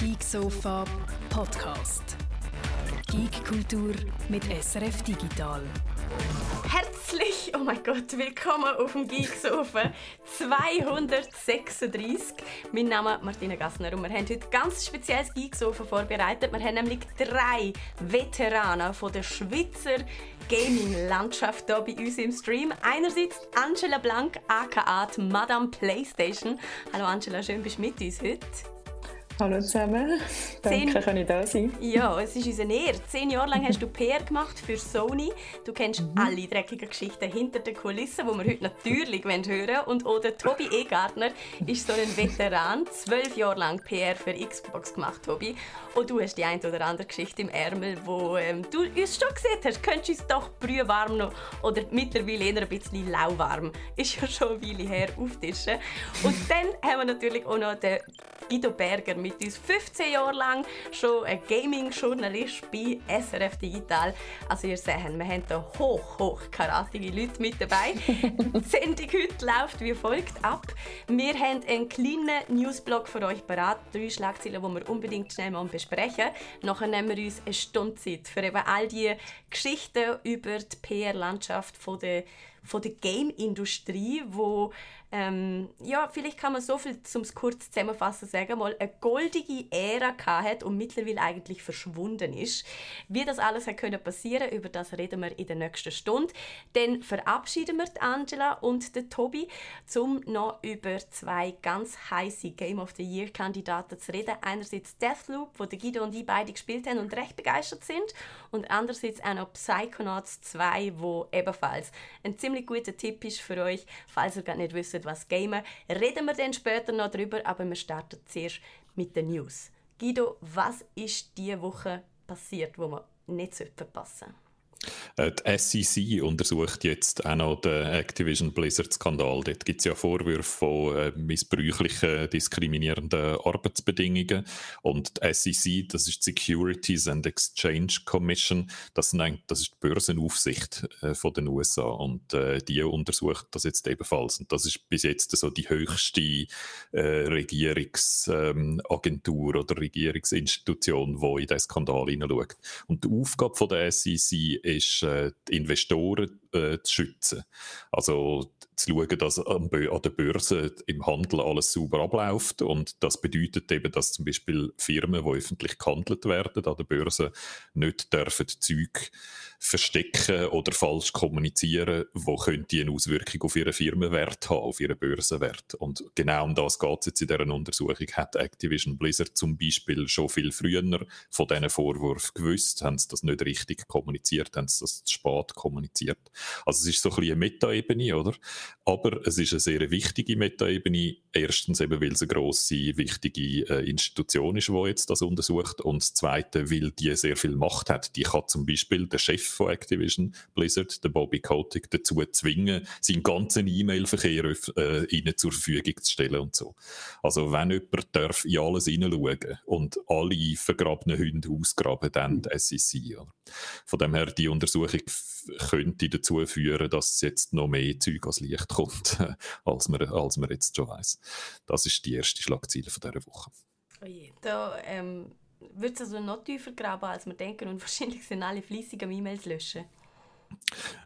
Geek Sofa Podcast. Geek Kultur mit SRF Digital. Herzlich, oh mein Gott, willkommen auf dem Geek Sofa 236. Mein Name ist Martina Gassner und wir haben heute ganz spezielles Geek Sofa vorbereitet. Wir haben nämlich drei Veteranen von der Schweizer Gaming-Landschaft hier bei uns im Stream. Einerseits Angela Blank, aka Madame Playstation. Hallo Angela, schön bist du mit uns heute. Hallo zusammen, danke, Zehn... kann ich da sein. Ja, es ist uns eine Ehre. Zehn Jahre lang hast du PR gemacht für Sony. Du kennst mhm. alle dreckigen Geschichten hinter den Kulissen, die wir heute natürlich hören wollen. Und auch der Tobi Egartner ist so ein Veteran. Zwölf Jahre lang PR für Xbox gemacht, Tobi. Und du hast die eine oder andere Geschichte im Ärmel, wo ähm, du uns schon gesehen hast. Könntest du uns doch brühwarm noch oder mittlerweile eher ein bisschen lauwarm. Ist ja schon eine Weile her auftischen. Und dann haben wir natürlich auch noch den Guido Berger mit uns. 15 Jahre lang schon ein Gaming-Journalist bei SRF Digital. Also ihr seht, wir haben hier hoch, hoch karatige Leute mit dabei. Die Sendung heute läuft wie folgt ab. Wir haben einen kleinen Newsblog für euch parat. Drei Schlagzeilen, die wir unbedingt schnell mal besprechen. Nachher nehmen wir uns eine Stunde Zeit für eben all die Geschichten über die PR-Landschaft der von der Game-Industrie, wo ähm, ja, vielleicht kann man so viel zum kurz zusammenfassen sagen, mal eine goldige Ära hat und mittlerweile eigentlich verschwunden ist. Wie das alles hat können passieren, über das reden wir in der nächsten Stunde. Dann verabschieden wir die Angela und den Tobi, um noch über zwei ganz heiße Game of the Year Kandidaten zu reden. Einerseits Deathloop, wo Guido und ich beide gespielt haben und recht begeistert sind, und andererseits auch noch Psychonauts 2, wo ebenfalls ein ziemlich guter Tipp ist für euch, falls ihr gar nicht wisst, wissen, was gamen. Reden wir dann später noch darüber, aber wir starten zuerst mit den News. Guido, was ist diese Woche passiert, wo man nicht verpassen sollte? Äh, die SEC untersucht jetzt auch noch den Activision Blizzard-Skandal. Dort gibt es ja Vorwürfe von äh, missbräuchlichen, diskriminierenden Arbeitsbedingungen. Und die SEC, das ist die Securities and Exchange Commission, das, sind das ist die Börsenaufsicht äh, von den USA. Und äh, die untersucht das jetzt ebenfalls. Und das ist bis jetzt so die höchste äh, Regierungsagentur ähm, oder Regierungsinstitution, die in diesen Skandal hineinschaut. Und die Aufgabe von der SEC ist, äh, die Investoren äh, zu schützen. Also zu schauen, dass an, der Börse im Handel alles sauber abläuft. Und das bedeutet eben, dass zum Beispiel Firmen, die öffentlich gehandelt werden an der Börse, nicht dürfen Zeug verstecken oder falsch kommunizieren, wo könnte eine Auswirkung auf ihren Firmenwert haben, auf ihren Börsenwert. Und genau um das geht es jetzt in dieser Untersuchung. Hat Activision Blizzard zum Beispiel schon viel früher von diesen Vorwürfen gewusst, haben sie das nicht richtig kommuniziert, haben sie das zu spät kommuniziert. Also es ist so ein bisschen eine Metaebene, oder? Aber es ist eine sehr wichtige Metaebene. Erstens eben, weil es eine grosse, wichtige äh, Institution ist, die jetzt das untersucht. Und das Zweite, weil die sehr viel Macht hat. Die kann zum Beispiel der Chef von Activision Blizzard, der Bobby Kotick, dazu zwingen, seinen ganzen E-Mail-Verkehr äh, ihnen zur Verfügung zu stellen und so. Also wenn jemand darf in alles hineinschauen und alle vergrabenen Hunde ausgraben, dann die SEC. Oder? Von dem her, die Untersuchung könnte dazu führen, dass jetzt noch mehr Zeug ans Licht kommt, als man, als man jetzt schon weiß. Das ist die erste Schlagzeile von dieser Woche. Oh je, da ähm, wird es also noch tiefer graben, als wir denken und wahrscheinlich sind alle fleissig am E-Mails löschen.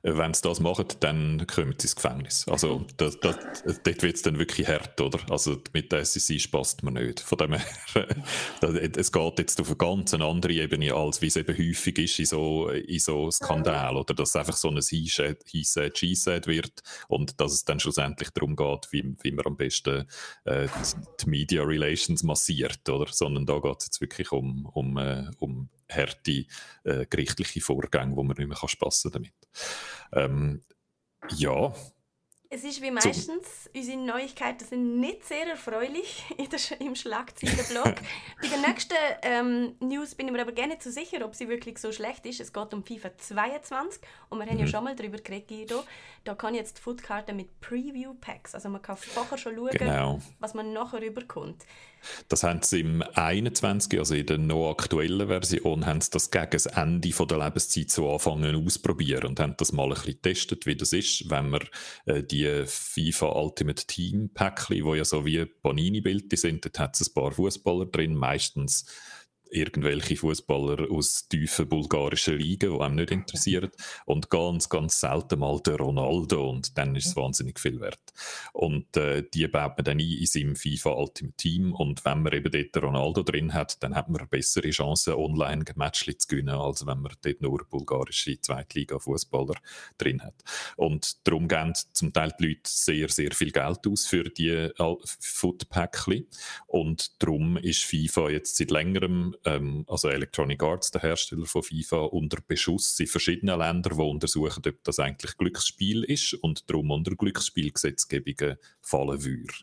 Äh, wenn sie das machen, dann kommen sie ins Gefängnis. Also das, das, dort wird es dann wirklich hart, oder? Also mit der SEC spaßt man nicht. Von dem her, es geht jetzt auf eine ganz andere Ebene, als wie es eben häufig ist in so, in so Skandalen, oder? Dass einfach so ein He said, she said wird und dass es dann schlussendlich darum geht, wie, wie man am besten äh, die Media Relations massiert, oder? Sondern da geht es jetzt wirklich um, um, äh, um harte äh, gerichtliche Vorgänge, wo man nicht mehr spassen damit. Ähm, ja. Es ist wie meistens, unsere Neuigkeiten sind nicht sehr erfreulich der, im Schlagzeilenblog. Bei der nächsten ähm, News bin ich mir aber gerne nicht so sicher, ob sie wirklich so schlecht ist. Es geht um FIFA 22 und wir haben ja mhm. schon mal darüber geredet, Guido. Da kann jetzt die Foodkarte mit Preview Packs, also man kann vorher schon schauen, genau. was man nachher überkommt. Das haben sie im 21, also in der noch aktuellen Version, haben sie das gegen das Ende der Lebenszeit so anfangen ausprobieren und haben das mal ein bisschen getestet, wie das ist, wenn man äh, die FIFA Ultimate Team Päckchen, wo ja so wie Panini-Bilder sind, dort hat es ein paar Fußballer drin, meistens irgendwelche Fußballer aus tiefen bulgarischen Ligen, die einem nicht interessieren. Und ganz, ganz selten mal der Ronaldo und dann ist es wahnsinnig viel wert. Und äh, die baut man dann ein in seinem FIFA Ultimate Team und wenn man eben dort Ronaldo drin hat, dann hat man bessere Chance, online Matches zu gewinnen, als wenn man dort nur bulgarische Zweitliga-Fußballer drin hat. Und darum geben zum Teil die Leute sehr, sehr viel Geld aus für die Footpäckchen und darum ist FIFA jetzt seit längerem ähm, also Electronic Arts, der Hersteller von FIFA, unter Beschuss in verschiedenen Ländern, die untersuchen, ob das eigentlich Glücksspiel ist und darum unter Glücksspielgesetzgebungen fallen würde.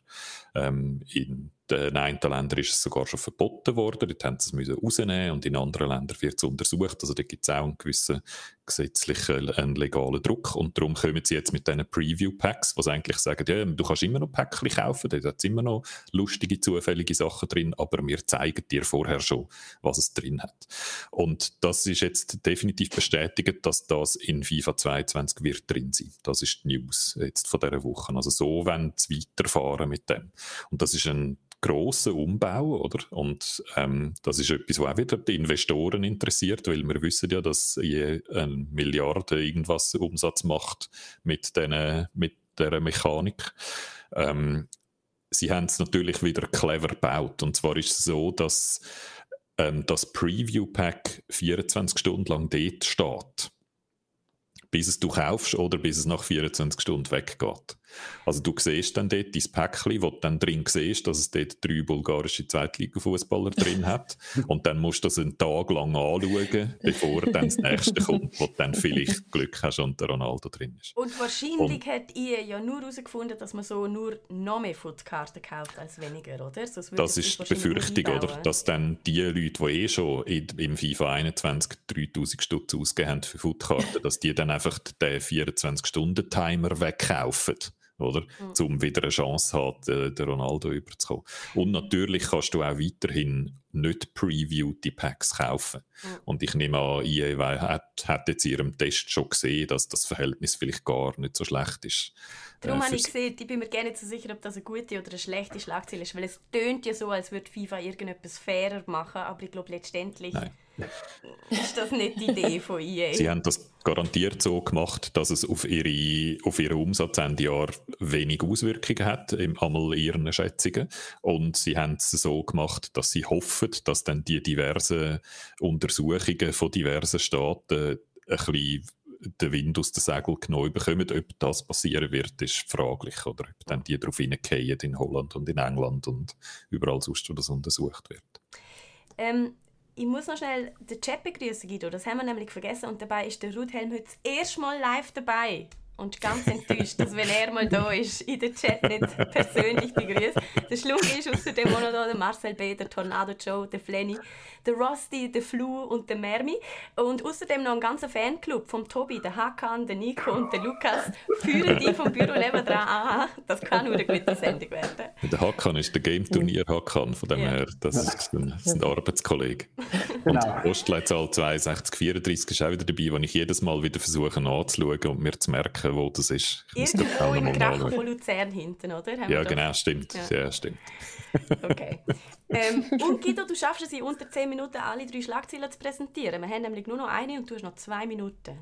Ähm, in den einen Ländern ist es sogar schon verboten worden, dort haben sie es rausnehmen und in anderen Ländern wird es untersucht. Also da gibt es auch einen gewissen gesetzlichen, einen legalen Druck und darum kommen sie jetzt mit diesen Preview-Packs, die eigentlich sagen, ja, du kannst immer noch Päckchen kaufen, da hat immer noch lustige, zufällige Sachen drin, aber wir zeigen dir vorher schon, was es drin hat. Und das ist jetzt definitiv bestätigt, dass das in FIFA 22 wird drin sein. Das ist die News jetzt von dieser Woche. Also so wollen sie weiterfahren mit dem. Und das ist ein grossen Umbau, oder? Und ähm, das ist etwas, was auch wieder die Investoren interessiert, weil wir wissen ja, dass je eine Milliarde irgendwas Umsatz macht mit, den, mit dieser Mechanik. Ähm, sie haben es natürlich wieder clever gebaut. Und zwar ist es so, dass ähm, das Preview-Pack 24 Stunden lang dort steht bis es du kaufst oder bis es nach 24 Stunden weggeht. Also du siehst dann dort dein Päckchen, wo du dann drin siehst, dass es dort drei bulgarische Zweitliga-Fußballer drin hat und dann musst du das einen Tag lang anschauen, bevor dann das nächste kommt, wo du dann vielleicht Glück hast und der Ronaldo drin ist. Und wahrscheinlich und, hat ihr ja nur herausgefunden, dass man so nur noch mehr Footkarten kauft als weniger, oder? Das, das ist die Befürchtung, oder? Dass dann die Leute, die eh schon im FIFA 21 3000 Stutz ausgegeben haben für Footkarten, dass die dann einfach den 24-Stunden-Timer wegkaufen oder? Mhm. Um wieder eine Chance zu haben, den Ronaldo überzukommen. Und natürlich kannst du auch weiterhin nicht previewte Packs kaufen. Mhm. Und ich nehme an, EA hat, hat jetzt in ihrem Test schon gesehen, dass das Verhältnis vielleicht gar nicht so schlecht ist. Darum äh, habe ich gesehen, ich bin mir gar nicht so sicher, ob das eine gute oder eine schlechte Schlagzeile ist, weil es tönt ja so, als würde FIFA irgendetwas fairer machen, aber ich glaube letztendlich Nein. Ist das nicht die Idee von EA. Sie haben das garantiert so gemacht, dass es auf, ihre, auf ihren Umsatzendjahr wenig Auswirkungen hat, im einmal ihren Schätzungen. Und sie haben es so gemacht, dass sie hoffen, dass dann die diversen Untersuchungen von diversen Staaten ein bisschen den Wind aus den Segeln genommen bekommen. Ob das passieren wird, ist fraglich. Oder ob dann die darauf hineingehen in Holland und in England und überall sonst, wo das untersucht wird. Ähm, ich muss noch schnell den Chat begrüßen, Guido. Das haben wir nämlich vergessen. Und dabei ist der Ruth Helm heute das erste Mal live dabei und ganz enttäuscht, dass wenn er mal da ist, in der Chat nicht persönlich begrüßt. Der Schluck ist außerdem auch noch da der Marcel B., der Tornado Joe, der Flenny, der Rusty, der Flu und der Mermi. Und außerdem noch ein ganzer Fanclub vom Tobi, der Hakan, der Nico und der Lukas führen die vom Büro nebenan an. Das kann nur eine gute Sendung werden. Der Hakan ist der Game Turnier Hakan, von dem ja. her, das ist ein, das ist ein Arbeitskollege. Und genau. die Postleitzahl 6234 ist auch wieder dabei, wo ich jedes Mal wieder versuche nachzuschauen und mir zu merken, wo das ist. Ich Irgendwo im Krachen von Luzern hinten, oder? Haben ja, genau, stimmt. Ja. ja stimmt. Okay. ähm, und Guido, du schaffst es in unter 10 Minuten, alle drei Schlagzeilen zu präsentieren. Wir haben nämlich nur noch eine und du hast noch zwei Minuten.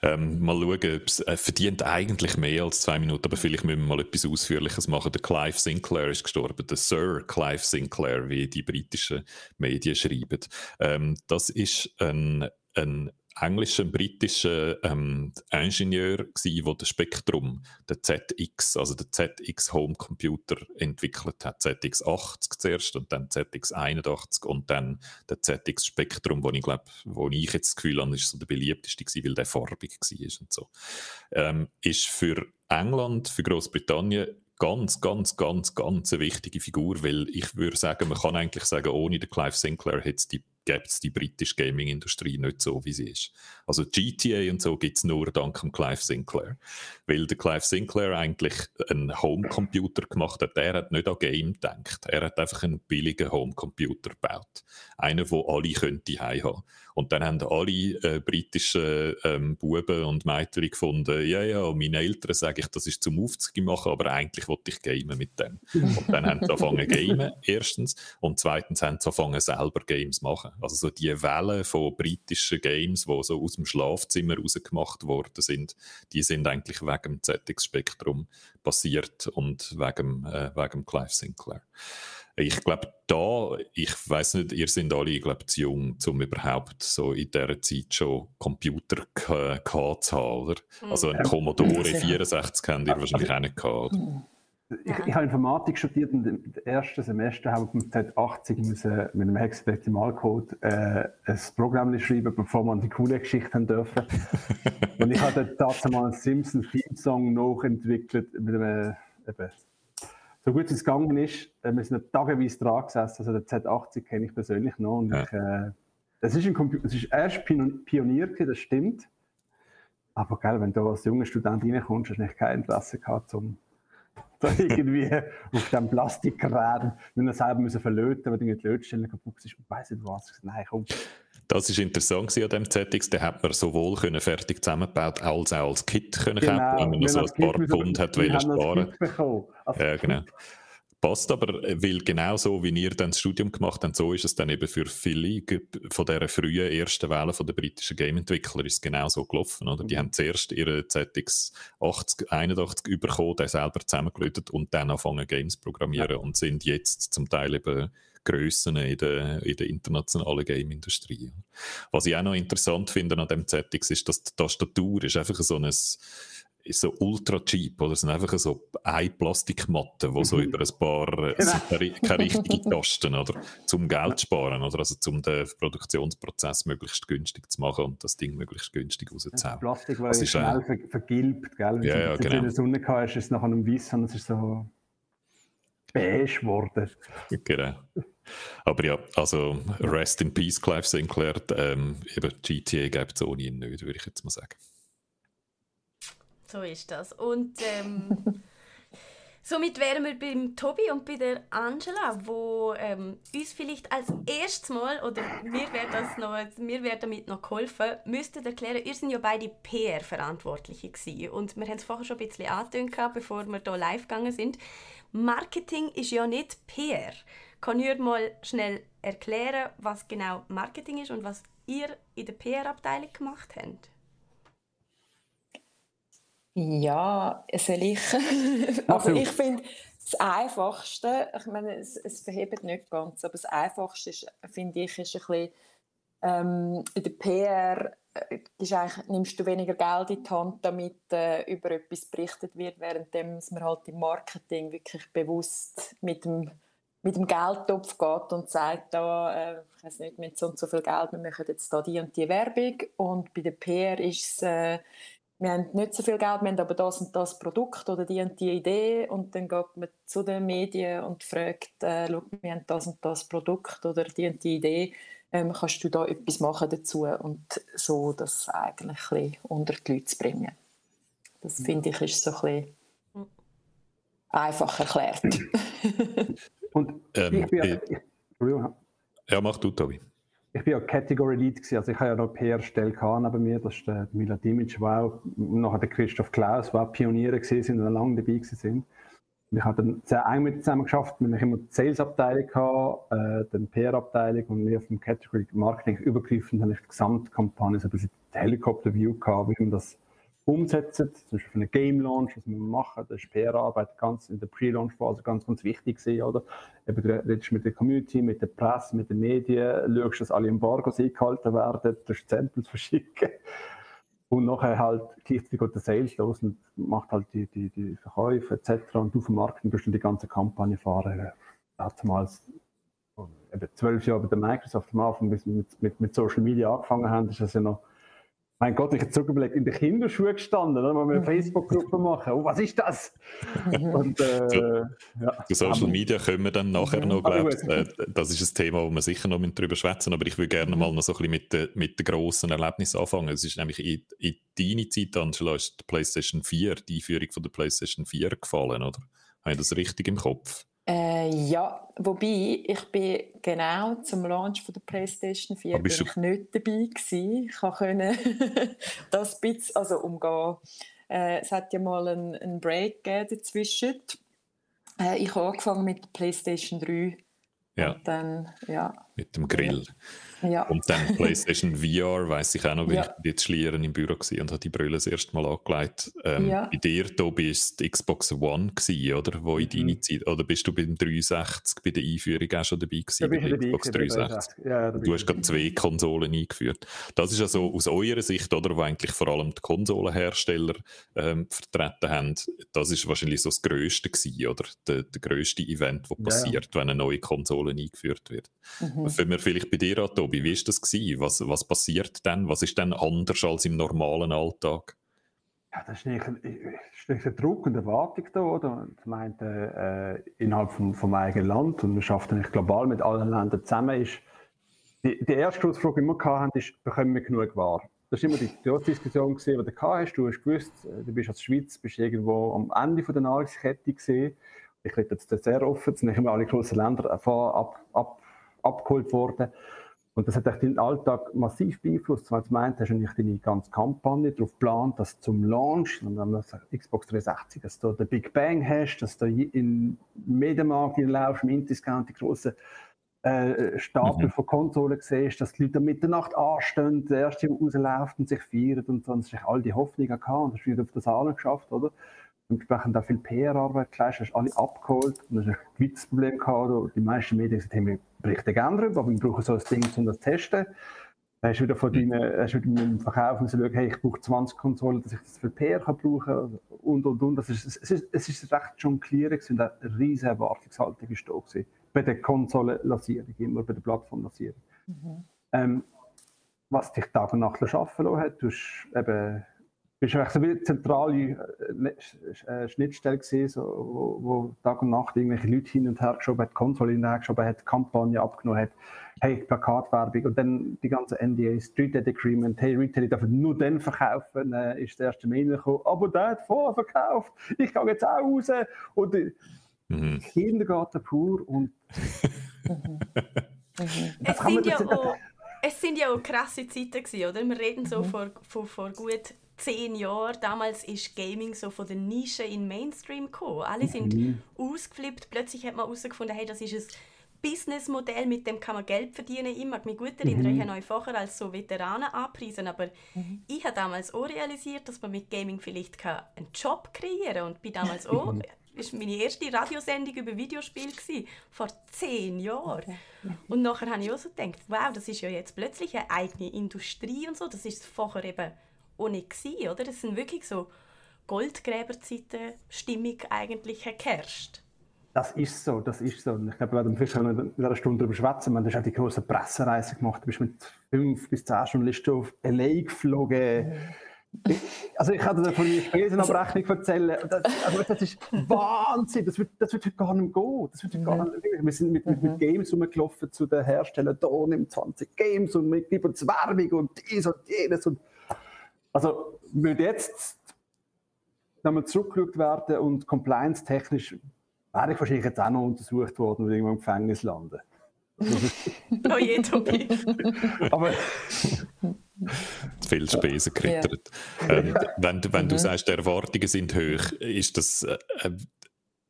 Ähm, mal schauen, es äh, verdient eigentlich mehr als zwei Minuten, aber vielleicht müssen wir mal etwas Ausführliches machen. Der Clive Sinclair ist gestorben, der Sir Clive Sinclair, wie die britischen Medien schreiben. Ähm, das ist ein, ein englischer, britischer ähm, Ingenieur gsi, der das Spektrum, der ZX, also der ZX Home Computer entwickelt hat. ZX80 zuerst und dann ZX81 und dann der ZX Spektrum, wo ich glaube, wo ich jetzt das Gefühl habe, ist so der beliebteste gewesen, weil der farbig war und so. Ähm, ist für England, für Großbritannien ganz, ganz, ganz, ganz eine wichtige Figur, weil ich würde sagen, man kann eigentlich sagen, ohne den Clive Sinclair hätte es die gäbe es die britische Gaming-Industrie nicht so, wie sie ist. Also GTA und so gibt es nur dank dem Clive Sinclair. Weil der Clive Sinclair eigentlich einen Homecomputer gemacht hat, der hat nicht an Game gedacht. Er hat einfach einen billigen Homecomputer gebaut. Einen, wo alle könnte haben. Und dann haben alle äh, britischen ähm, Buben und Mädchen gefunden, ja, ja, meine Eltern sagen ich, das ist zum Aufzug machen, aber eigentlich wollte ich gamen mit dem. Und dann haben sie angefangen gamen, erstens. Und zweitens haben sie angefangen selber Games machen. Also so die Welle von britischen Games, die so aus dem Schlafzimmer rausgemacht worden sind, die sind eigentlich wegen dem ZX-Spektrum passiert und wegen, äh, wegen Clive Sinclair. Ich glaube, da, ich weiß nicht, ihr seid alle, ich glaube, zu jung, um überhaupt so in dieser Zeit schon Computer gehabt zu haben, oder? Mhm. Also ein Commodore 64 habt ihr wahrscheinlich auch nicht gehabt? Ich, ich, habe Informatik studiert und im ersten Semester haben wir mit Z80 müssen mit einem Hexadezimalcode äh, ein Programm schreiben, bevor wir die coole Geschichte haben dürfen. und ich habe dazu mal einen Simpson-Theme-Song nachentwickelt mit einem, eben, so gut es gegangen ist, wir sind tageweise dran gesessen. Also der Z80 kenne ich persönlich noch. Und ja. ich, äh, das, ist ein Computer, das ist erst Pionier, das stimmt. Aber gell, wenn du als junger Student reinkommst, hast du nicht kein Interesse gehabt, um da irgendwie auf dem Plastikgerät, wenn er selber müssen verlöten, weil die Lötstelle kaputt ist und weiss nicht was. Nein, komm. Das ist interessant an dem ZX, den hat man sowohl können fertig zusammengebaut als auch als Kit können genau, kaufen, wenn man so ein paar Pfund hat wollen sparen. Also ja, genau. Passt aber, äh, weil genau so, wie ihr dann das Studium gemacht habt, so ist es dann eben für viele von dieser frühen ersten Welle der britischen Game-Entwickler ist genau so gelaufen. Oder? Die mhm. haben zuerst ihre ZX 80, 81 bekommen, selber zusammengelötet und dann angefangen Games zu programmieren ja. und sind jetzt zum Teil eben Grössen in der, in der internationalen Game-Industrie. Was ich auch noch interessant finde an dem ZX ist, dass die Tastatur ist einfach so ein ist so ultra cheap, oder? Es sind einfach so eine Plastikmatte, wo so mhm. über ein paar, äh, genau. keine richtigen Tasten, oder? Zum Geld sparen, oder? Also zum den Produktionsprozess möglichst günstig zu machen und das Ding möglichst günstig rauszuhauen. Plastik, weil es schnell ver vergilbt, gell? Wenn ja, ja, genau. in der Sonne hast, ist es nachher ein Weiß und es ist so beige geworden. Genau. Aber ja, also Rest in Peace, Clive Sinclair, ähm, eben GTA gibt es ohne ihn nicht, würde ich jetzt mal sagen. So ist das. Und ähm, somit wären wir beim Tobi und bei der Angela, wo ähm, uns vielleicht als erstes Mal, oder mir wäre das noch, mir wäre damit noch geholfen, müsstet erklären, ihr seid ja beide PR-Verantwortliche gewesen. Und wir haben es vorher schon ein bisschen angetönt, bevor wir hier live gegangen sind. Marketing ist ja nicht PR. Kann ihr mal schnell erklären, was genau Marketing ist und was ihr in der PR-Abteilung gemacht habt? Ja, soll ich? also ich finde, das Einfachste, ich meine, es, es verhebt nicht ganz, aber das Einfachste ist, finde ich, ist ein bisschen, ähm, in der PR äh, ist eigentlich, nimmst du weniger Geld in die Hand, damit äh, über etwas berichtet wird, während man halt im Marketing wirklich bewusst mit dem, mit dem Geldtopf geht und sagt, da, äh, ich weiß nicht, mit so und so viel Geld, wir machen jetzt da die und die Werbung und bei der PR ist es äh, wir haben nicht so viel Geld, wir haben aber das und das Produkt oder die und die Idee und dann geht man zu den Medien und fragt, äh, schau, wir haben das und das Produkt oder die und die Idee, ähm, kannst du da etwas machen dazu und so das eigentlich ein unter die Leute zu bringen. Das mhm. finde ich ist so ein bisschen einfach erklärt. und ähm, ich bin, ich, ja, mach du, Tobi ich bin ja Category Lead gewesen, also ich habe ja noch PR-Stelle neben mir, das ist der Mila Dimic, der auch, nachher der Christoph Klaus, auch Pioniere gewesen und lange dabei sind. Und ich habe dann sehr eng mit zusammen geschafft, wir haben immer die Sales-Abteilung gehabt, äh, dann PR-Abteilung und wir vom Category Marketing übergreifend habe ich die Gesamtkampagne, so ein bisschen Helikopter-View gehabt, wie man das umsetzen, zum Beispiel für einen Game Launch, was wir machen, das ist PR-Arbeit ganz in der Pre-Launch-Phase ganz, ganz wichtig gewesen, oder? Eben, du redest mit der Community, mit der Presse, mit den Medien, schaust, dass alle Embargos eingehalten werden, du Samples verschicken. Und nachher halt gleichzeitig geht der Sales los und macht halt die, die, die Verkäufe etc. Und du vom Marketing tust dann die ganze Kampagne fahren. Damals, eben zwölf Jahre bei der Microsoft am Anfang, bis wir mit, mit, mit Social Media angefangen haben, ist das ja noch Mein Gott, ich habe zurückgelegt, in der Kinderschuhe gestanden, dann wollen wir eine Facebook-Gruppe machen. Oh, was ist das? Und, äh, zu, ja. zu Social Media können wir dann nachher noch, glaube äh, das ist ein Thema, wo wir sicher noch drüber schwätzen, aber ich würde gerne mal noch so ein bisschen mit, de, mit den grossen Erlebnissen anfangen. Es ist nämlich in, in deine Zeit, Angela, ist die PlayStation 4, die Einführung von der PlayStation 4 gefallen, oder? Habe ich das richtig im Kopf? Äh, ja, wobei ich bin genau zum Launch von der PlayStation 4 bin ich nicht dabei gewesen. Ich konnte das bisschen also umgehen. Äh, es hat ja mal einen, einen Break dazwischen. Äh, ich habe angefangen mit der PlayStation 3. Ja. Und dann, ja. Mit dem Grill. Ja. Und dann PlayStation VR, weiß ich auch noch, weil ja. ich jetzt Schlieren im Büro war und habe die Brille das erste Mal angelegt. Ähm, ja. Bei dir, Tobi, war es die Xbox One, gewesen, oder? Wo in mhm. deine Zeit, oder bist du beim 360 bei der Einführung auch schon dabei gewesen? Da bei der Xbox 360? Ja, du hast gerade zwei Konsolen eingeführt. Das ist also aus eurer Sicht, oder, wo eigentlich vor allem die Konsolenhersteller ähm, vertreten haben, das ist wahrscheinlich so das Größte gewesen, oder? Der, der grösste Event, das passiert, wenn eine neue Konsole eingeführt wird. Mhm. Wenn wir vielleicht bei dir an, Tobi, wie war das? Gewesen? Was, was passiert dann? Was ist dann anders als im normalen Alltag? Ja, das ist ein, ein Druck und Erwartung da, oder? Ich meinte, äh, innerhalb vom, vom eigenen Land und wir schaffen eigentlich global mit allen Ländern zusammen, ist die, die erste Frage, die wir hatten, ist, bekommen wir genug Ware? Das war immer die große Diskussion, die du hast. Du hast gewusst, äh, du bist als Schweiz bist irgendwo am Ende der Nahrungskette gesehen. Ich rede jetzt sehr offen, sind nicht immer alle großen Länder ab, ab, abgeholt worden. Und das hat den Alltag massiv beeinflusst, weil du meint, hast du nicht deine ganze Kampagne darauf geplant, dass zum Launch, wenn man Xbox 360, dass du den Big Bang hast, dass du in Medienmarkt laufst, im Indiscount die grossen äh, Stapel mhm. von Konsolen siehst, dass die Leute Mitternacht anstehen, der erste rausläuft und sich feiern und so. Und hast all die Hoffnungen gehabt und hast wieder auf das Alle geschafft, oder? Entsprechend auch viel PR-Arbeit geleistet, hast alle abgeholt und hast ein gewisses Problem gehabt. Die meisten Medien gesagt, hey, wir berichten gerne darüber, aber wir brauchen so ein Ding, um das zu testen. Dann hast du wieder von deinen, hast du mit dem Verkauf müssen schauen, hey, ich brauche 20 Konsolen, dass ich das für PR kann brauchen kann und, und, und. Das ist, es, ist, es ist recht jonglierend und eine riesige Erwartungshaltung ist da gewesen. Bei der Konsolenlassierung, immer bei der Plattformlassierung. Mhm. Ähm, was dich Tag und Nacht arbeiten lassen hat, du hast eben bist du so eine zentrale äh, äh, Schnittstelle gewesen, so, wo, wo, Tag und Nacht irgendwelche Leute hin und her geschoben hat, Konsole hin und her geschoben hat, Kampagne abgenommen hat, hey, Plakatwerbung und dann die ganze NDA, Street Dead Agreement, hey, Retail darf nur dann verkaufen, äh, ist der erste Mail gekommen, aber der hat vorher verkauft, ich gehe jetzt auch raus und äh, mhm. Kindergarten pur und mhm. es, sind ja auch, es sind ja auch krasse Zeiten gewesen, oder? Wir reden so mhm. vor, vor, vor gut zehn Jahren, damals ist Gaming so von der Nische in Mainstream gekommen. Alle sind mhm. ausgeflippt. Plötzlich hat man herausgefunden, hey, das ist ein Businessmodell, mit dem kann man Geld verdienen. Ich mag mich gut erinnern, mhm. ich habe euch vorher als so Veteranen angepriesen, aber mhm. ich habe damals auch realisiert, dass man mit Gaming vielleicht einen Job kreieren kann und bin damals auch das war meine erste Radiosendung über Videospiele, vor zehn Jahren. Okay. Und nachher habe ich auch so gedacht, wow, das ist ja jetzt plötzlich eine eigene Industrie und so. Das ist vorher eben auch nicht gewesen, oder? Das sind wirklich so Goldgräberzeiten Stimmung eigentlich herrscht. Das ist so, das ist so. Und ich glaube, wir werden vielleicht in einer Stunde darüber schwätzen. Man, du hast auch die große Pressereise gemacht. Du bist mit fünf bis zehn Journalisten auf LA geflogen. Also ich kann dir von der Spesenabrechnung erzählen. Das, also das ist Wahnsinn. Das wird, das wird heute gar nicht gehen. Das wird gar nicht gehen. Wir sind mit, mit, mit mhm. Games rumgelaufen zu den Herstellern. Da nimmt 20 Games und mit Werbung und dies und jenes. Und also würde jetzt nochmal zurückgeschaut werden und compliance-technisch wäre ich wahrscheinlich jetzt auch noch untersucht worden und irgendwo im Gefängnis landen. oh je, Tobi. Aber viel Spesen gekrittert. Ja. Ähm, wenn wenn mhm. du sagst, die Erwartungen sind hoch, ist das äh,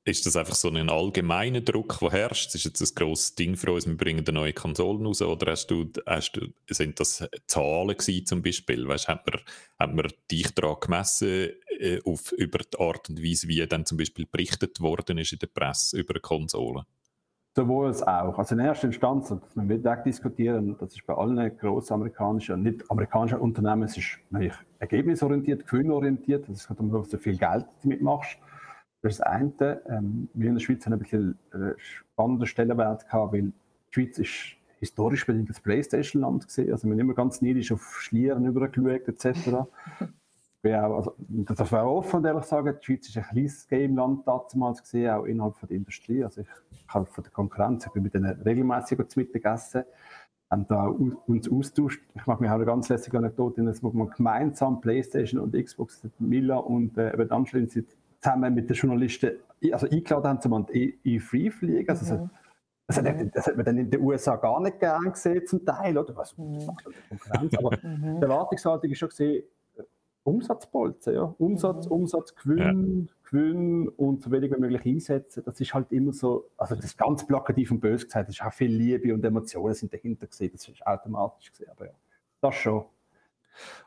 ist das einfach so ein allgemeiner Druck, der herrscht? Das ist jetzt ein grosses Ding für uns, wir bringen eine neue Konsolen raus, oder hast du, hast du, sind das Zahlen gewesen zum Beispiel? Weißt, hat, man, hat man dich daran gemessen, äh, auf, über die Art und Weise, wie dann zum Beispiel berichtet worden ist in der Presse über Konsolen? Sowohl als auch. Also in erster Instanz, und man wird diskutieren, das ist bei allen grossen amerikanischen, nicht amerikanischen Unternehmen, es ist natürlich ergebnisorientiert, gewinnorientiert, es geht um, dass du viel Geld damit machst. Das eine. Ähm, wir in der Schweiz haben ein bisschen äh, spannenden Stellenwert gehabt, weil die Schweiz ist historisch bedingt das Playstation-Land gesehen. Also wir haben immer ganz neidisch auf Schlieren übergeschaut etc. auch, also, das war auch offen, ehrlich sagen. Die Schweiz ist ein kleines Game-Land damals gesehen, auch innerhalb von der Industrie. Also ich, habe von der Konkurrenz, ich bin mit denen regelmäßig zu Mittag gegessen, haben da uns austauscht. Ich mache mich auch eine ganz lässige Anekdote, wo man gemeinsam Playstation und Xbox, Mila und äh, anschließend zusammen mit den Journalisten also eingeladen haben, um die E3 fliegen. Also mhm. Das hat, das hat, man dann in den USA gar nicht gern gesehen, zum Teil, oder? Was, mhm. Aber mhm. die Erwartungshaltung ist schon gesehen, Umsatzbolzen, ja. Umsatz, mhm. Umsatz, Gewinn, ja. Gewinn und so wenig wie möglich einsetzen. Das ist halt immer so, also das ist ganz plakativ und böse gesagt, das ist auch viel Liebe und Emotionen sind dahinter gesehen, das ist automatisch gesehen, aber ja, das schon.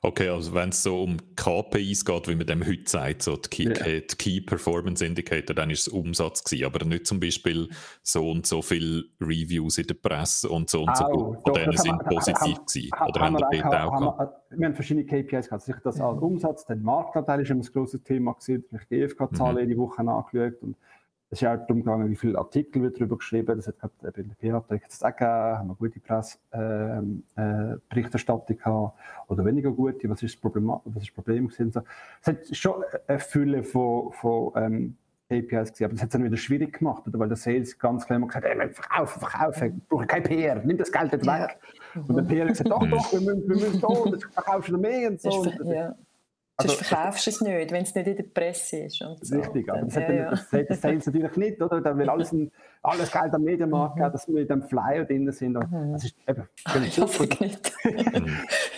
Okay, also wenn es so um KPIs geht, wie man dem heute sagt, so die Key, ja. die Key Performance Indicator, dann ist es Umsatz gewesen, aber nicht zum Beispiel so und so viele Reviews in der Presse und so und oh, so gut, von denen sind wir, positiv haben, gewesen. Haben, oder haben, haben wir auch, haben wir, haben verschiedene KPIs gehabt, sicher das als Umsatz, der Marktanteil ist immer ein grosses Thema gewesen, ich die GfK-Zahlen mhm. jede Woche angeschaut und es ist auch darum gegangen, wie viele Artikel wird darüber geschrieben. Das hat gerade bei der jetzt auch gegeben, haben wir gute Presseberichterstattung äh, äh, gehabt oder weniger gute. Was ist das Problem? Was ist das Problem gewesen? So. Es hat schon eine Fülle von, von ähm, APIs gesehen, aber das hat es dann wieder schwierig gemacht, oder? weil der Sales ganz klar immer gesagt hat, hey, verkaufen, verkaufen, ich brauche kein PR, nimm das Geld nicht weg. Ja. Und der PR hat gesagt, doch, doch, wir müssen, wir müssen da, und verkaufst du noch mehr und so. Ja. Also, Sonst verkaufst du es nicht, wenn es nicht in der Presse ist. Und so. Richtig, aber das, ja, ja. das, das Sales natürlich nicht, oder? Da will alles, ein, alles Geld am Medienmarkt mhm. dass wir mit dem Flyer drin sind. Mhm. Das ist eben, ich hoffe nicht.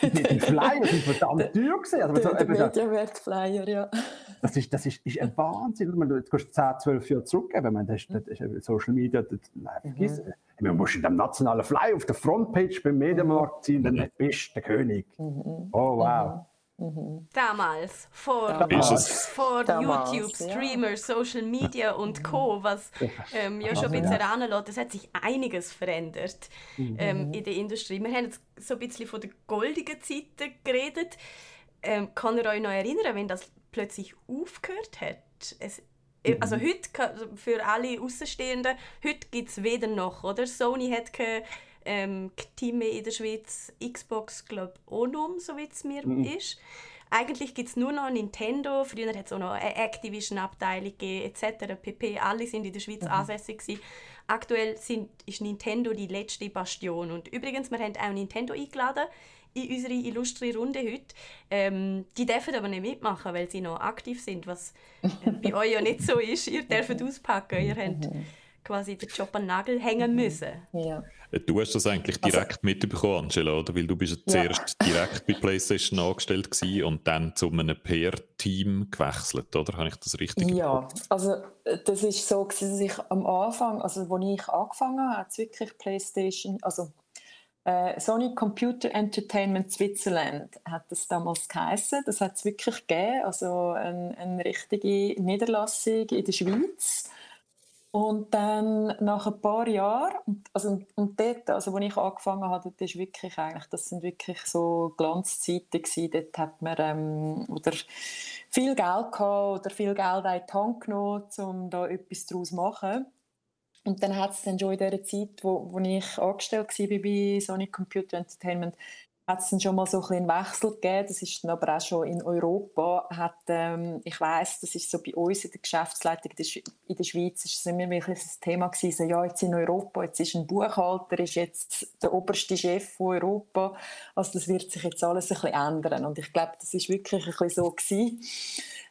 die Flyer sind verdammt teuer gewesen. Also, der, der Medienwert-Flyer, ja. Das ist, das ist, ist ein Wahnsinn. Du kannst 10, 12 Jahre zurückgeben. Meine, das, das ist Social Media, das, nein, vergiss mhm. Man muss in dem nationalen Flyer auf der Frontpage beim Medienmarkt ziehen, dann bist du der König. Mhm. Oh, wow. Mhm. Mhm. Damals, vor, Damals. vor Damals, YouTube, Streamer, ja. Social Media und Co., was ähm, ja schon ein bisschen ja. anlässt, es hat sich einiges verändert mhm. ähm, in der Industrie. Wir haben jetzt so ein bisschen von der goldigen Zeiten geredet. Ähm, kann ihr euch noch erinnern, wenn das plötzlich aufgehört hat? Es, äh, also mhm. heute, für alle Außenstehenden, heute gibt es weder noch, oder? Sony hat keine ähm, Team in der Schweiz, Xbox, glaube auch noch, so wie es mir mhm. ist. Eigentlich gibt es nur noch Nintendo, früher hat es auch noch eine Activision-Abteilung etc. pp. Alle sind in der Schweiz mhm. ansässig gewesen. Aktuell sind, ist Nintendo die letzte Bastion. Und übrigens, wir haben auch Nintendo eingeladen in unsere illustre Runde heute. Ähm, die dürfen aber nicht mitmachen, weil sie noch aktiv sind, was äh, bei euch ja nicht so ist. Ihr dürft auspacken, ihr habt mhm. Quasi den Job an den Nagel hängen müssen. Ja. Du hast das eigentlich also direkt also, mitbekommen, Angela, oder? Weil du bist ja zuerst direkt bei PlayStation angestellt gewesen und dann zu einem PR-Team gewechselt, oder? Habe ich das richtig Ja, also das ist so, dass ich am Anfang, also als ich angefangen habe, hat es wirklich PlayStation, also äh, Sony Computer Entertainment Switzerland hat das damals geheißen. Das hat es wirklich gegeben, also eine, eine richtige Niederlassung in der Schweiz und dann nach ein paar Jahren, also, und dort, also als ich angefangen habe, das, ist wirklich eigentlich, das sind wirklich so Glanzzeiten gewesen. Dort hat man ähm, oder viel Geld gehabt oder viel Geld in die Hand genommen, um da etwas daraus zu machen. Und dann hat es dann schon in der Zeit, wo, wo ich angestellt war bei Sony Computer Entertainment, hat es dann schon mal so ein einen Wechsel gegeben. Das ist dann aber auch schon in Europa. Hat, ähm, ich weiß, das ist so bei uns in der Geschäftsleitung in der Schweiz ist es immer wirklich ein Thema gewesen. Ja, jetzt in Europa, jetzt ist ein Buchhalter, ist jetzt der oberste Chef von Europa. Also das wird sich jetzt alles ein bisschen ändern. Und ich glaube, das ist wirklich ein bisschen so gewesen.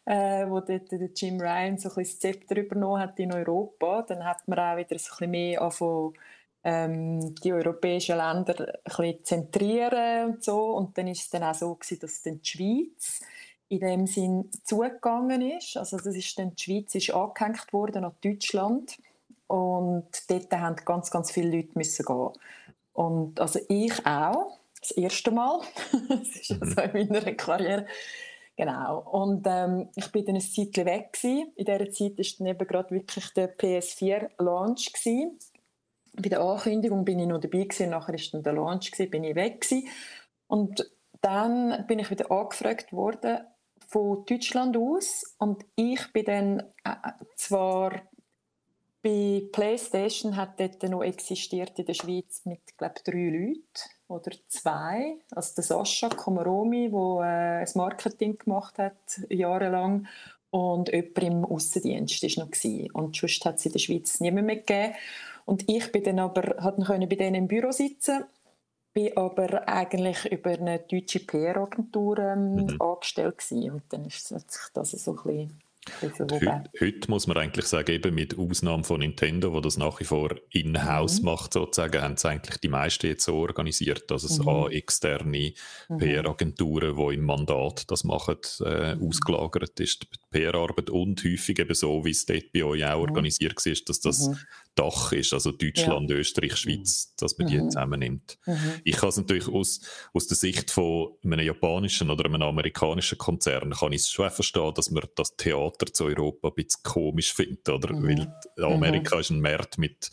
Äh, wo dort der Jim Ryan so ein bisschen das Zepter übernommen hat in Europa, dann hat man auch wieder so ein bisschen mehr angefangen, ähm, die europäischen Länder ein bisschen zentrieren und so. Und dann ist es dann auch so gewesen, dass dann die Schweiz in dem Sinn zugegangen ist. Also das ist dann, die Schweiz ist angehängt worden an Deutschland und dort haben ganz, ganz viele Leute müssen gehen. Und also ich auch, das erste Mal. das ist also in meiner Karriere. Genau. Und ähm, ich bin dann ein Zeitchen weg gewesen. In dieser Zeit war dann eben gerade wirklich der PS4-Launch bei der Ankündigung bin ich noch dabei gewesen, nachher war dann der Launch, gewesen, bin ich weg gewesen. Und dann bin ich wieder angefragt worden von Deutschland aus und ich bin dann äh, zwar bei PlayStation hat dort noch existiert in der Schweiz mit glaube drei Leuten oder zwei. Also der Sascha Komaromi, der äh, das Marketing gemacht hat jahrelang und jemand im Aussendienst war noch. Gewesen. Und sonst hat es in der Schweiz niemand mehr gegeben. Und ich bin dann aber, konnte bei denen im Büro sitzen, bin aber eigentlich über eine deutsche PR-Agentur ähm, mhm. angestellt gewesen. Und dann ist, sich das so ein bisschen Heute, heute, muss man eigentlich sagen, eben mit Ausnahme von Nintendo, wo das nach wie vor in-house mhm. macht, sozusagen, haben es eigentlich die meisten jetzt so organisiert, dass es mhm. an externe mhm. PR-Agenturen, die im Mandat das machen, äh, mhm. ausgelagert ist. Die PR-Arbeit und häufig eben so, wie es dort bei euch auch mhm. organisiert war, dass das mhm. Dach ist, also Deutschland, ja. Österreich, Schweiz, dass man die mhm. zusammennimmt. Mhm. Ich kann es natürlich aus, aus der Sicht von einem japanischen oder einem amerikanischen Konzern, kann ich es schon verstehen, dass man das Theater zu Europa ein bisschen komisch findet, oder? Mhm. Weil Amerika ist ein Markt mit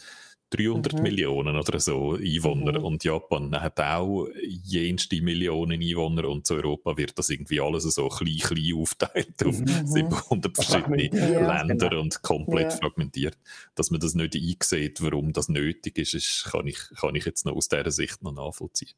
300 mhm. Millionen oder so Einwohner mhm. und Japan hat auch jenste Millionen Einwohner und zu Europa wird das irgendwie alles so klein, klein aufteilt auf mhm. 700 verschiedene ja, Länder genau. und komplett ja. fragmentiert. Dass man das nicht einsieht, warum das nötig ist, ist kann, ich, kann ich jetzt noch aus dieser Sicht noch nachvollziehen.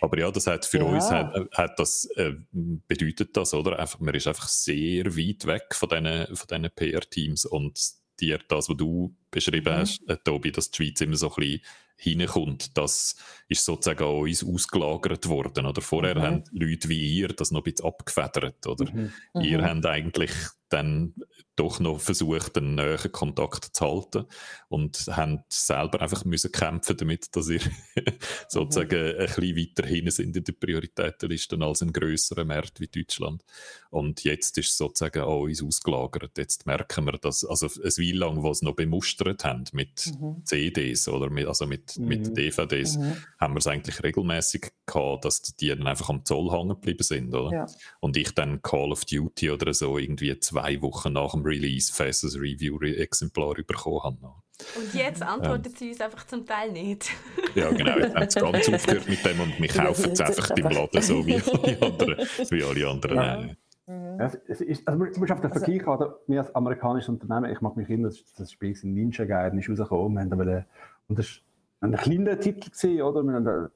Aber ja, das hat für ja. uns hat, hat das, äh, bedeutet das, oder? Einfach, man ist einfach sehr weit weg von diesen von PR-Teams und dir das, was du beschrieben mhm. hast, äh, Tobi, dass die Schweiz immer so ein bisschen hineinkommt. Das ist sozusagen an uns ausgelagert worden. Oder vorher mhm. haben Leute wie ihr das noch ein bisschen abgefedert. Oder? Mhm. Ihr mhm. habt eigentlich dann doch noch versucht, einen näheren Kontakt zu halten und haben selber einfach müssen kämpfen damit, dass ihr sozusagen mhm. ein bisschen weiter hinten sind in der Prioritätenliste als ein grösserer Markt wie Deutschland. Und jetzt ist es sozusagen an uns ausgelagert. Jetzt merken wir, dass, also ein Weile lang, was noch bemustert haben mit mhm. CDs oder mit, also mit, mhm. mit DVDs, mhm. haben wir es eigentlich regelmäßig gehabt, dass die dann einfach am Zoll hängen geblieben sind, oder? Ja. Und ich dann Call of Duty oder so irgendwie zwei Wochen nach dem Release festes Review-Exemplar bekommen habe. Und jetzt antwortet ähm. sie uns einfach zum Teil nicht. ja, genau. Jetzt haben sie ganz aufgehört mit dem und wir kaufen es einfach im Laden, so wie alle anderen. Wie alle anderen ja. Mhm. Ja, es ist, also, du musst auf den also, Vergleich haben, wir als amerikanisches Unternehmen, ich mag mich erinnern, das Spiel Ninja Gaiden ist rausgekommen, wir haben und das war ein kleiner Titel, gewesen, oder? Wir haben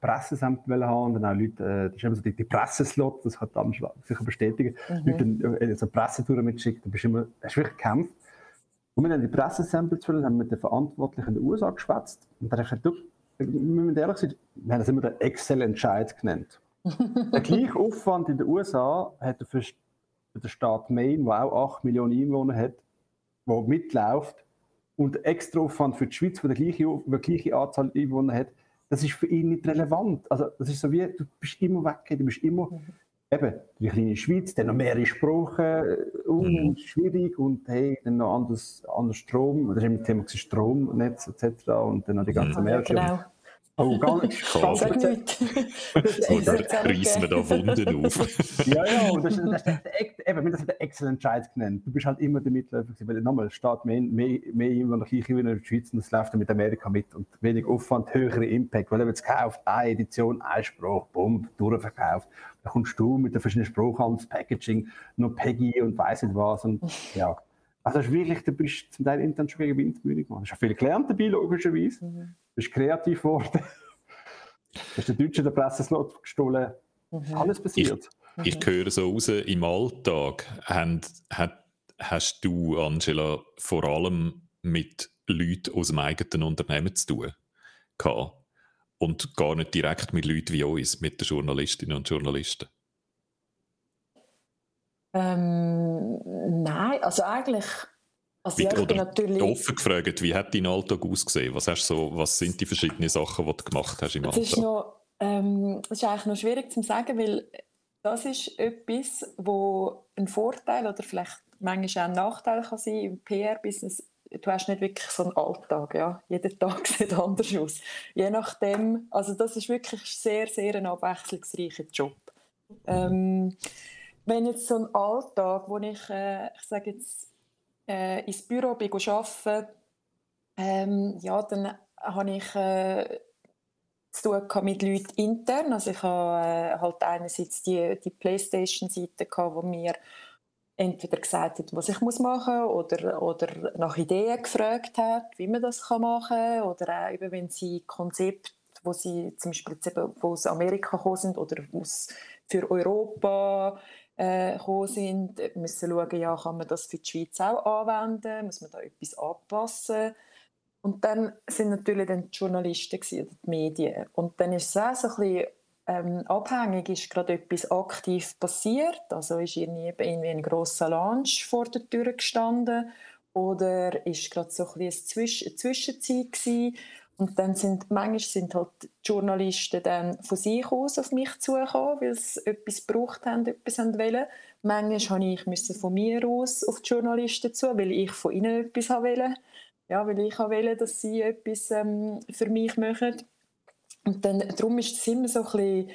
Pressesamt haben und dann auch Leute, das ist immer so die, die Presseslot, das hat dann sicher bestätigen, mhm. Leute äh, so Pressetouren mitschickt, dann bist du immer, hast du wirklich gekämpft. Und wir haben die Pressesamples haben mit den Verantwortlichen in den USA geschwätzt und dann habe ich gesagt, du, wir müssen ehrlich sein, wir haben das immer den Excel-Entscheid genannt. der gleiche Aufwand in den USA hat er den Staat Maine, der auch 8 Millionen Einwohner hat, der mitläuft, und extra Aufwand für die Schweiz, der die gleiche, die gleiche Anzahl Einwohner hat, das ist für ihn nicht relevant. Also das ist so wie, du bist immer weg, du bist immer, mhm. eben, die kleine Schweiz, dann noch mehrere Sprachen, uh, mhm. schwierig und hey, dann noch anders, anders Strom, das ist immer das Thema Stromnetz etc. und dann noch die ganze mhm. Mehrere. Genau. Oh, gar nicht. Sag nicht. so, da reissen wir da Wunden auf. ja, ja, und das, das, das, eben, das hat der Excellent Entscheid genannt. Du bist halt immer der Mitläufer gewesen, weil nochmal, statt mehr, mehr, mehr immer noch gleich wie in der Schweiz und es läuft mit Amerika mit und wenig Aufwand, höhere Impact, weil er jetzt kauft, eine Edition, ein Spruch, bumm, durchverkauft. Da kommst du mit den verschiedenen Spruchen das Packaging, noch Peggy und weiss nicht was und ja. Also es ist wirklich, du bist zum Teil intern schon gegen Windmühle gemacht. Du hast auch viel gelernt dabei, logischerweise. Mhm bist kreativ geworden. hast den Deutschen den Presseslot gestohlen. Mhm. Alles passiert. Ich, ich höre so raus, im Alltag hast, hast du, Angela, vor allem mit Leuten aus dem eigenen Unternehmen zu tun gehabt. Und gar nicht direkt mit Leuten wie uns, mit den Journalistinnen und Journalisten. Ähm, nein, also eigentlich also wie, oder natürlich, offen gefragt, wie hat dein Alltag ausgesehen? Was, hast so, was sind die verschiedenen Sachen, die du gemacht hast im Alltag? Das ist, noch, ähm, das ist eigentlich noch schwierig zu sagen, weil das ist etwas, wo ein Vorteil oder vielleicht manchmal auch ein Nachteil kann sein im PR-Business. Du hast nicht wirklich so einen Alltag, ja. Jeder Tag sieht anders aus. Je nachdem, also das ist wirklich sehr, sehr ein abwechslungsreicher Job. Ähm, wenn jetzt so ein Alltag, wo ich, äh, ich sage jetzt äh, ins Büro bin arbeiten, ähm, ja, dann habe ich äh, zu tun mit Leuten intern. Also ich habe äh, halt einerseits die, die Playstation-Seite, wo wir entweder gesagt hat, was ich muss machen muss, oder, oder nach Ideen gefragt hat, wie man das machen kann, oder auch eben, wenn sie Konzepte, wo sie zum Beispiel aus Amerika gekommen sind oder aus, für Europa äh, gekommen sind, müssen schauen, ja, kann man das für die Schweiz auch anwenden, muss man da etwas anpassen. Und dann sind natürlich dann die Journalisten gewesen, die Medien. Und dann ist es auch so ein bisschen ähm, abhängig, ist gerade etwas aktiv passiert, also ist irgendwie ein grosser Launch vor der Tür gestanden oder ist gerade so ein bisschen eine Zwischenzeit gewesen. Und dann sind, manchmal sind halt die Journalisten dann von sich aus auf mich zugekommen, weil sie etwas gebraucht haben, etwas wollen. Manchmal musste ich von mir aus auf die Journalisten zu, weil ich von ihnen etwas wollte. Ja, weil ich wollte, dass sie etwas ähm, für mich machen. Und dann, darum ist es immer so ein bisschen,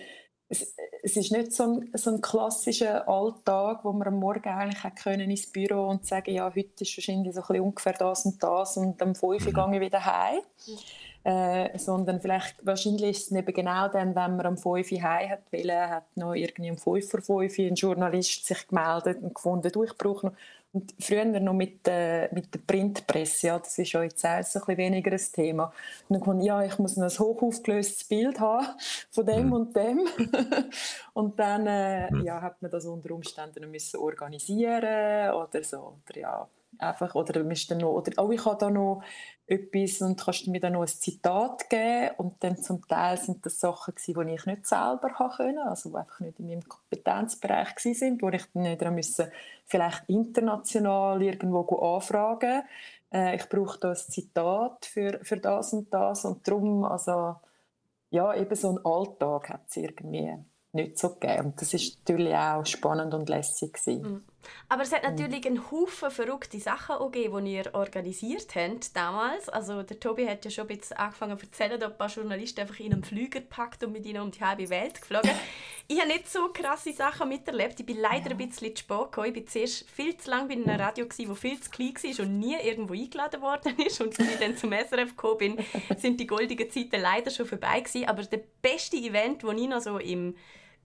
es, es ist nicht so ein, so ein klassischer Alltag, wo man am Morgen eigentlich können ins Büro und sagen, ja, heute ist wahrscheinlich so ein bisschen ungefähr das und das und am 5 Uhr mhm. gehe ich wieder heim. Mhm. Äh, sondern vielleicht, wahrscheinlich ist es eben genau dann, wenn man am 5 Uhr heim hat wollen, hat noch irgendwie um 5 vor 5 ein Journalist sich gemeldet und gefunden, du, ich brauche noch und früher noch mit, äh, mit der Printpresse, ja, das ist ja jetzt auch so ein weniger ein Thema. Und dann kommt, ja, ich muss noch ein hochaufgelöstes Bild haben von dem mhm. und dem. und dann äh, mhm. ja, hat man das unter Umständen müssen organisieren oder so. Oder, ja, einfach, oder, dann noch, oder oh, ich habe da noch etwas und kannst mir dann noch ein Zitat geben und dann zum Teil sind das Sachen gewesen, die ich nicht selber haben können, also die einfach nicht in meinem Kompetenzbereich sind, wo ich dann nicht müssen, vielleicht international irgendwo anfragen äh, ich brauche da ein Zitat für, für das und das und darum, also ja, eben so ein Alltag hat es irgendwie nicht so gegeben und das ist natürlich auch spannend und lässig gewesen. Mhm. Aber es hat natürlich einen Haufen verrückte Sachen auch gegeben, die ihr organisiert habt damals. Also der Tobi hat ja schon ein bisschen angefangen zu erzählen, dass ein paar Journalisten einfach in einen Flüger gepackt und mit ihnen um die halbe Welt geflogen. ich habe nicht so krasse Sachen miterlebt. Ich bin leider ja. ein bisschen zu spät gekommen. Ich war zuerst viel zu lange bei einem Radio, das viel zu klein war und nie irgendwo eingeladen worden ist. Und als ich dann zum SRF gekommen bin, sind die goldenen Zeiten leider schon vorbei gewesen. Aber der beste Event, den ich noch so im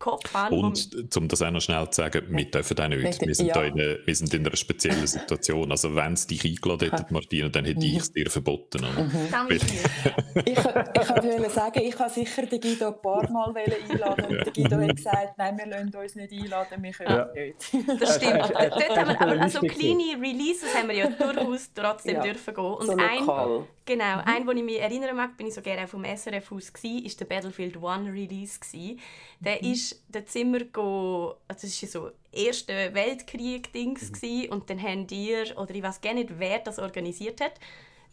Kopf haben. Und um das auch noch schnell zu sagen, wir dürfen auch nicht. Wir sind, ja. in, eine, wir sind in einer speziellen Situation. Also wenn es dich eingeladen hätte, Martina, dann hätte ich es dir verboten. Mhm. ich ich wollte sagen, ich habe sicher den Guido ein paar Mal einladen und der Guido hat gesagt, nein, wir lassen uns nicht einladen, wir können ja. nicht. Das stimmt. Dort haben wir, aber also kleine Releases haben wir ja durchaus trotzdem ja. dürfen gehen. Und so ein, Genau, mhm. ein, wo ich mich erinnern mag, bin ich so gerne vom SRF aus war, ist der Battlefield One Release gewesen. Der mhm. ist der Zimmer go, also das ist so erste Weltkrieg Dings mhm. und dann haben die, oder ich weiß gar nicht, wer das organisiert hat.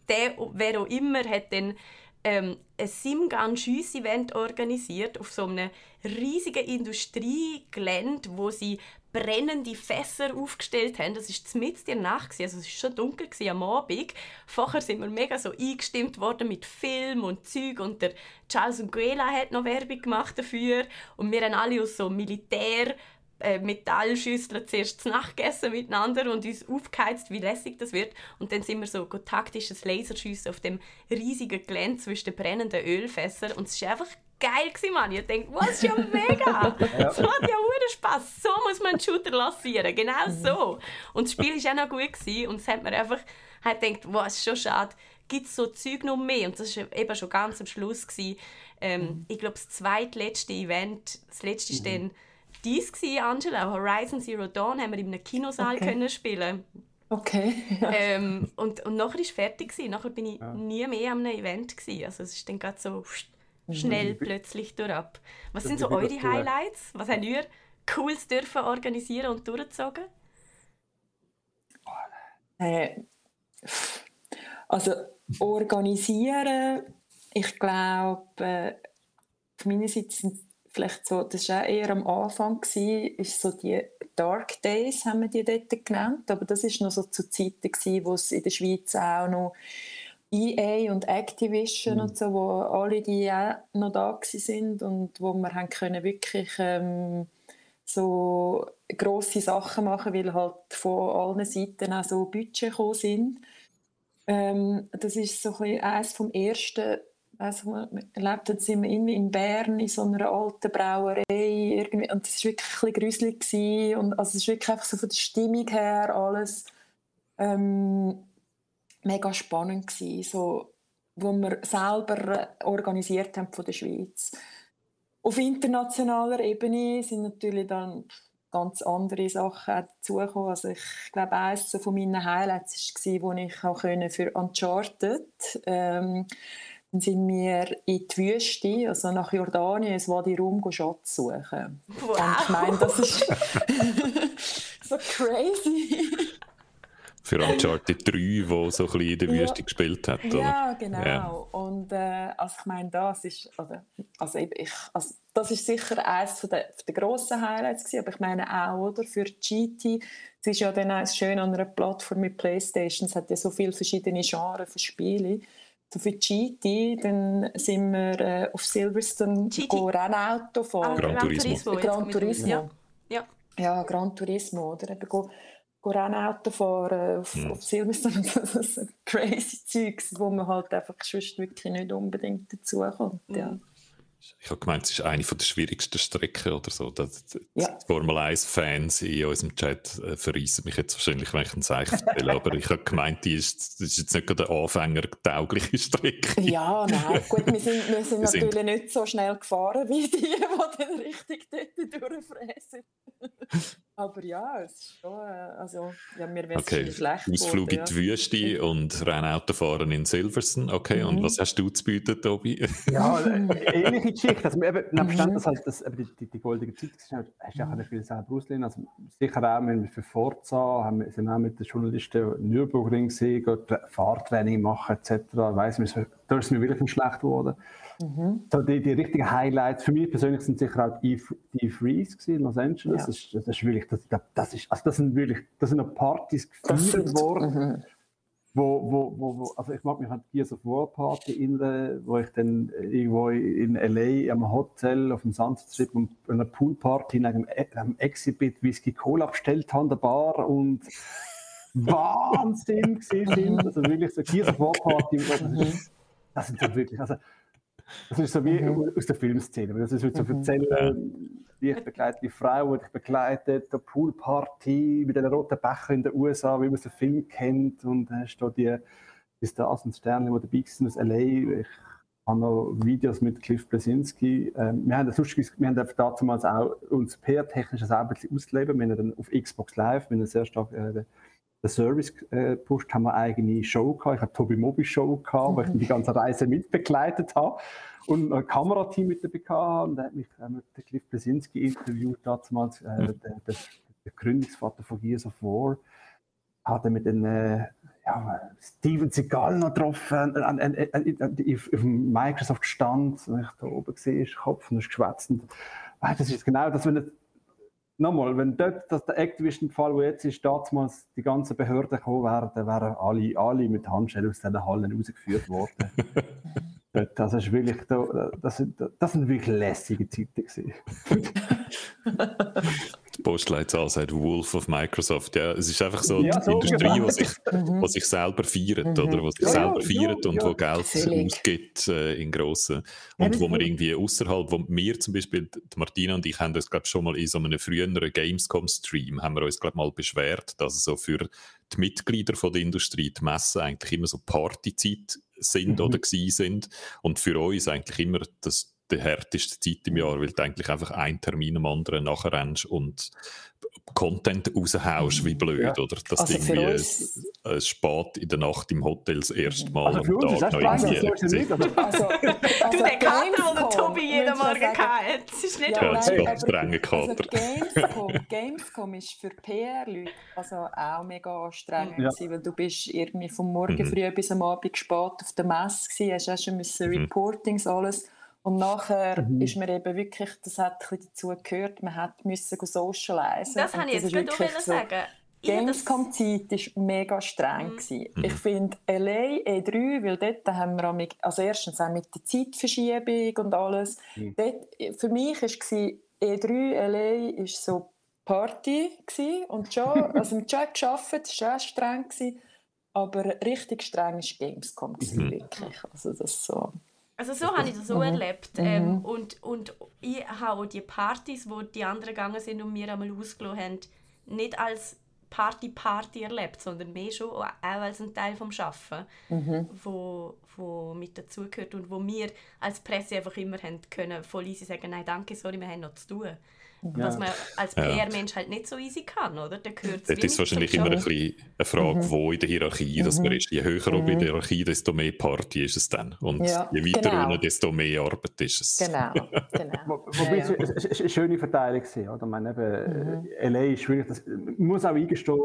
Der, wer auch immer, hat dann ähm, ein Simgan Schiess-Event organisiert auf so einem riesigen Industriegelände, wo sie brennende Fässer aufgestellt haben. Das war mitten der Nacht, also es war schon dunkel am Abend. Vorher sind wir mega so eingestimmt worden mit Film und Zeug und der Charles Nguela hat noch Werbung gemacht dafür und wir haben alle aus so Militär äh, Metallschüsseln zuerst zu Nacht miteinander und uns aufgeheizt, wie lässig das wird. Und dann sind wir so taktisches Laserschiessen auf dem riesigen Gelände zwischen den brennenden Ölfässern und es war einfach geil gewesen, Mann. Ich denke, was ist ja mega. Das macht ja hure Spaß. So muss man einen Shooter lancieren. Genau mhm. so. Und das Spiel war auch noch gut gewesen. und es hat mir einfach hat gedacht, was ist schon schade. Gibt es so Zeug noch mehr? Und das war eben schon ganz am Schluss. Gewesen. Ähm, mhm. Ich glaube, das zweitletzte Event, das letzte ist mhm. dann dies gewesen, Angela. Horizon Zero Dawn haben wir in einem Kinosaal okay. können spielen. Okay. ähm, und, und nachher war es fertig. Gewesen. Nachher bin ich ja. nie mehr an einem Event. Gewesen. Also es ist dann gerade so schnell mhm. plötzlich durchab. Was sind so eure Highlights? Was habt ihr Cooles dürfen organisieren und durchgezogen? Äh, also organisieren, ich glaube, äh, von meiner Seite sind vielleicht so, das war auch eher am Anfang, gewesen, ist so die Dark Days, haben wir die dort genannt, aber das ist noch so zu Zeiten gewesen, wo es in der Schweiz auch noch EA und Activision mhm. und so, wo alle die auch noch da sind und wo wir haben können wirklich ähm, so grosse Sachen machen, weil halt von allen Seiten auch so Budget gekommen sind. Ähm, das ist so ein eines vom ersten also wir erlebt haben, sind wir irgendwie in Bern in so einer alten Brauerei irgendwie, und es war wirklich ein bisschen gruselig und also es ist wirklich einfach so von der Stimmung her alles ähm, mega spannend gewesen, so, wo wir selber organisiert haben von der Schweiz. Auf internationaler Ebene sind natürlich dann ganz andere Sachen dazugekommen. Also ich glaube, eines von meinen Highlights war, wo ich auch für Uncharted ähm, dann sind wir in die Wüste, also nach Jordanien, es war die Raum Schatz suchen. Wow. Und ich meine, das ist so crazy. Für Uncharted 3, wo so ein bisschen in der Wüste ja. gespielt hat. Oder? Ja, genau. Ja. Und äh, also ich meine, das ist, also, also ich, also, das ist sicher eines der, der grossen Highlights gewesen, aber ich meine auch, oder, für GT, es ist ja dann auch schön an einer Plattform mit Playstation, es hat ja so viele verschiedene Genres für Spiele. So für GT, dann sind wir äh, auf Silverstone Rennauto fahren. Ah, Gran Turismo. Gran Turismo. Ja. ja. Ja, Gran Turismo, oder? Eben Rennauto fahren auf, mhm. auf Silverstone. Das ist crazy Zeugs, wo man halt einfach sonst wirklich nicht unbedingt dazukommt. Ja. Ich habe gemeint, es ist eine der schwierigsten Strecken oder so. Das, ja. Die Formel 1-Fans in unserem Chat äh, verreissen mich jetzt wahrscheinlich, wenn ich ein Zeichen erzähle. aber ich habe gemeint, die ist, das ist jetzt nicht gerade eine anfängertaugliche Strecke. Ja, nein, gut, wir sind, wir sind wir natürlich sind... nicht so schnell gefahren wie die, die dann richtig dort durchfräsen. Aber ja, es ist schon, äh, also, ja, mir wäre okay. schlecht Ausflug in die Wüste und Rennautofahren in Silverstone, okay, mhm. und was hast du zu bieten, Tobi? Ja, äh, ähnliche Geschichte, also eben, nebst mhm. dass halt das, die, die, die goldene Zeit hast, hast du auch mhm. viel selber auslehnen, also sicher auch wir für Forza, haben wir, sind auch mit den Journalisten Nürburgring gesehen, Fahrtraining machen etc., ich weiss, da ist mir wirklich schlecht geworden. Mhm. So die, die richtigen Highlights für mich persönlich sind sicher auch die, die Freeze in Los Angeles. Ja. Das, ist, das ist wirklich, das, das, ist, also das sind wirklich, das sind noch Partys gefeiert worden. Mhm. Wo, wo, wo, wo, also ich mag mich an die Gears of War Party erinnern, wo ich dann irgendwo in L.A. am Hotel auf dem Sunset Strip und einer Poolparty in einem, einem Exhibit Whisky Cola bestellt habe, der Bar und Wahnsinn gesehen sind. Also wirklich so Gears of War Party. Mhm. Das sind so wirklich, also das ist so wie mhm. aus der Filmszene. Das ist so mhm. erzählen, wie ich begleite die Frau, die ich begleite, der Poolparty mit den roten Becher in den USA, wie man es im Film kennt. Und dann hast du die, die Stars und Sterne, die dabei sind aus L.A. Ich habe noch Videos mit Cliff Blesinski. Ähm, wir haben das lustig, wir haben damals auch uns PR-technisch auch ein bisschen ausleben. Wir haben dann auf Xbox Live, wir haben sehr stark äh, den Service äh, pusht, haben wir eine eigene Show gehabt. Ich hatte Tobi Mobi Show gehabt, mhm. wo ich die ganze Reise mitbegleitet habe und ein Kamerateam mit dabei gehabt. Und da hat mich äh, mit Cliff Blesinski interviewt, damals äh, mhm. der, der, der, Gründungsvater von Gears of War. Hat er mit den äh, ja, Steven Seagal noch getroffen, an, an, an, auf dem Microsoft stand, und ich da oben gesehen, Kopf und geschwätzt. Das ist genau das, wenn nochmal, wenn dort das der Activision-Fall, wo jetzt ist, damals die ganzen Behörden gekommen wären, dann wären alle, alle mit Handschellen aus diesen Hallen rausgeführt worden. das ist wirklich, das das sind wirklich lässige Zeiten die Postleitzahl sagt Wolf of Microsoft. Ja, es ist einfach so ja, so die Industrie, die sich, mhm. sich selber feiert, mhm. oder? Was sich ja, selber feiert und wo Geld ausgibt äh, in grossen. Und wo man irgendwie außerhalb, wo wir zum Beispiel, Martina und ich haben uns, glaube schon mal in so einem früheren Gamescom-Stream, haben wir uns, glaube mal beschwert, dass so für die Mitglieder von der Industrie die Messen eigentlich immer so Partyzeit sind mhm. oder gewesen sind. Und für uns eigentlich immer das die härteste Zeit im Jahr, weil du eigentlich einfach einen Termin am anderen nachher rennst und Content raushaust, wie blöd, ja. oder? Dass also du irgendwie uns... äh, spät in der Nacht im Hotel das erste Mal also uns Tag noch irgendwie... Nicht, also, also, du, der Kater, den Tobi jeden Morgen hatte, das ist nicht ja, ein ganz strenger Kater. Also Gamescom, Gamescom ist für PR-Leute also auch mega anstrengend ja. gewesen, weil du bist irgendwie vom Morgen mhm. früh bis am Abend spät auf der Messe gewesen, hast auch schon müssen mhm. Reportings, alles und nachher mhm. ist mir eben wirklich, das hat ein dazu gehört, man hat müssen socialisen. Das habe ich jetzt gerade so, sagen. Gamescom-Zeit war mega streng. Mhm. Ich finde LA E3, weil dort haben wir also erstens auch mit der Zeitverschiebung und alles. Mhm. Dort, für mich war E3 LA ist so Party und schon, also mit Jack gearbeitet, war auch streng, aber richtig streng war Gamescom, mhm. wirklich. Also das so. Also so habe ich das so mhm. erlebt. Mhm. Ähm, und, und ich habe auch die Partys, wo die anderen gegangen sind und mir einmal ausgelassen haben, nicht als Party-Party erlebt, sondern mehr schon auch als ein Teil des Arbeiten, mhm. wo, wo mit dazugehört und wo wir als Presse einfach immer haben können, voll easy sagen, nein, danke, sorry, wir haben noch zu tun. Ja. Was man als PR-Mensch halt nicht so easy kann, oder? Da gehört Das ist wahrscheinlich immer ein bisschen eine Frage, mhm. wo in der Hierarchie das man mhm. ist. Je höher mhm. in der Hierarchie, desto mehr Party ist es dann. Und ja, je weiter genau. unten, desto mehr Arbeit ist es. Genau, genau. Wobei ja, ja. es eine schöne Verteilung war. Oder? Ich meine, eben, mhm. LA ist wirklich, das, man muss auch eingestehen,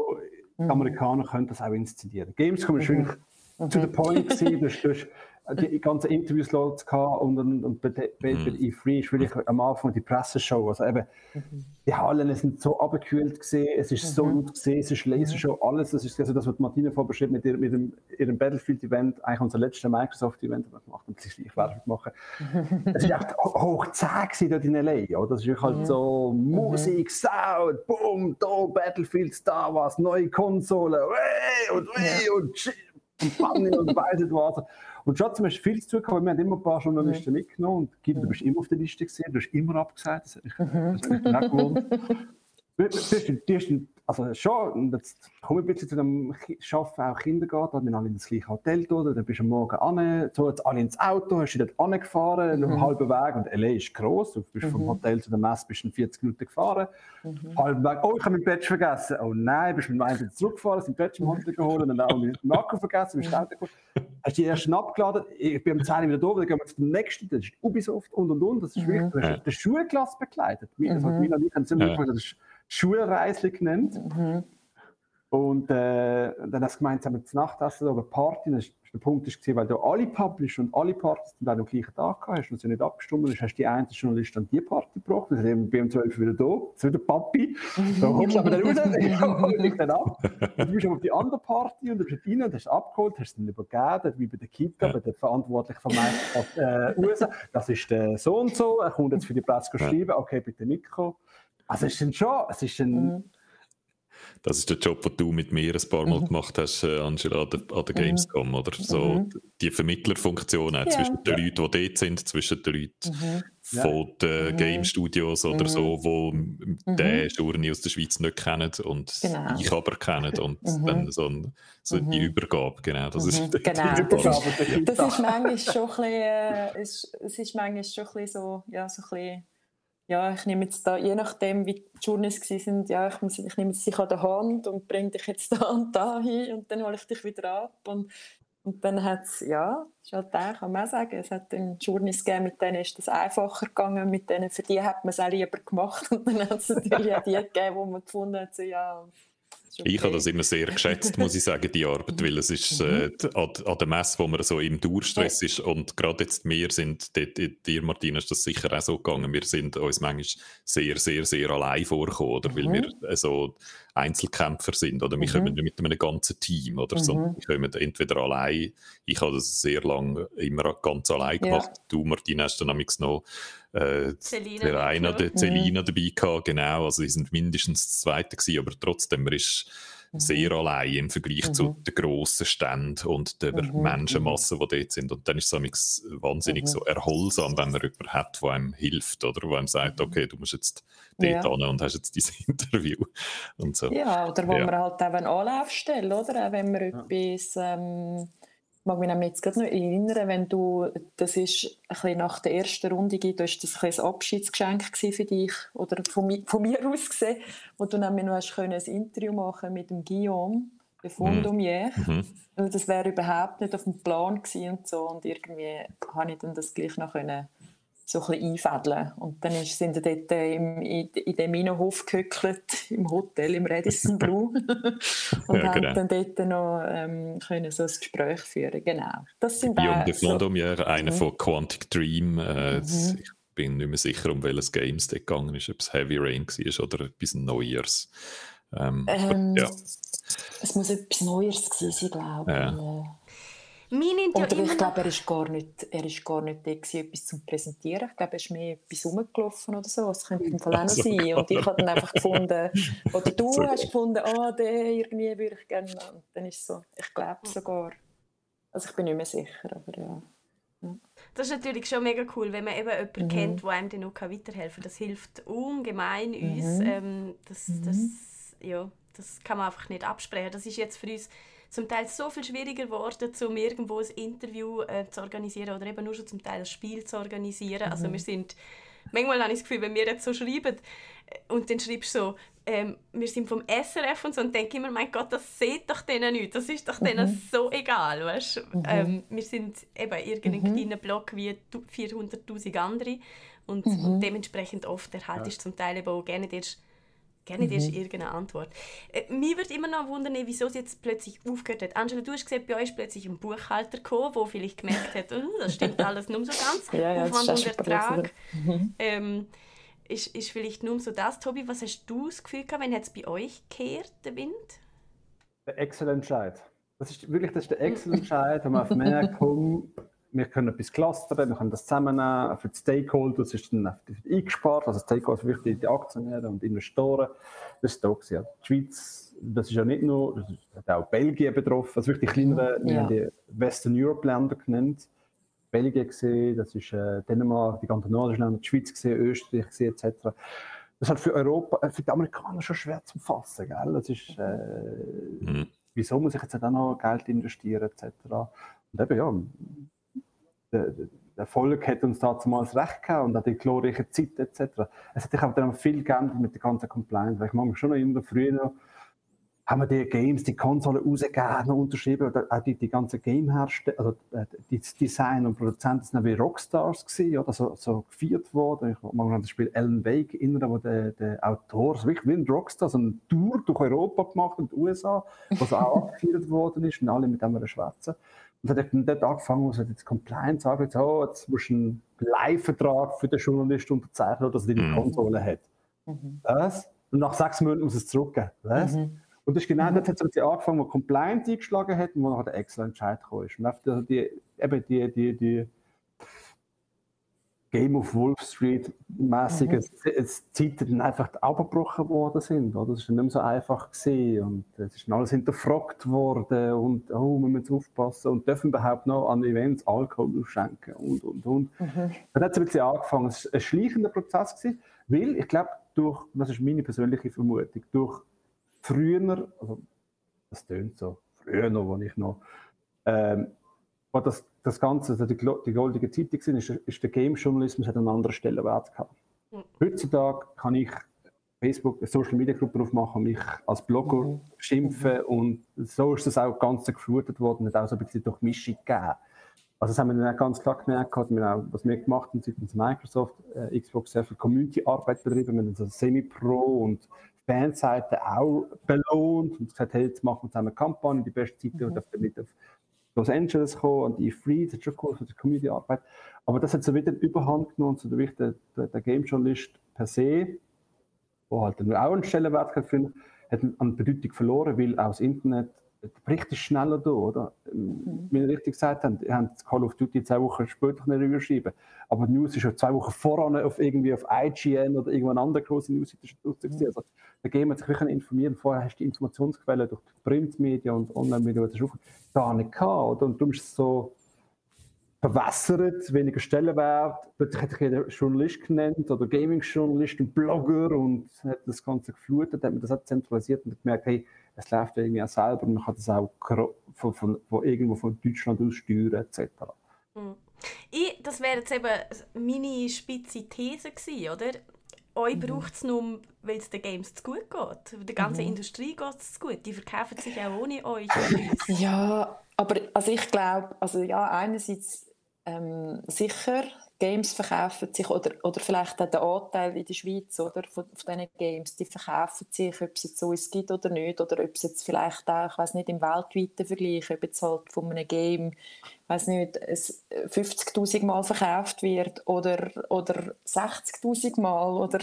die mhm. Amerikaner können das auch inszenieren. Gamescom ist wirklich mhm. to the point gewesen, die ganzen Interviews gehabt und, und, und bei, bei, bei mhm. E3 ist wirklich am Anfang die Presseshow. Also eben, mhm. die Hallen sind so abgekühlt gesehen, es ist so mhm. laut gesehen, es ist Lasershow, mhm. alles. Das ist also das, was Martina vorher beschrieben mit, ihr, mit dem, ihrem Battlefield-Event, eigentlich unser letztes Microsoft-Event, das wir gemacht haben, ich werde machen. es war echt hoch 10 dort in L.A. Oder? Das ist halt mhm. so Musik, Sound, boom, da Battlefield, Star Wars, neue Konsole, und, ja. und, und, und Bunny und beide Wasser. Und trotzdem hast du viel zu tun wir haben immer ein paar Journalisten mhm. mitgenommen und Gil, du bist immer auf der Liste gesehen, du hast immer abgesagt, das mhm. das nicht gewohnt. Du hast, du hast also schon, und jetzt komme ich ein bisschen zu dem Arbeiten, auch Kindergarten, wir alle in das gleiche Hotel dort, dann bist du am Morgen an, so jetzt alle ins Auto, hast dich dort angefahren, mhm. einen halben Weg, und L.A. ist gross, du bist mhm. vom Hotel zu der Messe bist in 40 Minuten gefahren, mhm. halben Weg, oh, ich habe mein Badge vergessen, oh nein, bist mit dem einen zurückgefahren, hast dein Badge im Hotel geholt, und dann auch den Akku vergessen, bist du Auto geholt, hast die ersten abgeladen, ich bin am 10 wieder da, dann gehen wir zu dem nächsten, das ist Ubisoft und und und, das ist wirklich, du hast die Schulklasse begleitet, das hat Mina und ich, haben ziemlich Schulreisli genannt. Mhm. Und äh, dann das Nachtessen oder Party. Das der Punkt war, weil du alle Publisher und alle Partys dann am gleichen Tag gehabt hast und sie nicht abgestimmt hast, hast du die einen Journalist an die Party gebracht. Dann sind wir um 12 wieder da. Jetzt wieder Papi. Da kommst du aber dann raus, hol dich dann ab. Und du bist auf die andere Party und du bist rein und hast abgeholt, hast es dann übergeben, wie bei der Kita, bei der Verantwortlichen von meinem äh, raus. Das ist der so und so, er kommt jetzt für die Presse schreiben, okay, bitte mitkommen. Also es ist schon, es ist ein... Mhm. Das ist der Job, den du mit mir ein paar Mal mhm. gemacht hast, äh, Angela, an der, an der mhm. Gamescom, oder? So mhm. die Vermittlerfunktion ja. zwischen den Leuten, die dort sind, zwischen den Leuten mhm. von den mhm. Game Studios oder so, die mhm. den Journey aus der Schweiz nicht kennen und genau. ich aber kennen und dann so, ein, so die Übergabe, genau. Das ist, genau. Das, ist, das ist manchmal schon ein bisschen, äh, es ist manchmal schon ein bisschen so, ja, so ein bisschen ja, ich nehme jetzt da, je nachdem, wie die Journeys sind, ja, ich, muss, ich nehme jetzt dich an der Hand und bringe dich jetzt da und da hin und dann hole ich dich wieder ab. Und, und dann hat es, ja, ist halt der, kann man auch sagen, es hat dann Journeys gegeben, mit denen ist das einfacher gegangen, mit denen, für die hat man es auch lieber gemacht. Und dann hat es natürlich auch die gegeben, wo man gefunden hat, so, ja, Okay. Ich habe das immer sehr geschätzt, muss ich sagen, die Arbeit, weil es ist äh, mhm. an, an, der Messe, wo man so im Dauerstress ist und gerade jetzt wir sind, dir Martina ist das sicher auch so gegangen, wir sind uns manchmal sehr, sehr, sehr allein vorgekommen, oder, weil mhm. wir äh, so Einzelkämpfer sind oder wir mhm. kommen mit einem ganzen Team oder so. Mhm. Wir kommen entweder allein, ich habe das sehr lange immer ganz allein gemacht, ja. du Martina hast dann noch äh, der einer, der Celina mhm. dabei gehabt, genau, also die sind mindestens das Zweite gewesen, aber trotzdem, man ist mhm. sehr allein im Vergleich mhm. zu den grossen Ständen und der mhm. Menschenmasse, die dort sind. Und dann ist es wahnsinnig mhm. so erholsam, wenn man jemanden hat, der einem hilft oder der einem sagt, okay, du musst jetzt dort ja. hin und hast jetzt dieses Interview. Und so. Ja, oder wo ja. man halt auch einen Anlauf stellt, oder? Auch wenn man ja. etwas... Ähm mag mich jetzt gerade noch erinnern, wenn du, das ist ein bisschen nach der ersten Runde, du hast das ein, ein Abschiedsgeschenk für dich, oder von, von mir aus gesehen, wo du nämlich noch hast können, ein Interview machen mit dem Guillaume, de Fondomier. Mhm. mhm. Also das wäre überhaupt nicht auf dem Plan gewesen und so, und irgendwie habe ich dann das gleich noch können so ein bisschen einfädeln. Und dann ist, sind wir dort äh, im, in, in dem Innenhof gehöckelt, im Hotel, im Radisson Blue. und ja, haben genau. dann dort noch ähm, können so ein Gespräch führen Genau. Das sind Guillaume de Flandomier, so, einer mhm. von Quantic Dream. Äh, mhm. Ich bin nicht mehr sicher, um welches Game es dort gegangen ist, ob es Heavy Rain war oder etwas Neues. Ähm, ähm, ja. Es muss etwas Neues gewesen sein, glaube ich. Ja. Mein Oder ich glaube, er ist gar nicht, er ist gar nicht da gewesen, etwas zu präsentieren. Ich glaube, er ist mehr etwas rumgelaufen oder so. Das könnte im Fall auch noch also. sein. Und ich habe dann einfach gefunden, oder du so. hast gefunden, oh, den irgendwie würde ich gerne. Und dann ist so, ich glaube sogar. Also ich bin nicht mehr sicher, aber ja. Das ist natürlich schon mega cool, wenn man eben jemanden mhm. kennt, der einem dann auch weiterhelfen kann. Das hilft ungemein mhm. uns. Ähm, das, mhm. das, ja, das kann man einfach nicht absprechen. Das ist jetzt für uns zum Teil so viel schwieriger geworden, um irgendwo ein Interview äh, zu organisieren oder eben nur schon zum Teil ein Spiel zu organisieren. Also mhm. Also wir sind, manchmal habe ich das Gefühl, wenn wir jetzt so schreiben äh, und dann schreibst du so, ähm, wir sind vom SRF und so und denke immer, mein Gott, das sieht doch denen nicht, das ist doch denen mhm. so egal, weißt? Mhm. Ähm, wir sind eben irgendein mhm. kleiner Block wie 400'000 andere und, und mhm. dementsprechend oft erhaltest ja. zum Teil eben auch gerne erst Gerne mhm. ist irgendeine Antwort. Äh, mir würde immer noch wundern, wieso es jetzt plötzlich aufgehört hat. Angela, du hast gesehen, bei euch ist plötzlich ein Buchhalter gekommen, der vielleicht gemerkt hat, oh, das stimmt alles nur so ganz. ja, ja, Aufwand und Ertrag. Mhm. Ähm, ist, ist vielleicht nur so das. Tobi, was hast du das Gefühl gehabt, wenn es bei euch kehrt, der Wind? Der Excel-Entscheid. Das ist wirklich das ist der Excel-Entscheid, wo man auf mehr kommt. Wir können etwas clustern, wir können das zusammennehmen. Für die Stakeholders ist dann eingespart. Also Stakeholders wirklich die Aktionäre und Investoren. Das ist da gewesen. Die Schweiz, das ist ja nicht nur, das hat auch Belgien betroffen, also wirklich die kleineren, ja. die Western Europe Länder genannt. Belgien gesehen, das ist äh, Dänemark, die ganzen nordischen Länder, die Schweiz gesehen, Österreich gesehen, etc. Das ist halt für Europa, äh, für die Amerikaner schon schwer zu fassen, gell? Das ist, äh, mhm. wieso muss ich jetzt auch noch Geld investieren, etc. Und eben, ja, der, Erfolg hat uns damals recht gehabt und auch die glorreiche Zeit, etc. Es hat sich aber dann viel geändert mit der ganzen Compliance, weil ich mag mich schon noch immer früher noch haben wir die Games, die Konsole rausgegeben, unterschrieben, oder auch die, die ganzen Game-Hersteller, also äh, die Design und Produzenten sind wie Rockstars gewesen, oder so, so gefeiert worden. Ich mag mich an das Spiel Alan Wake erinnern, wo der, der Autor, so wie ein Rockstar, so eine Tour durch Europa gemacht und die USA, wo so auch abgefeiert worden ist und alle mit dem schwätzen. Und hat dort angefangen, wo jetzt Compliance sagt, oh, jetzt musst du einen Live-Vertrag für den Journalist unterzeichnen, dass er die mhm. Konsole hat. Mhm. Was? Und nach sechs Monaten muss es zurückgeben. Was? Mhm. Und das ist genau mhm. das, hat sie angefangen, wo Compliance eingeschlagen hat und wo nachher der Excel-Entscheid kam. Und die, eben die, die, die Game of Wolf Street mäßige mhm. Zeiten einfach abgebrochen worden sind. Oder? Das war nicht mehr so einfach gewesen. und es ist alles hinterfragt worden und oh, wir müssen aufpassen und dürfen überhaupt noch an Events Alkohol schenken und und und. Mhm. Dann hat es ein bisschen angefangen. Es war ein schleichender Prozess gewesen, weil ich glaube, durch, das ist meine persönliche Vermutung, durch früher, also das tönt so, früher noch, als ich noch, ähm, war das, das Ganze, also die, die goldige Zeit war, ist, ist der Game-Journalismus einen anderen Stellenwert gehabt. Mhm. Heutzutage kann ich Facebook, eine Social Media Gruppe aufmachen, mich als Blogger mhm. schimpfen und so ist das auch ganz geflutet worden, hat auch so ein bisschen durch Mischung gegeben. Also das haben wir dann auch ganz klar gemerkt, wir auch, was wir gemacht haben seitens Microsoft, äh, Xbox sehr viel Community-Arbeit betrieben, wir haben so Semi-Pro und Fanseite auch belohnt und gesagt, hey, jetzt machen wir zusammen eine Kampagne, die beste Zeit mhm. und damit auf Los Angeles kommen und E3, das ist schon cool für die Community-Arbeit. Aber das hat so wieder Überhand genommen, so der, der, der Game-Journalist per se, der halt nur auch einen Stellenwert hat, hat an Bedeutung verloren, weil auch das Internet der Bericht ist schneller da, oder? Mhm. Wie ihr richtig gesagt habt, habt Call of Duty zwei Wochen später nicht überschrieben. Aber die News ist schon zwei Wochen voran auf irgendwie auf IGN oder irgendeine andere große News mhm. Also, da gehen wir sich wirklich informieren. Vorher hast du die Informationsquellen durch die Printmedien und Online-Medien gar nicht gehabt, oder? Und du bist so verwässert, weniger Stellenwert. Plötzlich hat sich jeder Journalist genannt oder Gaming-Journalist und Blogger und hat das Ganze geflutet, hat man das auch zentralisiert und gemerkt, hey, es läuft irgendwie auch selber und man kann das auch von, von, von irgendwo von Deutschland aus steuern etc. Mhm. Ich, das wäre jetzt eben meine spitze These gewesen, oder? Euch mhm. braucht es nur, weil es den Games zu gut geht. Der ganzen mhm. Industrie geht es zu gut. Die verkaufen sich auch ohne euch. ja, aber also ich glaube, also ja, einerseits ähm, sicher Games verkaufen sich, oder, oder vielleicht auch der Anteil in der Schweiz oder, von, von diesen Games, die verkaufen sich, ob es jetzt so es gibt oder nicht, oder ob es jetzt vielleicht auch, ich weiß nicht, im weltweiten Vergleich, ob jetzt halt von einem Game, ich weiß nicht, 50'000 Mal verkauft wird oder, oder 60'000 Mal oder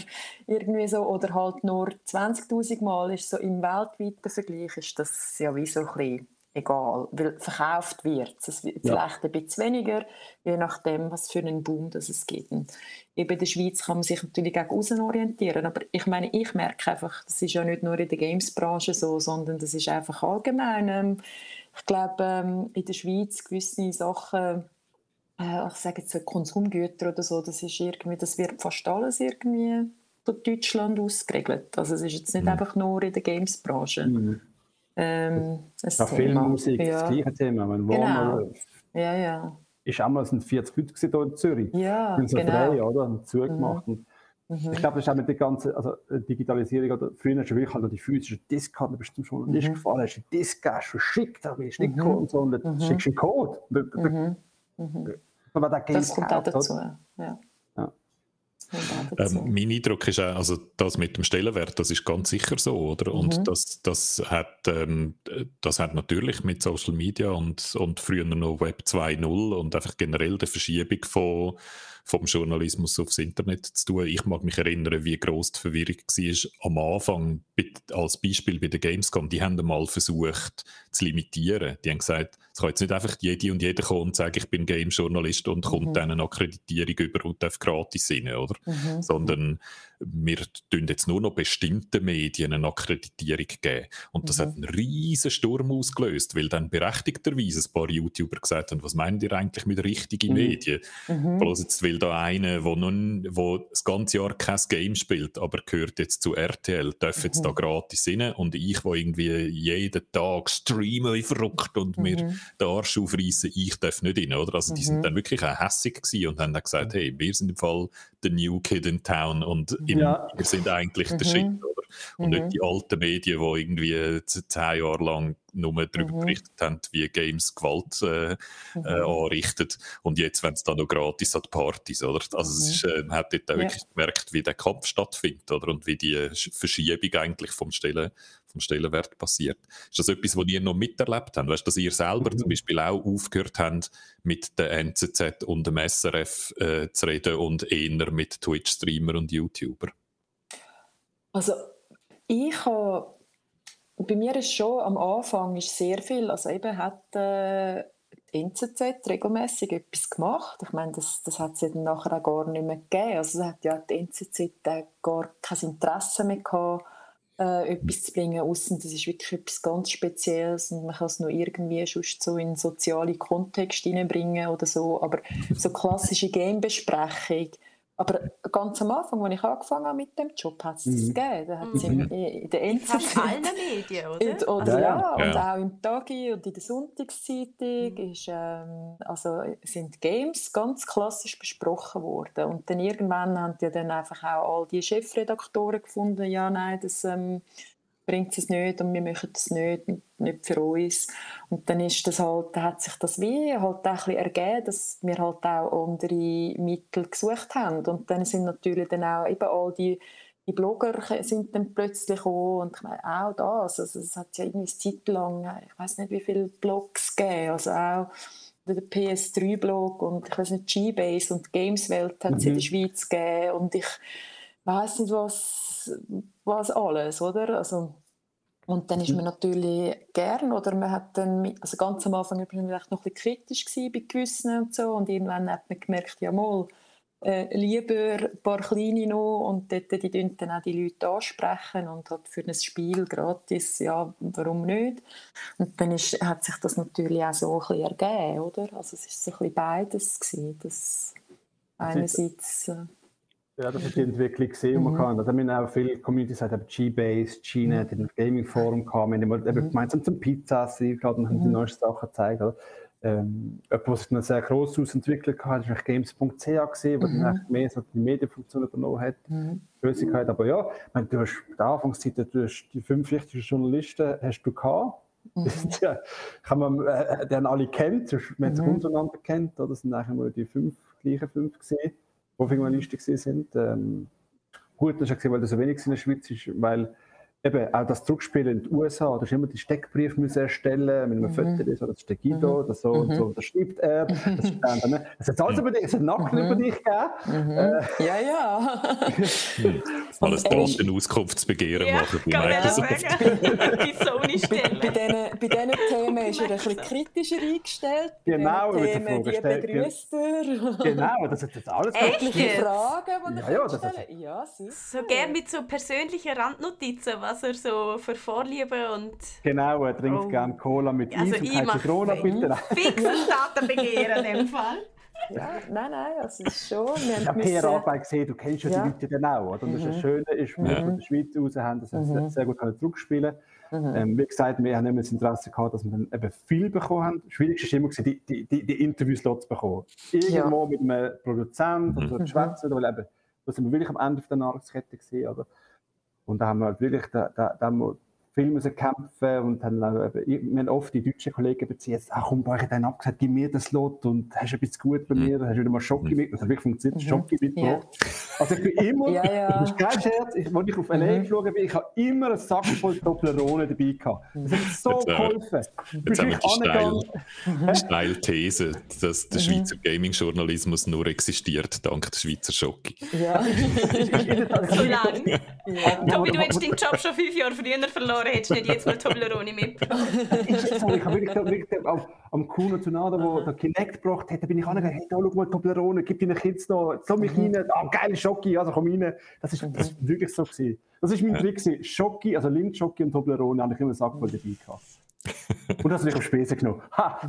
irgendwie so, oder halt nur 20'000 Mal, ist. So im weltweiten Vergleich ist das ja wie so ein bisschen egal, weil verkauft wird es. wird ja. vielleicht ein bisschen weniger, je nachdem, was für einen Boom das es gibt. Und eben in der Schweiz kann man sich natürlich auch außen orientieren, aber ich meine, ich merke einfach, das ist ja nicht nur in der Games-Branche so, sondern das ist einfach allgemein. Ähm, ich glaube, ähm, in der Schweiz gewisse Sachen äh, ich sage jetzt Konsumgüter oder so, das ist irgendwie, das wird fast alles irgendwie von Deutschland ausgeregelt. Also es ist jetzt nicht mhm. einfach nur in der Games-Branche. Mhm. Ähm, ja, Filmmusik, ja. das gleiche Thema. Wenn genau. läuft, ja, ja. ist einmal sind 40 Leute hier in Zürich. Ja, in so genau. drei, oder? Zugemacht. Mhm. Mhm. Ich glaube, das ist auch mit der ganzen also Digitalisierung, oder früher hast du wirklich halt die physische Disk gehabt, du bist zum Journalist mhm. gefahren, hast die Disk verschickt, da bist du nicht mhm. und so, und dann mhm. schickst du einen Code. Mhm. Mhm. Das kommt auch dazu, ja. Ähm, mein Eindruck ist auch, also das mit dem Stellenwert, das ist ganz sicher so, oder? Mhm. Und das, das, hat, ähm, das hat natürlich mit Social Media und, und früher noch Web 2.0 und einfach generell der Verschiebung von vom Journalismus aufs Internet zu tun. Ich mag mich erinnern, wie groß die Verwirrung war am Anfang, als Beispiel bei der Gamescom. Die haben einmal versucht zu limitieren. Die haben gesagt, es kann jetzt nicht einfach jede und jeder kommen und sagen, ich bin Game-Journalist und mhm. kommt dann eine Akkreditierung über und darf gratis rein, oder? Mhm. Sondern wir tun jetzt nur noch bestimmten Medien eine Akkreditierung geben. Und das mhm. hat einen riesen Sturm ausgelöst, weil dann berechtigterweise ein paar YouTuber gesagt haben, was meint ihr eigentlich mit richtigen mhm. Medien? Mhm. Bloß jetzt will da einer, der nun, wo das ganze Jahr kein Game spielt, aber gehört jetzt zu RTL, darf jetzt da mhm. gratis rein und ich, wo irgendwie jeden Tag streame wie verrückt und mir mhm. den Arsch aufreißen, ich darf nicht rein, oder? Also die sind mhm. dann wirklich auch hässig gewesen und haben dann gesagt, hey, wir sind im Fall the new kid in town und im, ja. wir sind eigentlich mhm. der Shit, oder? Und mhm. nicht die alten Medien, die irgendwie zehn Jahre lang nur darüber mhm. berichtet haben, wie Games Gewalt äh, äh mhm. äh, anrichtet. Und jetzt, wenn es dann noch gratis an die Partys, oder? Also mhm. ist, äh, man hat dort auch ja. wirklich gemerkt, wie der Kampf stattfindet, oder? Und wie die Verschiebung eigentlich vom Stellen, vom Stellenwert passiert. Ist das etwas, was ihr noch miterlebt habt? Weißt du, dass ihr selber mhm. zum Beispiel auch aufgehört habt, mit der NZZ und dem SRF äh, zu reden und eher mit Twitch-Streamer und YouTuber? Also ich habe, bei mir ist schon am Anfang ist sehr viel, also eben hat äh, die NZZ regelmäßig etwas gemacht. Ich meine, das, das hat es dann nachher auch gar nicht mehr gegeben. Also es hat ja die NZZ gar kein Interesse mehr gehabt, äh, etwas zu bringen, außen das ist wirklich etwas ganz Spezielles und man kann es nur irgendwie sonst so in soziale Kontext hineinbringen oder so, aber so klassische Game-Besprechung aber ganz am Anfang, als ich angefangen habe mit dem Job, hat es das mhm. gegeben. Da hat es mhm. in, in der NZZ... allen Medien, oder? oder ja, ja, und ja. auch im Tagi und in der Sonntagszeitung mhm. ist, ähm, also sind Games ganz klassisch besprochen worden. Und dann irgendwann haben ja dann einfach auch all die Chefredaktoren gefunden, ja, nein, das... Ähm, bringt es nicht und wir machen es nicht, nicht für uns. Und dann ist das halt, hat sich das wie halt auch ein bisschen ergeben, dass wir halt auch andere Mittel gesucht haben. Und dann sind natürlich dann auch eben all die, die Blogger sind dann plötzlich gekommen und ich meine, auch das, also es hat ja irgendwie eine Zeit lang, ich weiß nicht wie viele Blogs gegeben, also auch der PS3-Blog und ich weiß nicht, G-Base und Gameswelt hat es mhm. in der Schweiz gegeben und ich weiß nicht, was, was alles, oder? Also, und dann ist man natürlich gern, oder man hat dann, also ganz am Anfang war man vielleicht noch ein bisschen kritisch bei gewissen und so, und irgendwann hat man gemerkt, ja mal, äh, lieber ein paar kleine noch und dort, die dann auch die Leute ansprechen und halt für ein Spiel gratis, ja, warum nicht? Und dann ist, hat sich das natürlich auch so ein bisschen ergeben, oder? Also es war so ein bisschen beides gewesen, das einerseits... Äh, ja, das ist die Entwicklung gesehen, mhm. man kann. Also, wir haben auch viele Communities, haben G-Base, Gnet, mhm. im Gaming Forum kamen, wir haben eben mhm. gemeinsam zum Pizzas eingeladen und haben die mhm. neuesten Sachen gezeigt. Oder? Ähm, etwas, was sich dann sehr gross ausentwickelt hat, ist games.ch gesehen, wo mhm. dann mehr so die Medienfunktion übernommen hat. Mhm. Aber ja, meine, du hast in der Anfangszeit du hast die fünf wichtigsten Journalisten hast du gehabt. Mhm. ja, kann man, äh, den alle kennt, wenn man sich untereinander kennt, oder? das sind eigentlich nur die fünf, gleichen fünf gesehen. Profimanisten sind. Ähm, gut, das ist weil das so wenig in der Schweiz ist, weil eben auch das Zurückspielen in den USA, da hast immer die Steckbrief müssen erstellen mit einem mhm. Foto, ist, das ist der Guido, mhm. das so und so, das schreibt er, das ist dann, ne? es hat alles über dich, es hat Nacken mhm. über dich gegeben. Mhm. Äh, ja, ja. Alles Datenauskunftsbegehren ja, machen bei Microsoft. die Sony-Stelle. Bei, bei diesen Themen ist er ein bisschen kritischer eingestellt. Genau, bei Themen, wie begrüßt er. Genau, das ist alles Echt? Fragen, die ja, ja, stellen. Ja, sicher. So gerne mit so persönlichen Randnotizen, was was er so für Vorlieben und... Genau, er trinkt oh. gerne Cola mit also Eis und keine Zitrone, bitte. Fixes Datenbegehren in dem Fall. ja, nein, nein, also es ist schon. Wir ich habe PR-Arbeit gesehen, du kennst ja, ja. die Leute dann auch. Oder? Und das, mhm. das Schöne ist, wir ja. von der Schweiz aus haben das mhm. sehr gut zurückspielen mhm. ähm, Wie gesagt, wir haben immer das Interesse gehabt, dass wir dann eben viel bekommen haben. Das Schwierigste war immer, die, die, die, die Interviews-Slots bekommen. Irgendwo ja. mit einem Produzenten oder so mhm. schwätzen, weil eben, da sind wir wirklich am Ende der Nahrungskette gesehen. Oder? Und da haben wir halt wirklich, da, da, da viel müssen kämpfen und haben wir haben oft die deutschen Kollegen beziehen, ach komm, ich dann abgesagt, gib mir das Lot und hast ein bisschen gut bei mir, hast wieder mal Schocke mhm. mit, das hat wirklich funktioniert, mhm. Schocke mitgebracht. Ja. Also ich bin immer, ja, ja. das ist kein Scherz, ich, als ich auf LA mhm. geflogen bin, ich habe immer einen Sack voll Toblerone dabei gehabt. Das hat so jetzt, äh, geholfen. Jetzt habe ich die steil, steile These, dass der mhm. Schweizer Gaming-Journalismus nur existiert dank der Schweizer Schocke. Ja. so lange. Tobi, du hättest deinen Job schon fünf Jahre früher verloren Jahre hättest du nicht jetzt mal Toblerone mitgebracht. ich habe wirklich, wirklich am, am Kuno Tsunada, wo der Kinect gebracht hat, da bin ich angegangen, hey, da schau mal Toblerone, gib deinen Kids noch, so mich mhm. rein, ah, geile Schocki, also komm rein. Das ist, das ist wirklich so gewesen. Das ist mein Trick gewesen. Schocki, also Lindschocki und Toblerone, habe ich immer Sack voll dabei gehabt. Und das habe ich auf Spesen genommen. Ha!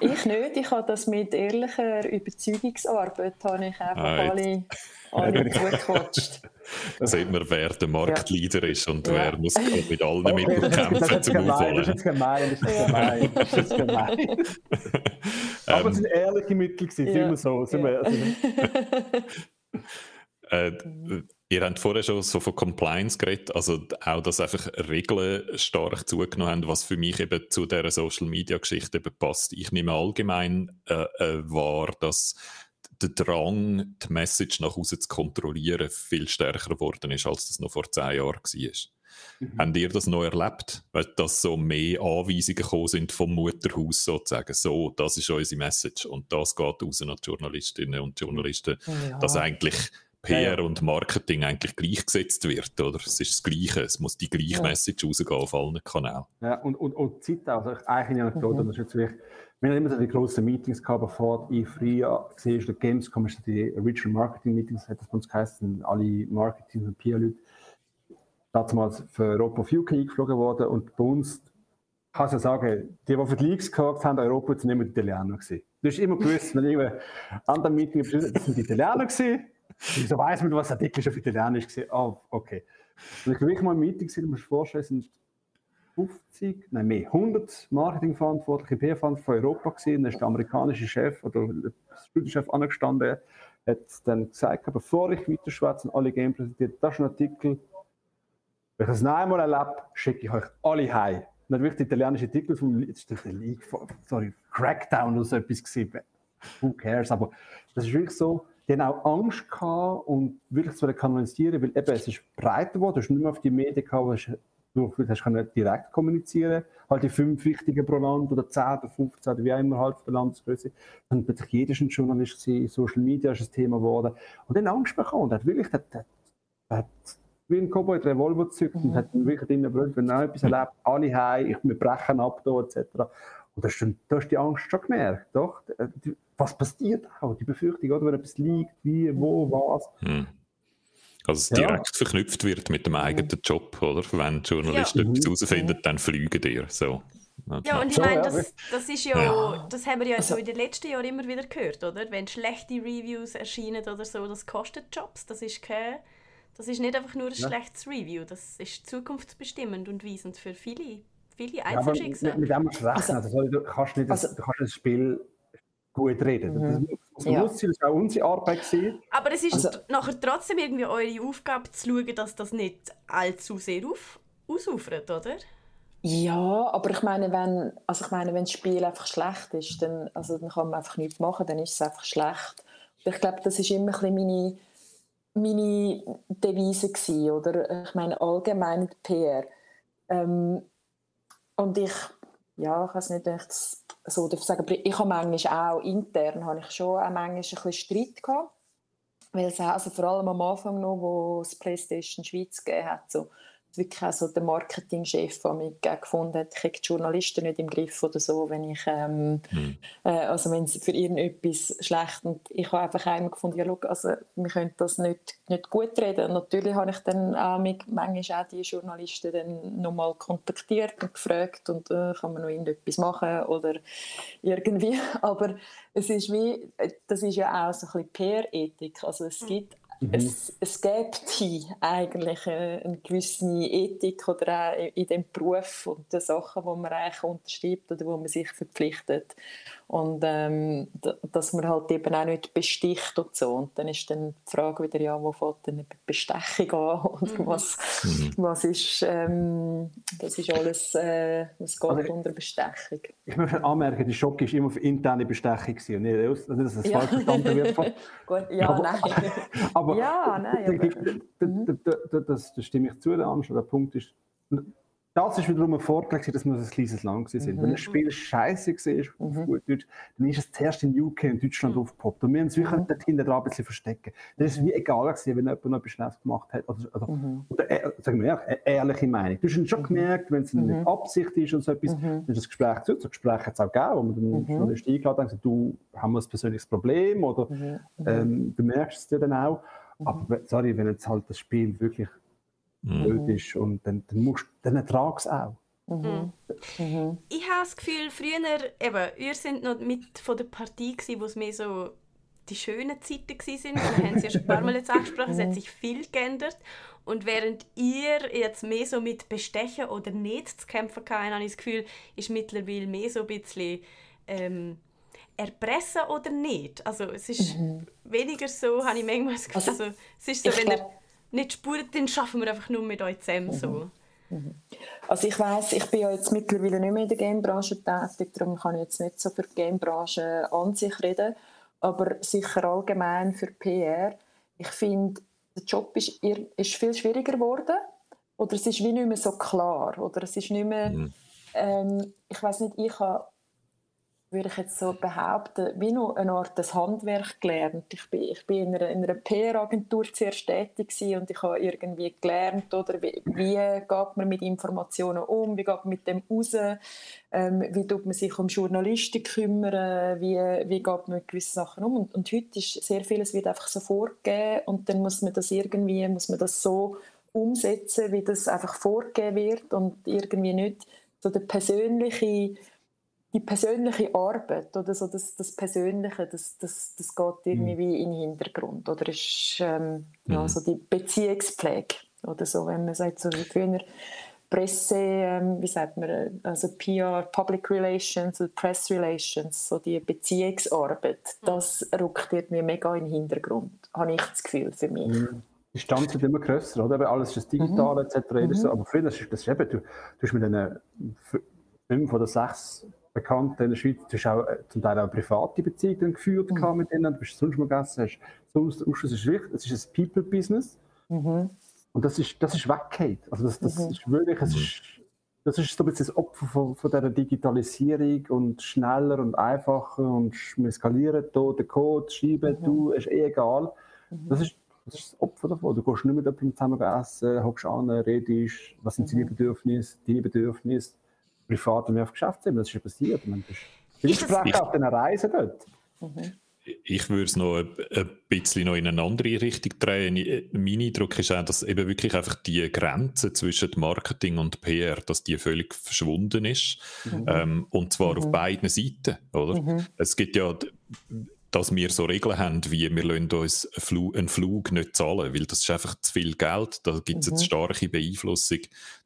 ich nicht. Ich habe das mit ehrlicher Überzeugungsarbeit habe ich einfach ah, alle, alle zugequatscht. Da sieht man, wer der Marktleader ja. ist und ja. wer muss mit allen Mitteln kämpfen zum Aufholen. Das ist gemein, das ist gemein, das ist gemein. Aber es sind ehrliche Mittel, sind ja. immer so. Sind wir, also, äh, Ihr habt vorher schon so von Compliance geredet, also auch, dass einfach Regeln stark zugenommen haben, was für mich eben zu dieser Social-Media-Geschichte passt. Ich nehme allgemein äh, äh, wahr, dass der Drang, die Message nach außen zu kontrollieren, viel stärker geworden ist, als das noch vor zehn Jahren war. Mhm. Habt ihr das noch erlebt? Dass so mehr Anweisungen gekommen sind vom Mutterhaus sozusagen, so, das ist unsere Message und das geht raus an die Journalistinnen und Journalisten, ja. dass eigentlich PR ja, ja. und Marketing eigentlich gleichgesetzt wird, oder? Es ist das Gleiche, es muss die gleiche ja. Message rausgehen auf allen Kanälen. Ja, und, und, und Zeit auch, also eigentlich eine Anekdote, mhm. das ist jetzt wirklich, wir haben immer so die grossen Meetings gehabt, bevor ich früher gesehen habe, Gamescom ist die Original Marketing Meetings, hat das bei uns geheißen, alle Marketing- und PR-Leute damals für Europa of UK eingeflogen worden und bei uns kann ich ja sagen, die, die für die Leagues gehabt haben, Europa, sind immer die Italiener gewesen. Du hast immer gewusst, wenn ich an der Meeting das sind die Italiener gewesen, Wieso weiß man, was der Artikel auf Italienisch war? Oh, okay. Und ich war wirklich mal im Meeting, du musst dir vorstellen, sind 50, nein mehr, 100 Marketingverantwortliche, PR-Verantwortliche von Europa gewesen. Dann ist der amerikanische Chef oder der Studiochef angestanden, hat dann gesagt, bevor ich weiter schwätze und alle Game präsentiert, das ist ein Artikel, wenn ich das noch einmal erlebe, schicke ich euch alle heim. Dann wirklich der italienische Artikel vom jetzt ist der League, sorry, Crackdown oder so etwas gesehen. Who cares? Aber das ist wirklich so, die haben auch Angst gehabt und wirklich zu kanalisieren, weil eben, es ist breiter geworden, du hast nicht mehr auf die Medien gehabt, du hast direkt kommunizieren, halt die fünf wichtigen pro Land oder zehn oder 15 oder wie auch immer halt der Landesgröße. Dann plötzlich jeder ein Journalist gewesen, Social Media ist ein Thema geworden und dann Angst bekommen und hat wirklich, hat, hat, hat wie ein Cowboy den Revolver gezückt mhm. und hat wirklich drinnen gebrüllt, wenn er etwas erlebt, alle heim, wir brechen ab da etc. Und da hast du, da hast die Angst schon gemerkt, doch? Was passiert auch? Die Befürchtung, oder? Wenn etwas liegt, wie, wo, was. Hm. Also es ja. direkt verknüpft wird mit dem eigenen Job, oder? Wenn Journalisten ja. etwas herausfinden, dann fliegen dir. So. Ja, und ich meine, das, das ist ja, das haben wir ja also, in den letzten Jahren immer wieder gehört, oder? Wenn schlechte Reviews erscheinen oder so, das kostet Jobs. Das ist kein, das ist nicht einfach nur ein schlechtes Review, das ist zukunftsbestimmend und weisend für viele viele Einzelschicksale. Ja, mit, mit dem musst du rechnen. Also, du, kannst nicht also, das, du kannst das Spiel gut reden. Mhm. Das, ja. das war auch unsere Arbeit. Gewesen. Aber es ist also, nachher trotzdem irgendwie eure Aufgabe zu schauen, dass das nicht allzu sehr auf, ausufert, oder? Ja, aber ich meine, wenn, also ich meine, wenn das Spiel einfach schlecht ist, dann, also dann kann man einfach nichts machen, dann ist es einfach schlecht. Und ich glaube, das ist immer ein meine, meine Devise gewesen, oder? Ich meine, allgemein die PR. Ähm, und ich, ja, ich weiß nicht, wenn ich das so darf sagen, aber ich habe manchmal auch intern habe ich schon auch manchmal ein bisschen Streit gehabt. Weil es also vor allem am Anfang noch, wo es PlayStation Schweiz gegeben hat, so wirklich auch so der Marketingchef der mich gefunden hat, ich habe die Journalisten nicht im Griff oder so, wenn ich, ähm, mhm. äh, also wenn es für irgendetwas schlecht und ich habe einfach einmal gefunden, ja, schau, also wir können das nicht, nicht gut reden. Und natürlich habe ich dann auch mit, manchmal auch die Journalisten dann nochmal kontaktiert und gefragt und äh, kann man noch irgendetwas machen oder irgendwie, aber es ist wie, das ist ja auch so ein bisschen PR-Ethik, also es gibt Mhm. Es, es gibt eigentlich eine, eine, gewisse Ethik oder auch in dem Beruf und den Sachen, die man eigentlich unterschreibt oder wo man sich verpflichtet. Und ähm, dass man halt eben auch nicht besticht und so. Und dann ist dann die Frage wieder, ja, wo fängt denn die Bestechung an? Oder mhm. was, mhm. was ist, ähm, das ist alles, äh, was geht also, unter Bestechung. Ich möchte anmerken, die Schock ist immer für interne Bestechung gewesen, nicht, aus, nicht dass es ja. falsch verstanden wird. Gut, ja, aber, nein. aber, ja, nein. Aber, das, das, das stimme ich zu, der Der Punkt ist, das ist wiederum ein Vorteil, dass wir ein kleines Land sind. Mhm. Wenn ein Spiel scheiße war, mhm. gut Deutsch, dann ist es zuerst in UK und Deutschland mhm. aufgepoppt. Und wir haben uns wirklich mhm. dort hinten dran ein bisschen verstecken. Das ist wie egal gewesen, wenn jemand noch etwas Schnelles gemacht hat. Also, also, mhm. Oder, äh, sagen wir ehrlich, eine ehrliche Meinung. Du hast schon mhm. gemerkt, wenn es mhm. mit Absicht ist und so etwas, mhm. dann ist das Gespräch zu. So Gespräch hat es auch gegeben, wo man dann mhm. Journalist eingeladen hat gesagt, du, haben wir ein persönliches Problem? Oder ähm, du merkst es dir dann auch. Aber sorry, wenn jetzt halt das Spiel wirklich blöd mhm. ist und dann, dann, musst, dann ertrag es auch. Mhm. Mhm. Ich habe das Gefühl, früher, eben, ihr seid noch mit von der Partie wo es mehr so die schönen Zeiten waren. Wir haben es ja schon ein paar Mal jetzt angesprochen, es hat sich viel geändert. Und während ihr jetzt mehr so mit Bestechen oder nicht zu kämpfen habt, habe ich das Gefühl, ist mittlerweile mehr so ein bisschen ähm, erpressen oder nicht. Also es ist mhm. weniger so, habe ich manchmal das Gefühl, also, also, es ist so, wenn glaub, nicht spürt, dann schaffen wir einfach nur mit euch zusammen. So. Mhm. mhm. Also ich weiß, ich bin ja jetzt mittlerweile nicht mehr in der Gamebranche tätig, darum kann ich jetzt nicht so für die Gamebranche an sich reden, aber sicher allgemein für PR. Ich finde, der Job ist, ist viel schwieriger geworden oder es ist wie nicht mehr so klar oder es ist nicht mehr, mhm. ähm, ich weiß nicht, ich habe würde ich jetzt so behaupten, wie noch eine Art des Handwerk gelernt. Ich bin, ich bin in einer, einer PR-Agentur zuerst tätig und ich habe irgendwie gelernt, oder wie, wie geht man mit Informationen um, wie geht man mit dem raus, ähm, wie tut man sich um Journalisten kümmern, wie, wie geht man mit gewissen Sachen um. Und, und heute ist sehr vieles wird einfach so vorgegeben und dann muss man das irgendwie, muss man das so umsetzen, wie das einfach vorgegeben wird und irgendwie nicht so der persönliche die persönliche Arbeit oder so das, das Persönliche, das, das, das geht irgendwie mhm. in den Hintergrund. Oder ist ähm, mhm. ja, so die Beziehungspflege oder so, wenn man sagt, so wie früher Presse, ähm, wie sagt man, also PR, Public Relations, Press Relations, so die Beziehungsarbeit, mhm. das rückt irgendwie mega in den Hintergrund, habe ich das Gefühl für mich. Mhm. Die Stand sind immer grösser, oder? Alles ist digital mhm. etc. Mhm. Aber früher, das ist, das ist eben, du, du hast mit diesen fünf oder sechs bekannt in der Schweiz. Du hast auch äh, zum Teil auch private Beziehungen geführt mhm. mit denen. Du bist sonst mal gegessen, hast sonst, Ausschuss ist wichtig. Es ist ein People-Business. Mhm. Und das ist, das ist weggehend. Also das, das mhm. ist wirklich, es ist, das ist so ein bisschen das Opfer von, von dieser Digitalisierung und schneller und einfacher und wir skalieren hier den Code, schreiben, mhm. du, ist eh egal. Mhm. Das ist das ist das Opfer davon. Du gehst nicht mit jemandem zusammen essen, hockst an, redest, was sind seine mhm. Bedürfnisse, deine Bedürfnisse privat und mehr auf Geschäftsebene. Das ist ja passiert. Man ist vielleicht auf einer Reise dort. Mhm. Ich würde es noch ein, bisschen noch in eine andere Richtung drehen. Mein Eindruck ist auch, dass eben wirklich einfach die Grenze zwischen Marketing und PR, dass die völlig verschwunden ist. Mhm. Ähm, und zwar mhm. auf beiden Seiten, oder? Mhm. Es gibt ja dass wir so Regeln haben, wie wir lassen uns einen Flug nicht zahlen, weil das ist einfach zu viel Geld, da gibt es mhm. eine starke Beeinflussung.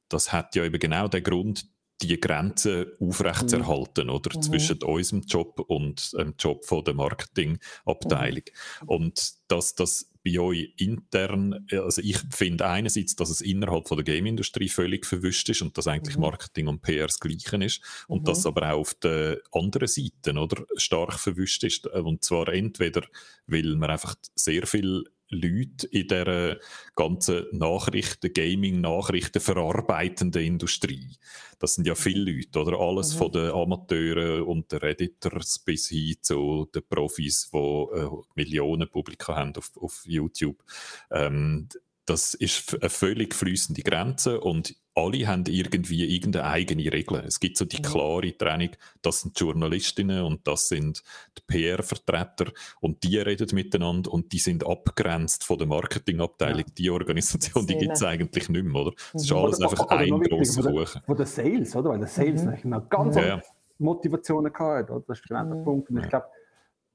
Das hat ja eben genau den Grund, die Grenze aufrechtzuerhalten, mhm. oder? Mhm. Zwischen unserem Job und dem Job von der Marketingabteilung. Mhm. Und dass das bei euch intern, also ich finde einerseits, dass es innerhalb von der Game-Industrie völlig verwischt ist und dass eigentlich mhm. Marketing und PR das Gleiche ist und mhm. dass aber auch auf der anderen Seite, oder? Stark verwischt ist. Und zwar entweder, weil man einfach sehr viel Leute in der ganzen Nachrichten, Gaming-Nachrichten verarbeitenden Industrie. Das sind ja viele Leute, oder? Alles mhm. von den Amateuren und den Redditors bis hin zu den Profis, die äh, Millionen Publika haben auf, auf YouTube. Ähm, das ist eine völlig fließende Grenze und alle haben irgendwie irgendeine eigene Regel. Es gibt so die klare Trennung, das sind Journalistinnen und das sind die PR-Vertreter und die reden miteinander und die sind abgrenzt von der Marketingabteilung. Ja. Die Organisation, die gibt es eigentlich nicht mehr, oder? Es ist mhm. alles oder, einfach oder, ein grosser Kuchen. Von der Sales, oder? Weil der Sales mhm. noch ganz ja. Motivationen gehabt, oder? Das ist genau der mhm. Punkt. Und ich glaube,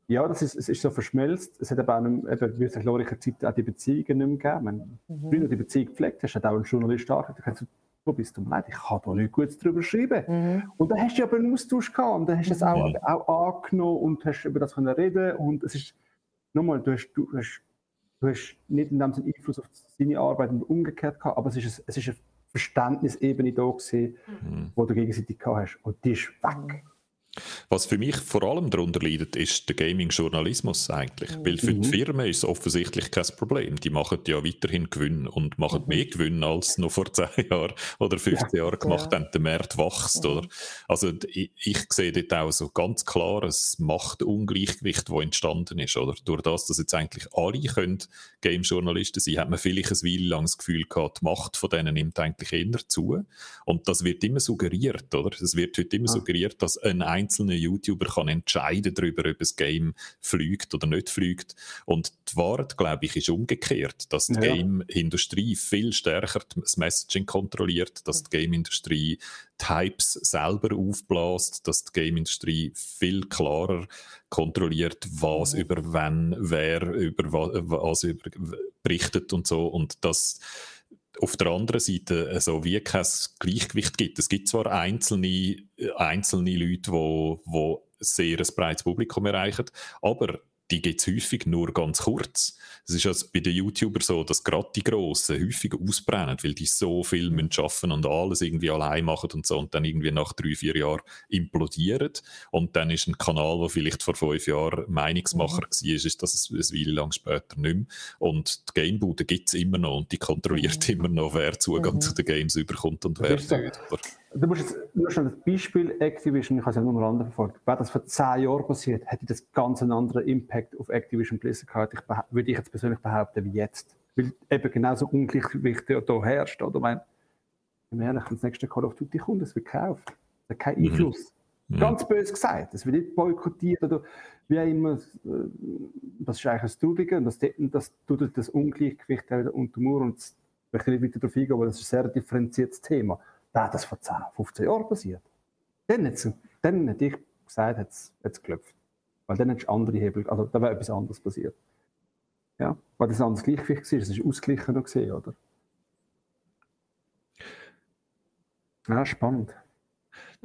ja, das ist, es ist so verschmelzt. Es hat aber auch nicht, eben, wie es in glorreicher Zeit auch die Beziehungen nicht mehr gegeben. Wenn mhm. früher die Beziehung gepflegt hast, hat auch ein Journalist gesagt, wo bist du leid, ich kann da nichts Gutes drüber schreiben. Mhm. Und dann hast du aber einen Austausch gehabt und dann hast du es mhm. auch, auch angenommen und hast über das können reden und es ist, nochmal, du hast, du hast, du hast nicht in dem Sinne Einfluss auf seine Arbeit und umgekehrt gehabt, aber es ist, ein, es ist eine Verständnisebene da gewesen, mhm. wo du gegenseitig gehabt hast und die ist weg. Was für mich vor allem darunter leidet, ist der Gaming-Journalismus eigentlich. Mhm. Weil für die mhm. Firmen ist es offensichtlich kein Problem. Die machen ja weiterhin Gewinn und machen mhm. mehr Gewinn als noch vor 10 Jahren oder 15 ja. Jahren gemacht ja. haben. Der Markt wächst. Mhm. Oder? Also ich, ich, sehe dort auch so ganz klar ein Machtungleichgewicht, das entstanden ist. Oder? Durch das, dass jetzt eigentlich alle können Game-Journalisten sein hat man vielleicht ein Weile lang das Gefühl gehabt, die Macht von denen nimmt eigentlich eher zu. Und das wird immer suggeriert. Oder? Es wird heute immer ja. suggeriert, dass ein einzelner YouTuber kann entscheiden darüber, ob das Game fliegt oder nicht fliegt. Und die Wahrheit, glaube ich, ist umgekehrt, dass die ja. Game-Industrie viel stärker das Messaging kontrolliert, dass die Game-Industrie die Hypes selber aufbläst, dass die Game-Industrie viel klarer kontrolliert, was mhm. über wen, wer über was über berichtet und so. Und das auf der anderen Seite also wie kein Gleichgewicht gibt. Es gibt zwar einzelne, einzelne Leute, die, die sehr ein breites Publikum erreichen, aber die gibt es häufig nur ganz kurz. Es ist also bei den YouTubern so, dass gerade die Grossen häufig ausbrennen, weil die so viel müssen schaffen und alles irgendwie allein machen und so und dann irgendwie nach drei, vier Jahren implodieren. Und dann ist ein Kanal, der vielleicht vor fünf Jahren Meinungsmacher mhm. war, ist das ein, ein Weile lang später nicht mehr. Und die Gamebude gibt es immer noch und die kontrolliert mhm. immer noch, wer Zugang mhm. zu den Games überkommt und wer nicht. Du musst jetzt nur schon das Beispiel Activision, ich habe es ja nur noch andere verfolgt, wäre das vor zehn Jahren passiert, hätte das ganz einen anderen Impact auf Activision Blizzard gehabt, ich würde ich jetzt persönlich behaupten, wie jetzt. Weil eben genauso Ungleichgewicht da herrscht. Oder? Ich meine, ehrlich, wenn das nächste Call of Duty kommt, es wird gekauft. Es hat keinen mhm. Einfluss. Mhm. Ganz böse gesagt. Es wird nicht boykottiert oder wie auch immer. Äh, das ist eigentlich das Traurige und das, das tut das Ungleichgewicht untermauern. Und ich möchte nicht weiter darauf eingehen, aber das ist ein sehr differenziertes Thema. Da hat das vor 10, 15 Jahren passiert. Dann, hat's, dann hätte ich gesagt, hat es geklopft. Weil dann hättest du andere Hebel, also da wäre etwas anderes passiert. Ja, weil das anders Gleichgewicht war, es ist ausgeglichen noch gesehen, oder? Ja, spannend.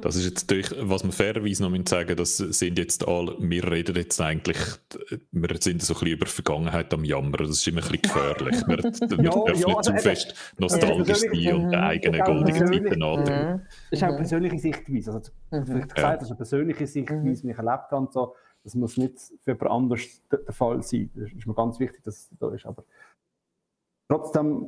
Das ist jetzt durch, was man fairerweise noch sagen das sind jetzt alle, wir reden jetzt eigentlich, wir sind so ein bisschen über die Vergangenheit am Jammern, das ist immer ein bisschen gefährlich. Wir, wir ja, dürfen ja, nicht zu fest nostalgisch sein und der eigenen goldigen Zeiten nachdenken. Das ist auch eine persönliche Sichtweise. Also, mhm. gesagt, das ist eine persönliche Sichtweise, mhm. wie ich erlebt habe. So, das muss nicht für jemand anders der, der Fall sein. Das ist mir ganz wichtig, dass es da ist. Aber Trotzdem,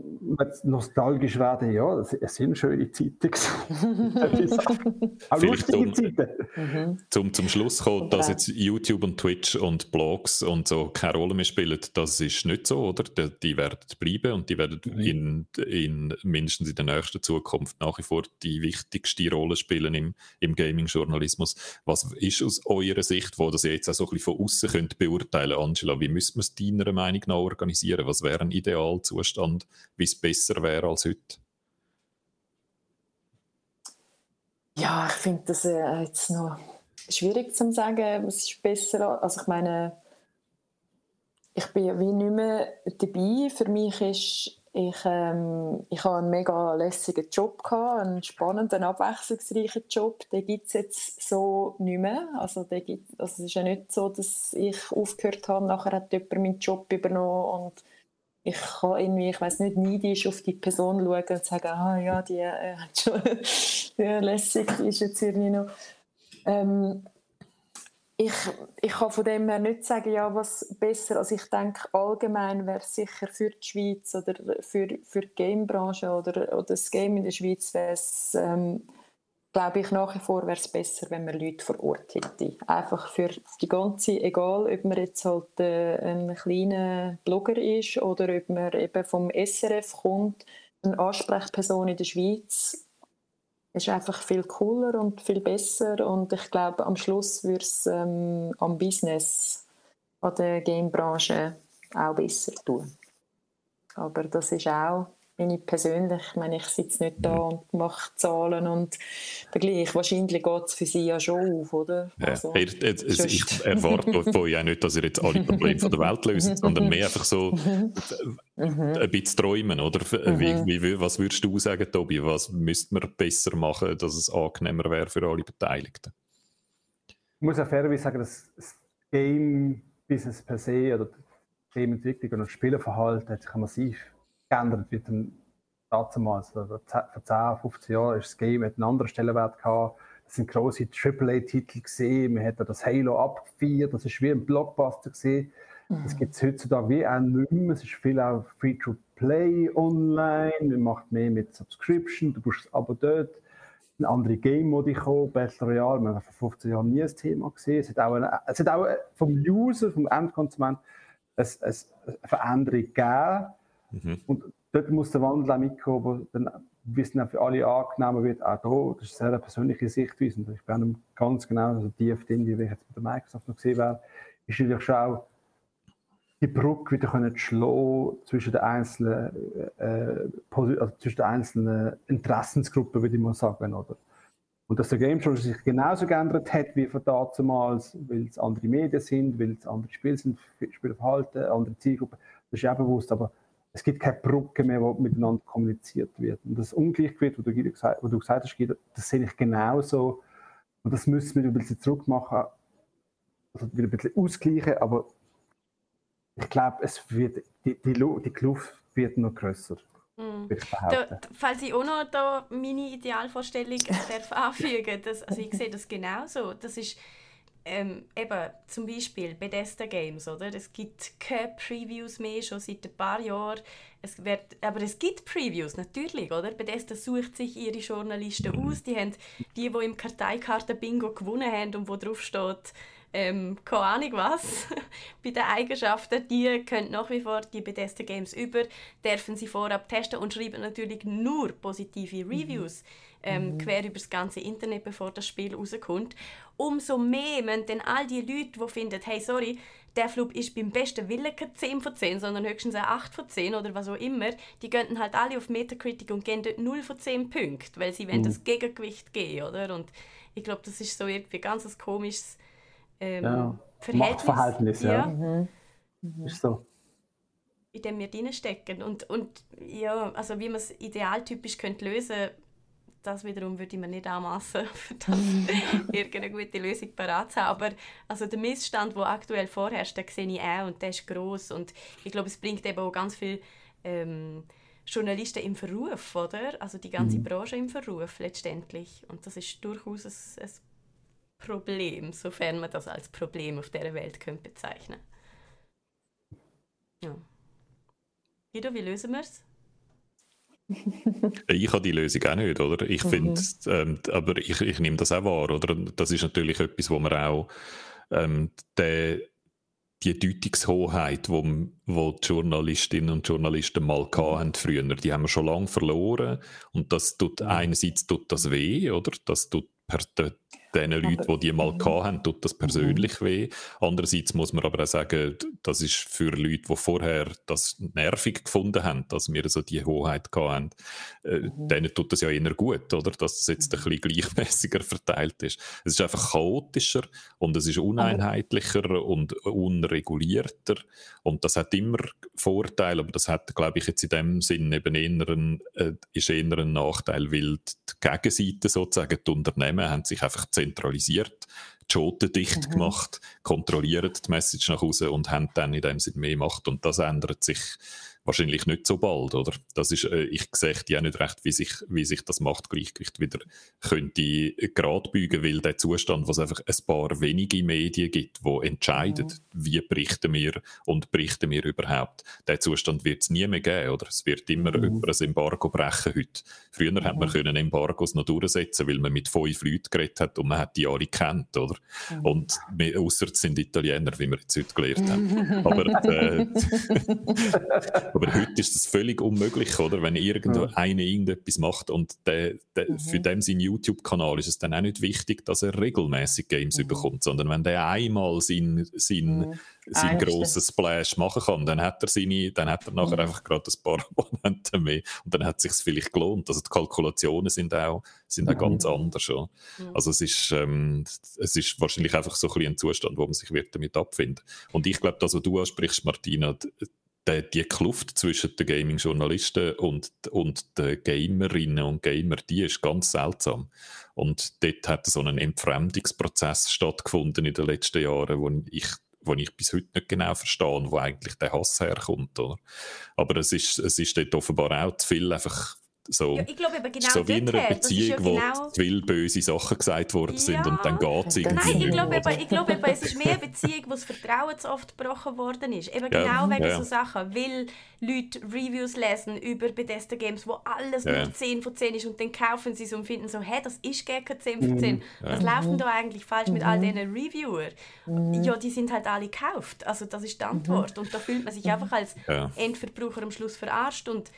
nostalgisch werden, ja, es sind schöne Zeiten. Auch lustige Zeiten. Mhm. Zum, zum Schluss kommt, dass jetzt YouTube und Twitch und Blogs und so keine Rolle mehr spielen, das ist nicht so, oder? Die, die werden bleiben und die werden mhm. in, in, mindestens in der nächsten Zukunft nach wie vor die wichtigste Rolle spielen im, im Gaming-Journalismus. Was ist aus eurer Sicht, wo das jetzt auch so ein bisschen von außen könnt beurteilen, Angela, wie müsste man es deiner Meinung nach organisieren? Was wäre ein Idealzustand? Zustand, wie es besser wäre als heute? Ja, ich finde das äh, jetzt noch schwierig zu sagen, was ist besser. Also ich meine, ich bin ja wie nicht mehr dabei. Für mich ist ich, ähm, ich habe einen mega lässigen Job gehabt, einen spannenden, abwechslungsreichen Job. Den gibt es jetzt so nicht mehr. Also, der gibt, also es ist ja nicht so, dass ich aufgehört habe, nachher hat jemand meinen Job übernommen und ich kann irgendwie, ich weiß nicht, neidisch auf die Person schauen und sagen, ah ja, die äh, hat schon, die lässig, ist jetzt irgendwie noch. Ähm, ich, ich kann von dem her nicht sagen, ja, was besser. Also ich denke, allgemein wäre es sicher für die Schweiz oder für, für die Gamebranche oder, oder das Game in der Schweiz wäre es ähm, glaube ich, nach wie vor wäre es besser, wenn man Leute vor Ort hätte. Einfach für die ganze, egal ob man jetzt halt äh, ein kleiner Blogger ist oder ob man eben vom SRF kommt, eine Ansprechperson in der Schweiz ist einfach viel cooler und viel besser und ich glaube, am Schluss würde es ähm, am Business, an der Gamebranche auch besser tun. Aber das ist auch meine persönlich, ich meine, ich sitze nicht da und mache Zahlen und Vergleich. Wahrscheinlich geht es für sie ja schon auf, oder? Ja, also, ich, ich erwarte von euch auch nicht, dass ihr jetzt alle Probleme von der Welt löst, sondern mehr einfach so mhm. ein bisschen träumen, oder? Wie, mhm. wie, was würdest du sagen, Tobi? Was müsste man besser machen, dass es angenehmer wäre für alle Beteiligten? Ich muss auch fairerweise sagen, dass das Game-Business per se oder die Gameentwicklung und das Spielerverhalten hat sich massiv geändert wie dann damals. Vor 10, 15 Jahren ist das Game hat einen anderen Stellenwert gehabt. Das sind große AAA-Titel gesehen. Man hat das Halo abgefeiert. Das ist wie ein Blockbuster gesehen. Mhm. Das gibt es heutzutage wie auch nicht mehr. Es ist viel auch Free-to-Play online. Man macht mehr mit Subscription. Du brauchst Abo dort. Ein andere Game-Modi gekommen, Battle Royale. Wir haben vor 15 Jahren nie ein Thema gesehen. Es hat auch, eine, es hat auch vom User, vom Endkonsument, eine, eine Veränderung gegeben Mhm. Und dort muss der Wandel auch mitkommen, wo dann, wie es dann für alle angenommen wird, auch hier, das ist eine sehr persönliche Sichtweise und ich bin ganz genau so tief drin, wie ich jetzt mit der Microsoft noch gesehen wäre, ist natürlich schon auch die Brücke wieder können schlagen zwischen den einzelnen, äh, also zwischen den einzelnen Interessensgruppen, würde ich mal sagen, oder? Und dass der Game Show sich genauso geändert hat wie von damals, weil es andere Medien sind, weil es andere Spiele sind, Spielverhalten, andere Zielgruppen, das ist ja bewusst, aber es gibt keine Brücke mehr, wo miteinander kommuniziert wird. Und das Ungleichgewicht, das du, gesagt, du gesagt hast, das sehe ich genauso. Und das müssen wir ein bisschen zurückmachen, also wieder ein bisschen ausgleichen, aber ich glaube, es wird, die, die, die Kluft wird noch grösser. Mm. Da, falls ich auch noch da meine Idealvorstellung darf anfügen darf, also ich sehe das genauso. Das ist ähm, eben zum Beispiel Bethesda Games, oder? Es gibt keine Previews mehr, schon seit ein paar Jahren. Es wird, aber es gibt Previews, natürlich, oder? Bethesda sucht sich ihre Journalisten aus. Die haben die, die im Karteikarten-Bingo gewonnen haben und wo drauf steht, ähm, keine Ahnung was, bei den Eigenschaften, die können nach wie vor die Bethesda Games über, dürfen sie vorab testen und schreiben natürlich nur positive Reviews. Mhm ähm, mhm. quer über das ganze Internet, bevor das Spiel rauskommt. Umso mehr müssen dann all die Leute, die finden, hey, sorry, der Flug ist beim besten Willen kein 10 von 10, sondern höchstens ein 8 von 10 oder was auch immer, die gehen halt alle auf Metacritic und gehen dort 0 von 10 Punkte, weil sie mhm. das Gegengewicht geben, oder? Und ich glaube, das ist so irgendwie ein ganz komisches ähm, ja. Verhältnis. Machtverhältnis, ja. ja. Mhm. Mhm. Ist so in dem wir drinstecken. Und, und ja, also wie man es idealtypisch könnte lösen das wiederum würde ich mir nicht anmassen, für das irgendeine gute Lösung parat zu haben. Aber also der Missstand, der aktuell vorherrscht, den sehe ich auch und der ist gross. Und ich glaube, es bringt eben auch ganz viele ähm, Journalisten im Verruf, oder? Also die ganze mhm. Branche im Verruf letztendlich. Und das ist durchaus ein, ein Problem, sofern man das als Problem auf dieser Welt könnte bezeichnen Ja. Guido, wie lösen wir es? Ich habe die Lösung auch nicht, oder? Ich finde, mhm. ähm, aber ich, ich nehme das auch wahr, oder? Das ist natürlich etwas, wo man auch ähm, der, die Deutungshoheit, wo, wo die Journalistinnen und Journalisten mal hatten früher, die haben wir schon lange verloren und das tut mhm. einerseits tut das weh, oder? Das tut per, den Leuten, die die mal mhm. hatten, tut das persönlich mhm. weh. Andererseits muss man aber auch sagen, das ist für Leute, die vorher das nervig gefunden haben, dass wir so die Hoheit hatten, äh, mhm. denen tut das ja eher gut, oder? Dass das jetzt ein bisschen gleichmäßiger verteilt ist. Es ist einfach chaotischer und es ist uneinheitlicher und unregulierter und das hat immer Vorteile, aber das hat, glaube ich, jetzt in dem Sinn eben eher ein, äh, ist eher ein Nachteil, weil die Gegenseite sozusagen, die Unternehmen haben sich einfach zentralisiert, die Schoten dicht mhm. gemacht, kontrollieren die Message nach Hause und haben dann in dem Sinne mehr Macht. Und das ändert sich wahrscheinlich nicht so bald, oder? Das ist, äh, ich sehe ja nicht recht, wie sich, wie sich das Machtgleichgewicht wieder könnte gerade bügen, weil der Zustand, was einfach ein paar wenige Medien gibt, wo entscheiden, mhm. wie berichten wir und berichten wir überhaupt, der Zustand wird es nie mehr geben, oder? Es wird immer mhm. über ein Embargo brechen heute. Früher mhm. hat man können Embargos noch durchsetzen, weil man mit fünf Leuten geredet hat und man hat die alle kennt, oder? Mhm. Und außer es sind Italiener, wie wir jetzt heute gelernt haben. Aber äh, Aber heute ist das völlig unmöglich, oder? Wenn irgendwo einer irgendetwas macht und der, der, mhm. für den sein YouTube-Kanal ist es dann auch nicht wichtig, dass er regelmäßig Games mhm. bekommt, sondern wenn der einmal sein, sein, mhm. sein grosses Splash machen kann, dann hat er seine, dann hat er nachher mhm. einfach gerade ein paar Abonnenten mehr und dann hat es sich vielleicht gelohnt. Also die Kalkulationen sind auch, sind auch ganz mhm. anders. Ja. Also es ist, ähm, es ist wahrscheinlich einfach so ein, ein Zustand, wo man sich wird damit abfindet. Und ich glaube, das, was du ansprichst, Martina, die, die Kluft zwischen den Gaming-Journalisten und, und den Gamerinnen und Gamer, die ist ganz seltsam. Und dort hat so ein Entfremdungsprozess stattgefunden in den letzten Jahren, wo ich wo ich bis heute nicht genau verstehe, wo eigentlich der Hass herkommt. Oder? Aber es ist, es ist dort offenbar auch zu viel einfach so, ja, ich glaube eben genau so wie in einer Beziehung, ja wo genau... viel böse Sachen gesagt worden sind ja. und dann geht es irgendwie Nein, ich glaube, eben, ich glaube eben, es ist mehr eine Beziehung, wo das Vertrauen zu oft gebrochen worden ist. Eben genau wegen so Sachen, weil Leute Reviews lesen über Bethesda Games, wo alles nur 10 von 10 ist und dann kaufen sie es und finden so, hä, das ist gar kein 10 von 10. Mhm. Was läuft denn da eigentlich falsch mit all mhm. diesen Reviewer? Mhm. Ja, die sind halt alle gekauft. Also das ist die Antwort. Und da fühlt man sich einfach als Endverbraucher am Schluss verarscht und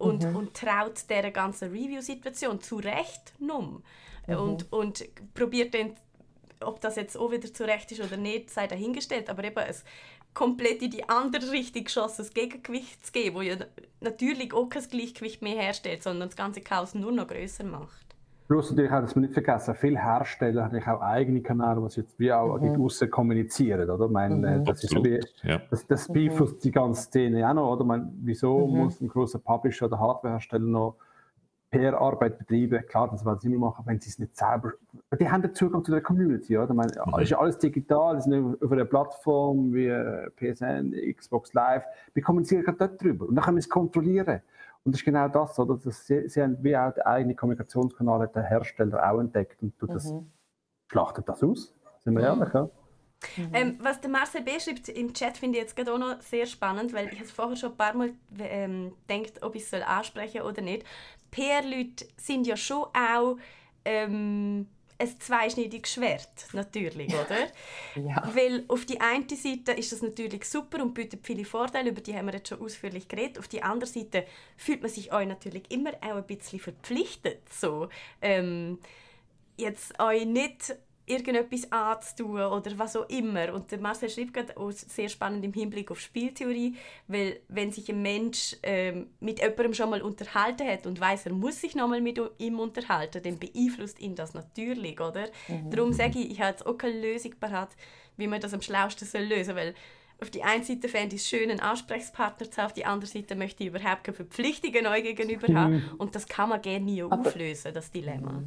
und, mhm. und traut dieser ganzen Review-Situation zu Recht numm. Mhm. Und, und probiert dann, ob das jetzt auch wieder zu Recht ist oder nicht, sei dahingestellt, aber eben es komplett in die andere Richtung geschossenes Gegengewicht zu geben, wo ja natürlich auch kein Gleichgewicht mehr herstellt, sondern das ganze Chaos nur noch größer macht. Plus natürlich auch, dass man nicht vergessen, viele Hersteller haben auch eigene Kanäle, die jetzt wie auch mhm. außen kommunizieren, oder? Ich meine, mhm. das, ist wie, ja. das, das mhm. beeinflusst mhm. die ganze Szene auch noch, oder? Ich meine, wieso mhm. muss ein großer Publisher oder Hardwarehersteller noch PR-Arbeit betreiben? Klar, das werden sie immer machen, wenn sie es nicht selber... Die haben den Zugang zu der Community, oder? Ich meine, mhm. es ist alles digital, es ist auf einer Plattform wie äh, PSN, Xbox Live, wir kommunizieren gerade dort drüber und dann können wir es kontrollieren. Und das ist genau das, oder? Das, sie, sie haben wie auch der eigene Kommunikationskanal der Hersteller auch entdeckt und tut das, mhm. schlachtet das aus. Sind wir mhm. ehrlich, ja? Mhm. Ähm, was der Marcel B. schreibt im Chat, finde ich jetzt gerade auch noch sehr spannend, weil ich es vorher schon ein paar Mal ähm, denkt, ob ich es ansprechen soll oder nicht. PR-Leute sind ja schon auch ähm, ein zweischneidiges Schwert, natürlich, oder? ja. Weil auf die eine Seite ist das natürlich super und bietet viele Vorteile, über die haben wir jetzt schon ausführlich geredet. Auf die andere Seite fühlt man sich euch natürlich immer auch ein bisschen verpflichtet, so ähm, jetzt euch nicht irgendetwas anzutun oder was auch immer. Und der Marcel schreibt gerade auch sehr spannend im Hinblick auf Spieltheorie, weil wenn sich ein Mensch ähm, mit jemandem schon mal unterhalten hat und weiß, er muss sich nochmal mit ihm unterhalten, dann beeinflusst ihn das natürlich, oder? Mhm. Darum sage ich, ich habe jetzt auch keine Lösung parat, wie man das am schlausten soll lösen soll, weil auf die einen Seite fände ich es schön, einen Ansprechpartner zu haben, auf die andere Seite möchte ich überhaupt keine Verpflichtungen neu gegenüber haben. Mhm. Und das kann man gerne nie auflösen, das Dilemma.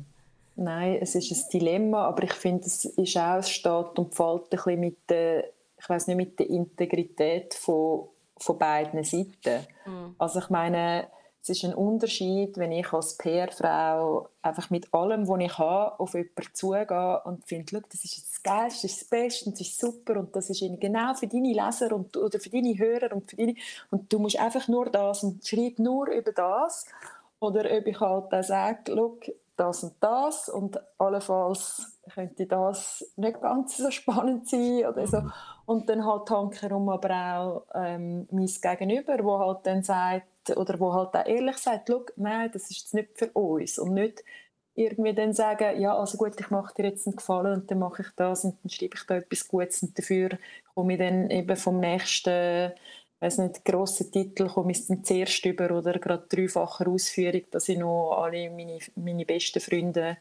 Nein, es ist ein Dilemma, aber ich finde, es ist auch, es steht und fällt ein bisschen mit der, ich weiß nicht, mit der Integrität von, von beiden Seiten. Mhm. Also ich meine, es ist ein Unterschied, wenn ich als PR-Frau einfach mit allem, was ich habe, auf jemanden zugehe und finde, das ist das Geilste, das ist das Beste, das ist super und das ist genau für deine Leser und, oder für deine Hörer und für deine... Und du musst einfach nur das und schreib nur über das. Oder ob ich halt auch sage, das und das und allenfalls könnte das nicht ganz so spannend sein oder so. Mhm. Und dann halt hankerum aber auch ähm, mein Gegenüber, wo halt dann sagt, oder wo halt auch ehrlich sagt, nein, das ist jetzt nicht für uns und nicht irgendwie dann sagen, ja, also gut, ich mache dir jetzt einen Gefallen und dann mache ich das und dann schreibe ich da etwas Gutes und dafür komme ich dann eben vom nächsten weiß nicht, grossen Titel komme ich dann zuerst über oder gerade dreifacher Ausführung, dass ich noch alle meine, meine besten Freunde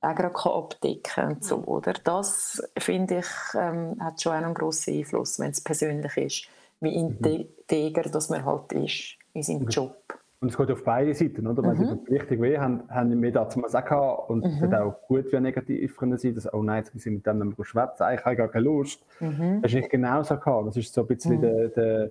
auch gerade abdecken kann. Und so, oder? Das, finde ich, ähm, hat schon einen grossen Einfluss, wenn es persönlich ist, wie mhm. integer dass man halt ist in seinem mhm. Job. Und es geht auf beide Seiten, oder? Wenn mhm. sie richtig weh haben, haben wir dazu mal gesagt, und es mhm. hat auch gut wie negativ können sein, dass, oh nein, jetzt sind mit dem mehr schwätzen, ich habe gar keine Lust. Mhm. Das ist nicht genau so gehabt. Das ist so ein bisschen mhm. der, der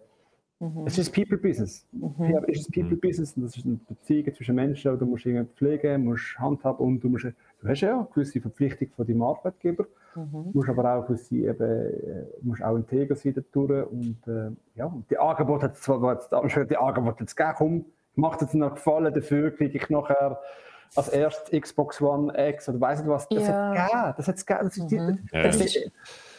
Mhm. Es ist People Business. Mhm. Es ist People Business und das ist eine Beziehung zwischen Menschen. Du musst irgendwie pflegen, musst handhaben und du, musst, du hast ja eine gewisse Verpflichtung von deinem Arbeitgeber. Mhm. musst aber auch gewisse, eben, äh, musst auch integer sein dadurch. Und, äh, ja, die Angebote hat es zwar jetzt, die Angebote jetzt gegeben, komm, macht es noch gefallen, dafür kriege ich nachher als erstes Xbox One X oder weiss nicht was. Das ja. hat es gegeben. Das, gegeben. das, ist, das, ist,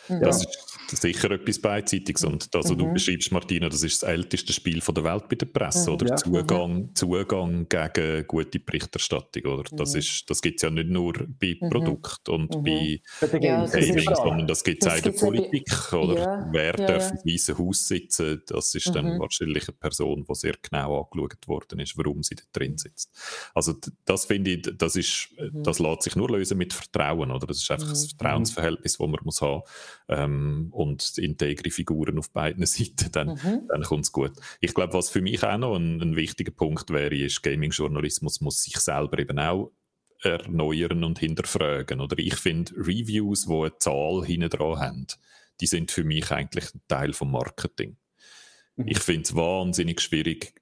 Mhm. Das ist sicher etwas Beidseitiges. Und das, was mhm. du beschreibst, Martina, das ist das älteste Spiel der Welt bei der Presse, mhm. oder? Ja. Zugang, mhm. Zugang gegen gute Berichterstattung, oder? Das, mhm. das gibt es ja nicht nur bei mhm. Produkten und bei ja, Gaming, sondern das gibt es auch in der Politik, oder? Ja. Wer ja, darf im Weißen Haus sitzen? Das ist dann wahrscheinlich eine Person, die sehr genau angeschaut worden ist, warum sie da drin sitzt. Also das finde ich, das ist, das lässt sich nur lösen mit Vertrauen, oder? Das ist einfach ein Vertrauensverhältnis, das man muss haben ähm, und integre Figuren auf beiden Seiten, dann, mhm. dann kommt es gut. Ich glaube, was für mich auch noch ein, ein wichtiger Punkt wäre, ist, Gaming-Journalismus muss sich selber eben auch erneuern und hinterfragen. Oder ich finde, Reviews, die eine Zahl hinten dran haben, die sind für mich eigentlich ein Teil vom Marketing. Mhm. Ich finde es wahnsinnig schwierig,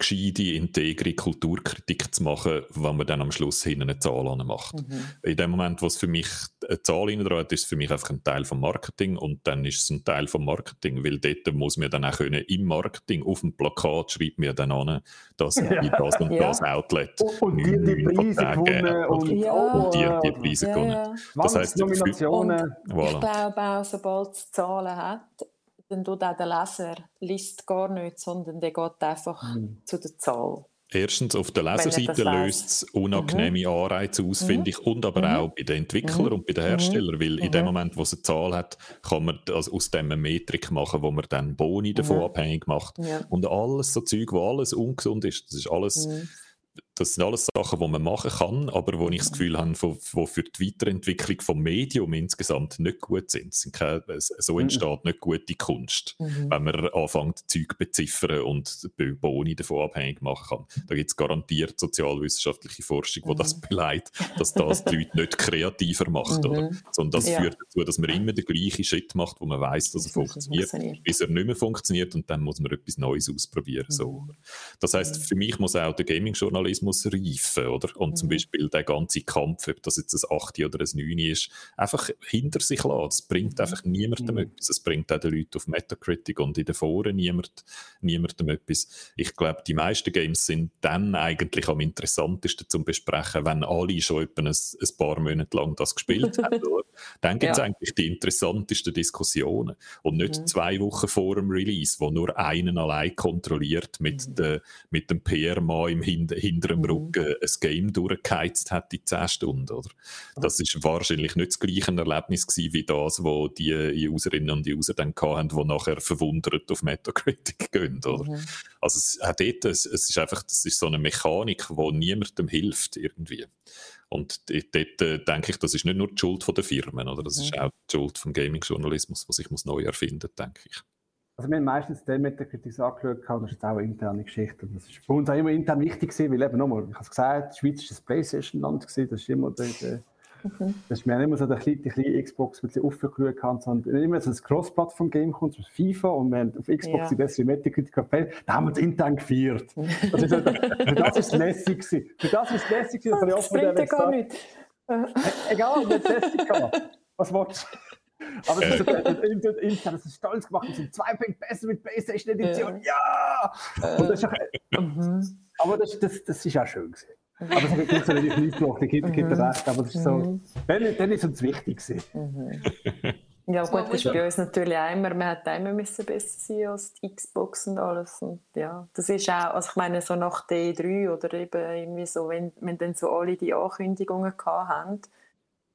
gescheite, integre Kulturkritik zu machen, wenn man dann am Schluss hinten eine Zahl macht. Mhm. In dem Moment, wo es für mich eine Zahl hat, ist es für mich einfach ein Teil vom Marketing und dann ist es ein Teil vom Marketing, weil dort muss man dann auch können, im Marketing auf dem Plakat schreibt mir dann an, dass ja. das und ja. das Outlet und, und die, die Preise gewonnen und, ja. und die, die Preise ja, gewonnen. Das heisst, Nominationen. Voilà. Ich glaube auch, sobald es Zahlen hat, dann tut auch der Leser liest gar nicht, sondern der geht einfach mhm. zu der Zahl. Erstens, auf der Leserseite löst es unangenehme mhm. Anreize aus, mhm. finde ich, und aber mhm. auch bei den Entwicklern mhm. und bei den Herstellern, weil in dem mhm. Moment, wo es eine Zahl hat, kann man also aus dem eine Metrik machen, wo man dann Boni davon abhängig macht. Ja. Und alles so Zeug, wo alles ungesund ist, das ist alles das sind alles Sachen, die man machen kann, aber wo ich das Gefühl habe, die für die Weiterentwicklung vom Medium insgesamt nicht gut sind. so mhm. entsteht nicht gute Kunst, mhm. wenn man anfängt, Zeug beziffern und Boni davon abhängig machen kann. Da gibt es garantiert sozialwissenschaftliche Forschung, die mhm. das beleidigt, dass das die Leute nicht kreativer macht. Mhm. Oder? Sondern das ja. führt dazu, dass man immer den gleichen Schritt macht, wo man weiß, dass er funktioniert, bis er nicht mehr funktioniert und dann muss man etwas Neues ausprobieren. So. Mhm. Das heißt, für mich muss auch der Gaming-Journalismus muss reifen, oder? Und mhm. zum Beispiel der ganze Kampf, ob das jetzt ein 8 oder ein 9 ist, einfach hinter sich lassen. Das bringt mhm. einfach niemandem mhm. etwas. Es bringt auch den Leuten auf Metacritic und in den Foren niemand, niemandem etwas. Ich glaube, die meisten Games sind dann eigentlich am interessantesten zum Besprechen, wenn alle schon etwa ein, ein paar Monate lang das gespielt haben. Dann gibt es ja. eigentlich die interessantesten Diskussionen. Und nicht mhm. zwei Wochen vor dem Release, wo nur einen allein kontrolliert mit, mhm. de, mit dem PR-Mann im Hin hinter dem mhm. Rücken ein Game durchgeheizt hat in 10 Stunden. Oder? Das ist wahrscheinlich nicht das gleiche Erlebnis gewesen, wie das, wo die Userinnen und User dann hatten, die nachher verwundert auf Metacritic gehen. Oder? Mhm. Also es, auch dort, es, es ist einfach, das ist so eine Mechanik, die niemandem hilft irgendwie. Und dort äh, denke ich, das ist nicht nur die Schuld der Firmen, oder? das mhm. ist auch die Schuld vom Gaming-Journalismus, was sich neu erfinden muss, denke ich. Also wir haben meistens den mit der Kritik angeschaut, das ist jetzt auch eine interne Geschichte. Das ist für uns auch immer intern wichtig gewesen, weil eben nochmal, ich habe es gesagt, die Schweiz ist das Playstation-Land gewesen, das ist immer der, der okay. das ist mir nicht immer so der kleine, kleine Xbox mit aufgeschaut haben, sondern immer so ein Cross-Plattform-Game kommt, so FIFA und wir haben auf Xbox ja. die bessere Metacritic gehabt, da haben wir es intern gefeiert. Das ist, für das ist es lässig gewesen. Für das ist es lässig gewesen, dass ich offen gar nicht. Egal, wir haben es lässig gehabt. Was willst du? Aber es ist so, intern, das ist stolz gemacht, wir sind zwei Punkte besser mit PlayStation Edition, ja! Und das ist auch, mhm. aber das, das, das ist auch schön gewesen. Aber es gibt so relativ nicht gemacht, ich gebe dir recht, aber das ist so, mhm. dann, dann ist es wichtig gewesen. Ja gut, das ist bei uns natürlich auch immer, man hat immer müssen besser sein als die Xbox und alles und ja, das ist auch, also ich meine so nach D3 oder eben irgendwie so, wenn, wenn dann so alle die Ankündigungen gehabt haben,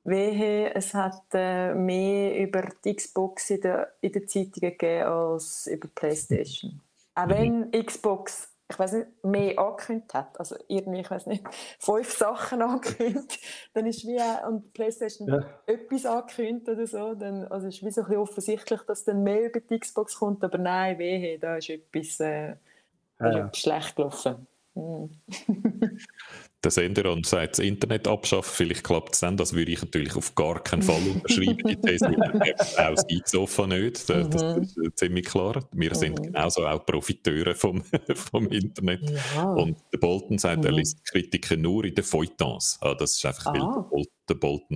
Wehe, es hat äh, mehr über die Xbox in den in der Zeitungen gegeben als über PlayStation. Auch wenn Xbox, ich weiß nicht, mehr angekündigt hat, also irgendwie, ich weiß nicht, fünf Sachen angekündigt, dann ist wie auch, und PlayStation ja. etwas angekündigt oder so, dann also ist wie so ein bisschen offensichtlich, dass dann mehr über die Xbox kommt, aber nein, wehe, da ist etwas, äh, ja, ja. schlecht gelaufen. Mm. den Sender und sagt, das Internet abschaffen, vielleicht klappt es dann. Das würde ich natürlich auf gar keinen Fall unterschreiben. Die These auch das ISOFA nicht. Das, das mhm. ist ziemlich klar. Wir mhm. sind genauso auch Profiteure vom, vom Internet. Ja. Und der Bolton sagt, mhm. er liest Kritiken nur in den Feuilletons. Ah, das ist einfach, ah. weil der Bolton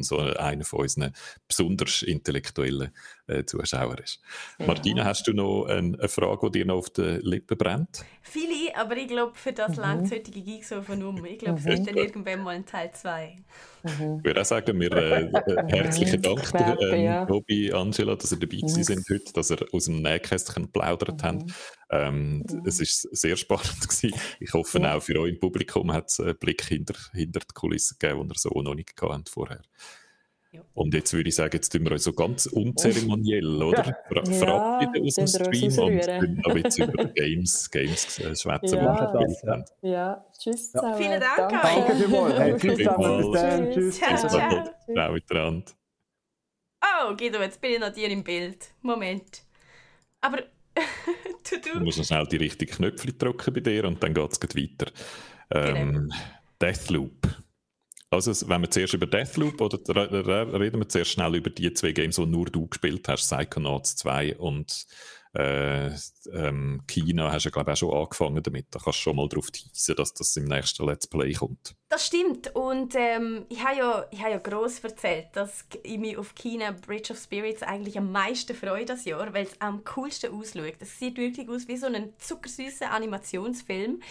so einer von unseren besonders intellektuellen äh, Zuschauern ist. Ja. Martina, hast du noch eine, eine, Frage, die dir noch auf den Lippen brennt? Viele, aber ich glaube, für das mhm. langt heutige Geeks auf um. Ich glaube, es mhm. ist dann irgendwann mal ein Teil 2. Mhm. Ich würde auch sagen, wir äh, äh herzlichen Dank, ähm, ja. Tobi, Angela, dass ihr dabei mhm. sind heute, dass ihr aus dem Nähkästchen geplaudert mhm. habt. Ähm, mhm. Es war sehr spannend gewesen. Ich hoffe ja. auch für euch im Publikum hat es einen Blick hinter, hinter die Kulissen gegeben, den ihr so noch nicht gehabt vorher. Ja. Und jetzt würde ich sagen, jetzt tun wir uns so ganz unzeremoniell, oder? Fra ja, verabschieden aus dem Stream und können aber jetzt über Games, Games äh, schwätzen, ja, die wir Ja, tschüss zusammen. Vielen Dank Danke, Danke vielmals. Hey, tschüss zusammen. Dann. Tschüss. Ciao, ciao. Ciao miteinander. Oh, Guido, jetzt bin ich noch dir im Bild. Moment. Aber du, du. du musst noch schnell die richtigen Knöpfe drücken bei dir und dann geht es weiter. Ähm, genau. Deathloop. Also, wenn wir zuerst über Deathloop oder reden wir zuerst schnell über die zwei Games, die nur du gespielt hast, Psychonauts 2 und äh, ähm, China hast du, glaube ich, auch schon angefangen damit. Da kannst du schon mal darauf teasen, dass das im nächsten Let's Play kommt. Das stimmt. Und ähm, ich habe ja, hab ja gross erzählt, dass ich mich auf China Bridge of Spirits eigentlich am meisten freue das Jahr, weil es am coolsten ausschaut. Es sieht wirklich aus wie so ein zuckersüßer Animationsfilm.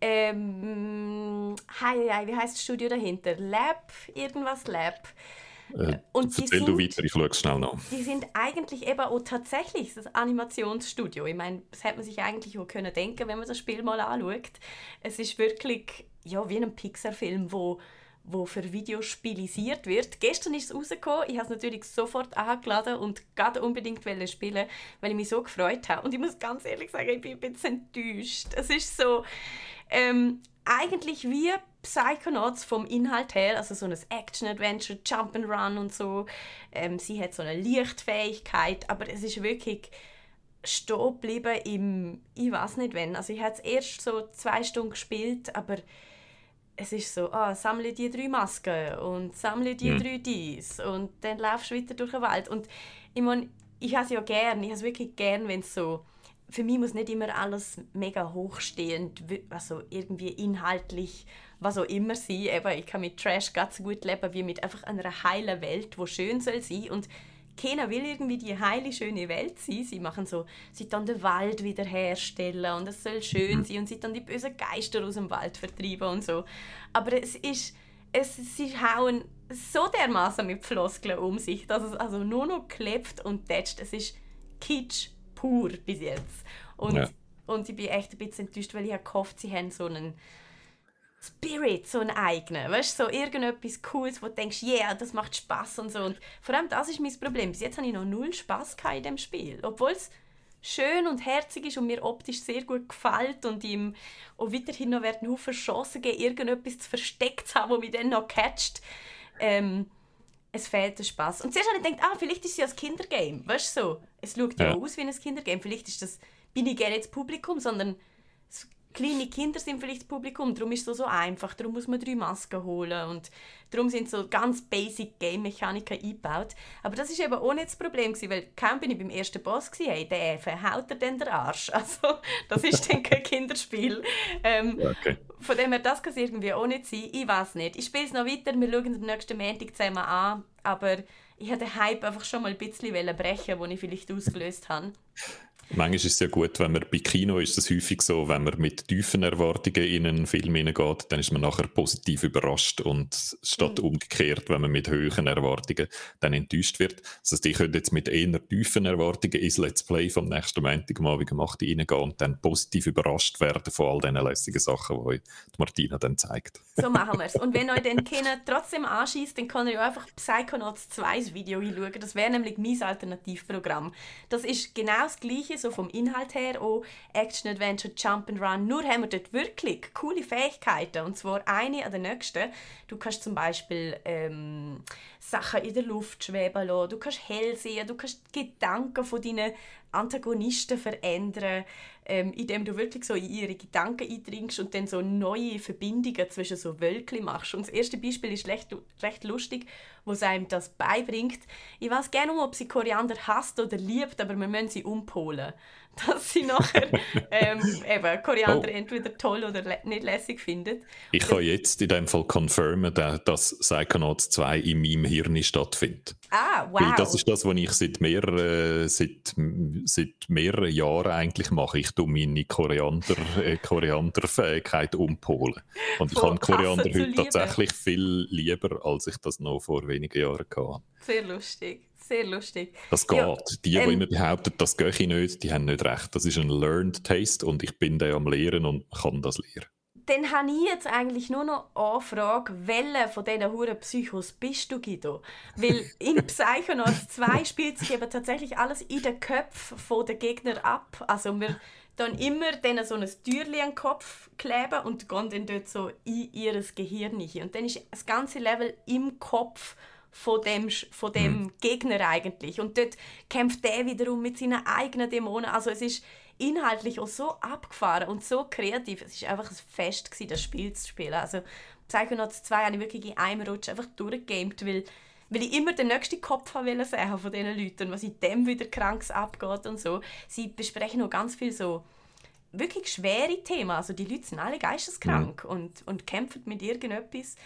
Ähm, hi, hi, wie heißt das Studio dahinter? Lab? Irgendwas Lab. Äh, und erzähl sind, du weiter, ich schaue schnell nach. Die sind eigentlich eben auch tatsächlich das Animationsstudio. Ich meine, das hätte man sich eigentlich auch können denken, wenn man das Spiel mal anschaut. Es ist wirklich ja, wie ein Pixar-Film, wo wo für Videospielisiert wird. Gestern ist es rausgekommen. Ich habe es natürlich sofort angeladen und gerade unbedingt spielen, weil ich mich so gefreut habe. Und ich muss ganz ehrlich sagen, ich bin ein bisschen enttäuscht. Es ist so ähm, eigentlich wie Psychonauts vom Inhalt her, also so ein Action-Adventure, Jump'n'Run und so. Ähm, sie hat so eine Lichtfähigkeit, aber es ist wirklich stehen geblieben im, ich weiß nicht wann. Also ich habe es erst so zwei Stunden gespielt, aber es ist so, ah, sammle die drei Masken und sammle die mhm. drei dies und dann laufst du weiter durch den Wald. Und ich meine, ich habe es ja gern, ich habe es wirklich gern, wenn es so für mich muss nicht immer alles mega hochstehend, also irgendwie inhaltlich, was auch immer sein. Eben, ich kann mit Trash ganz gut leben wie mit einfach einer heilen Welt, wo schön soll sein und keiner will irgendwie die heile, schöne Welt sein. Sie machen so, sie dann den Wald wiederherstellen und es soll schön mhm. sein und sie dann die bösen Geister aus dem Wald vertreiben und so. Aber es ist, es, sie hauen so dermaßen mit Floskeln um sich, dass es also nur noch klebt und tätscht. Es ist Kitsch pur bis jetzt. Und, ja. und ich bin echt ein bisschen enttäuscht, weil ich habe gehofft, sie haben so einen Spirit, so einen eigenen. Weißt du, so irgendetwas Cooles, wo du denkst, yeah, das macht Spaß und so. Und vor allem das ist mein Problem. Bis jetzt habe ich noch null Spaß in dem Spiel. Obwohl es schön und herzig ist und mir optisch sehr gut gefällt und ihm auch weiterhin noch werden Haufen Chancen geben, irgendetwas zu versteckt zu haben, wo mich dann noch catcht. Ähm, es fehlt der Spaß. Und zuerst habe ich gedacht, ah, vielleicht ist es ja ein Kindergame. Weißt du so? Es schaut ja, ja aus wie ein Kindergame. Vielleicht ist das, bin ich gerne jetzt Publikum, sondern kleine Kinder sind vielleicht das Publikum, darum ist es so, so einfach, darum muss man drei Masken holen und darum sind so ganz basic Game-Mechaniken eingebaut. Aber das ist eben auch nicht das Problem gewesen, weil kaum bin ich beim ersten Boss gewesen, hey, der verhaut er dann den Arsch. Also das ist dann kein Kinderspiel. Ähm, okay. Von dem her, das kann es irgendwie auch nicht sein. Ich weiß nicht. Ich spiele es noch weiter, wir schauen den nächsten Montag zusammen an, aber ich hatte den Hype einfach schon mal ein bisschen brechen, den ich vielleicht ausgelöst habe. Manchmal ist es ja gut, wenn man bei Kino ist es häufig so, wenn man mit tiefen Erwartungen in einen Film hineingeht, dann ist man nachher positiv überrascht und statt mhm. umgekehrt, wenn man mit höheren Erwartungen dann enttäuscht wird. Das heißt, ich könnte jetzt mit eher tiefen Erwartungen ins Let's Play vom nächsten Montag mal wie gemacht reingehen und dann positiv überrascht werden von all diesen lässigen Sachen, die euch Martina dann zeigt. So machen wir es. Und wenn euch den Kinder trotzdem anschießt, dann kann ihr einfach Psychonauts 2 Video hinschauen. Das wäre nämlich mein Alternativprogramm. Das ist genau das Gleiche so vom Inhalt her auch Action, Adventure, Jump and Run. Nur haben wir dort wirklich coole Fähigkeiten und zwar eine an der nächsten. Du kannst zum Beispiel ähm, Sachen in der Luft schweben lassen, du kannst hell sehen, du kannst die Gedanken von deinen Antagonisten verändern. Ähm, indem du wirklich so in ihre Gedanken eindringst und dann so neue Verbindungen zwischen so Wölkchen machst. Und das erste Beispiel ist recht, recht lustig, wo sie einem das beibringt. Ich weiß gerne, ob sie Koriander hasst oder liebt, aber wir müssen sie umpolen dass sie nachher ähm, eben Koriander oh. entweder toll oder nicht lässig findet. Ich kann jetzt in dem Fall confirmen, dass Psychonauts 2 in meinem Hirn stattfindet. Ah, wow. Weil das ist das, was ich seit, mehr, äh, seit, seit mehreren Jahren eigentlich mache. Ich tue meine Koriander, äh, Korianderfähigkeit umpolen. Und ich habe Koriander heute tatsächlich viel lieber, als ich das noch vor wenigen Jahren hatte. Sehr lustig sehr lustig. Das geht. Ja, die, die ähm, immer behaupten, das gehe ich nicht, die haben nicht recht. Das ist ein Learned Taste und ich bin da am Lehren und kann das lernen. Dann habe ich jetzt eigentlich nur noch eine Frage, welche von diesen huren Psychos bist du, Guido? Weil in Psychonauts 2 spielt sich eben tatsächlich alles in den Köpfen der Gegner ab. Also wir dann immer denen so ein Türchen an den Kopf kleben und gehen dann dort so in ihr Gehirn. Und dann ist das ganze Level im Kopf von dem, von dem mhm. Gegner eigentlich. Und dort kämpft der wiederum mit seinen eigenen Dämonen. Also es ist inhaltlich auch so abgefahren und so kreativ. Es war einfach ein Fest, gewesen, das Spiel zu spielen. Also Psychonauts 2 habe ich wirklich in einem Rutsch einfach durchgegamed, weil, weil ich immer den nächsten Kopf wollte sehen von diesen Leuten, was in dem wieder krank abgeht und so. Sie besprechen noch ganz viel so wirklich schwere Themen. Also die Leute sind alle geisteskrank mhm. und, und kämpfen mit irgendetwas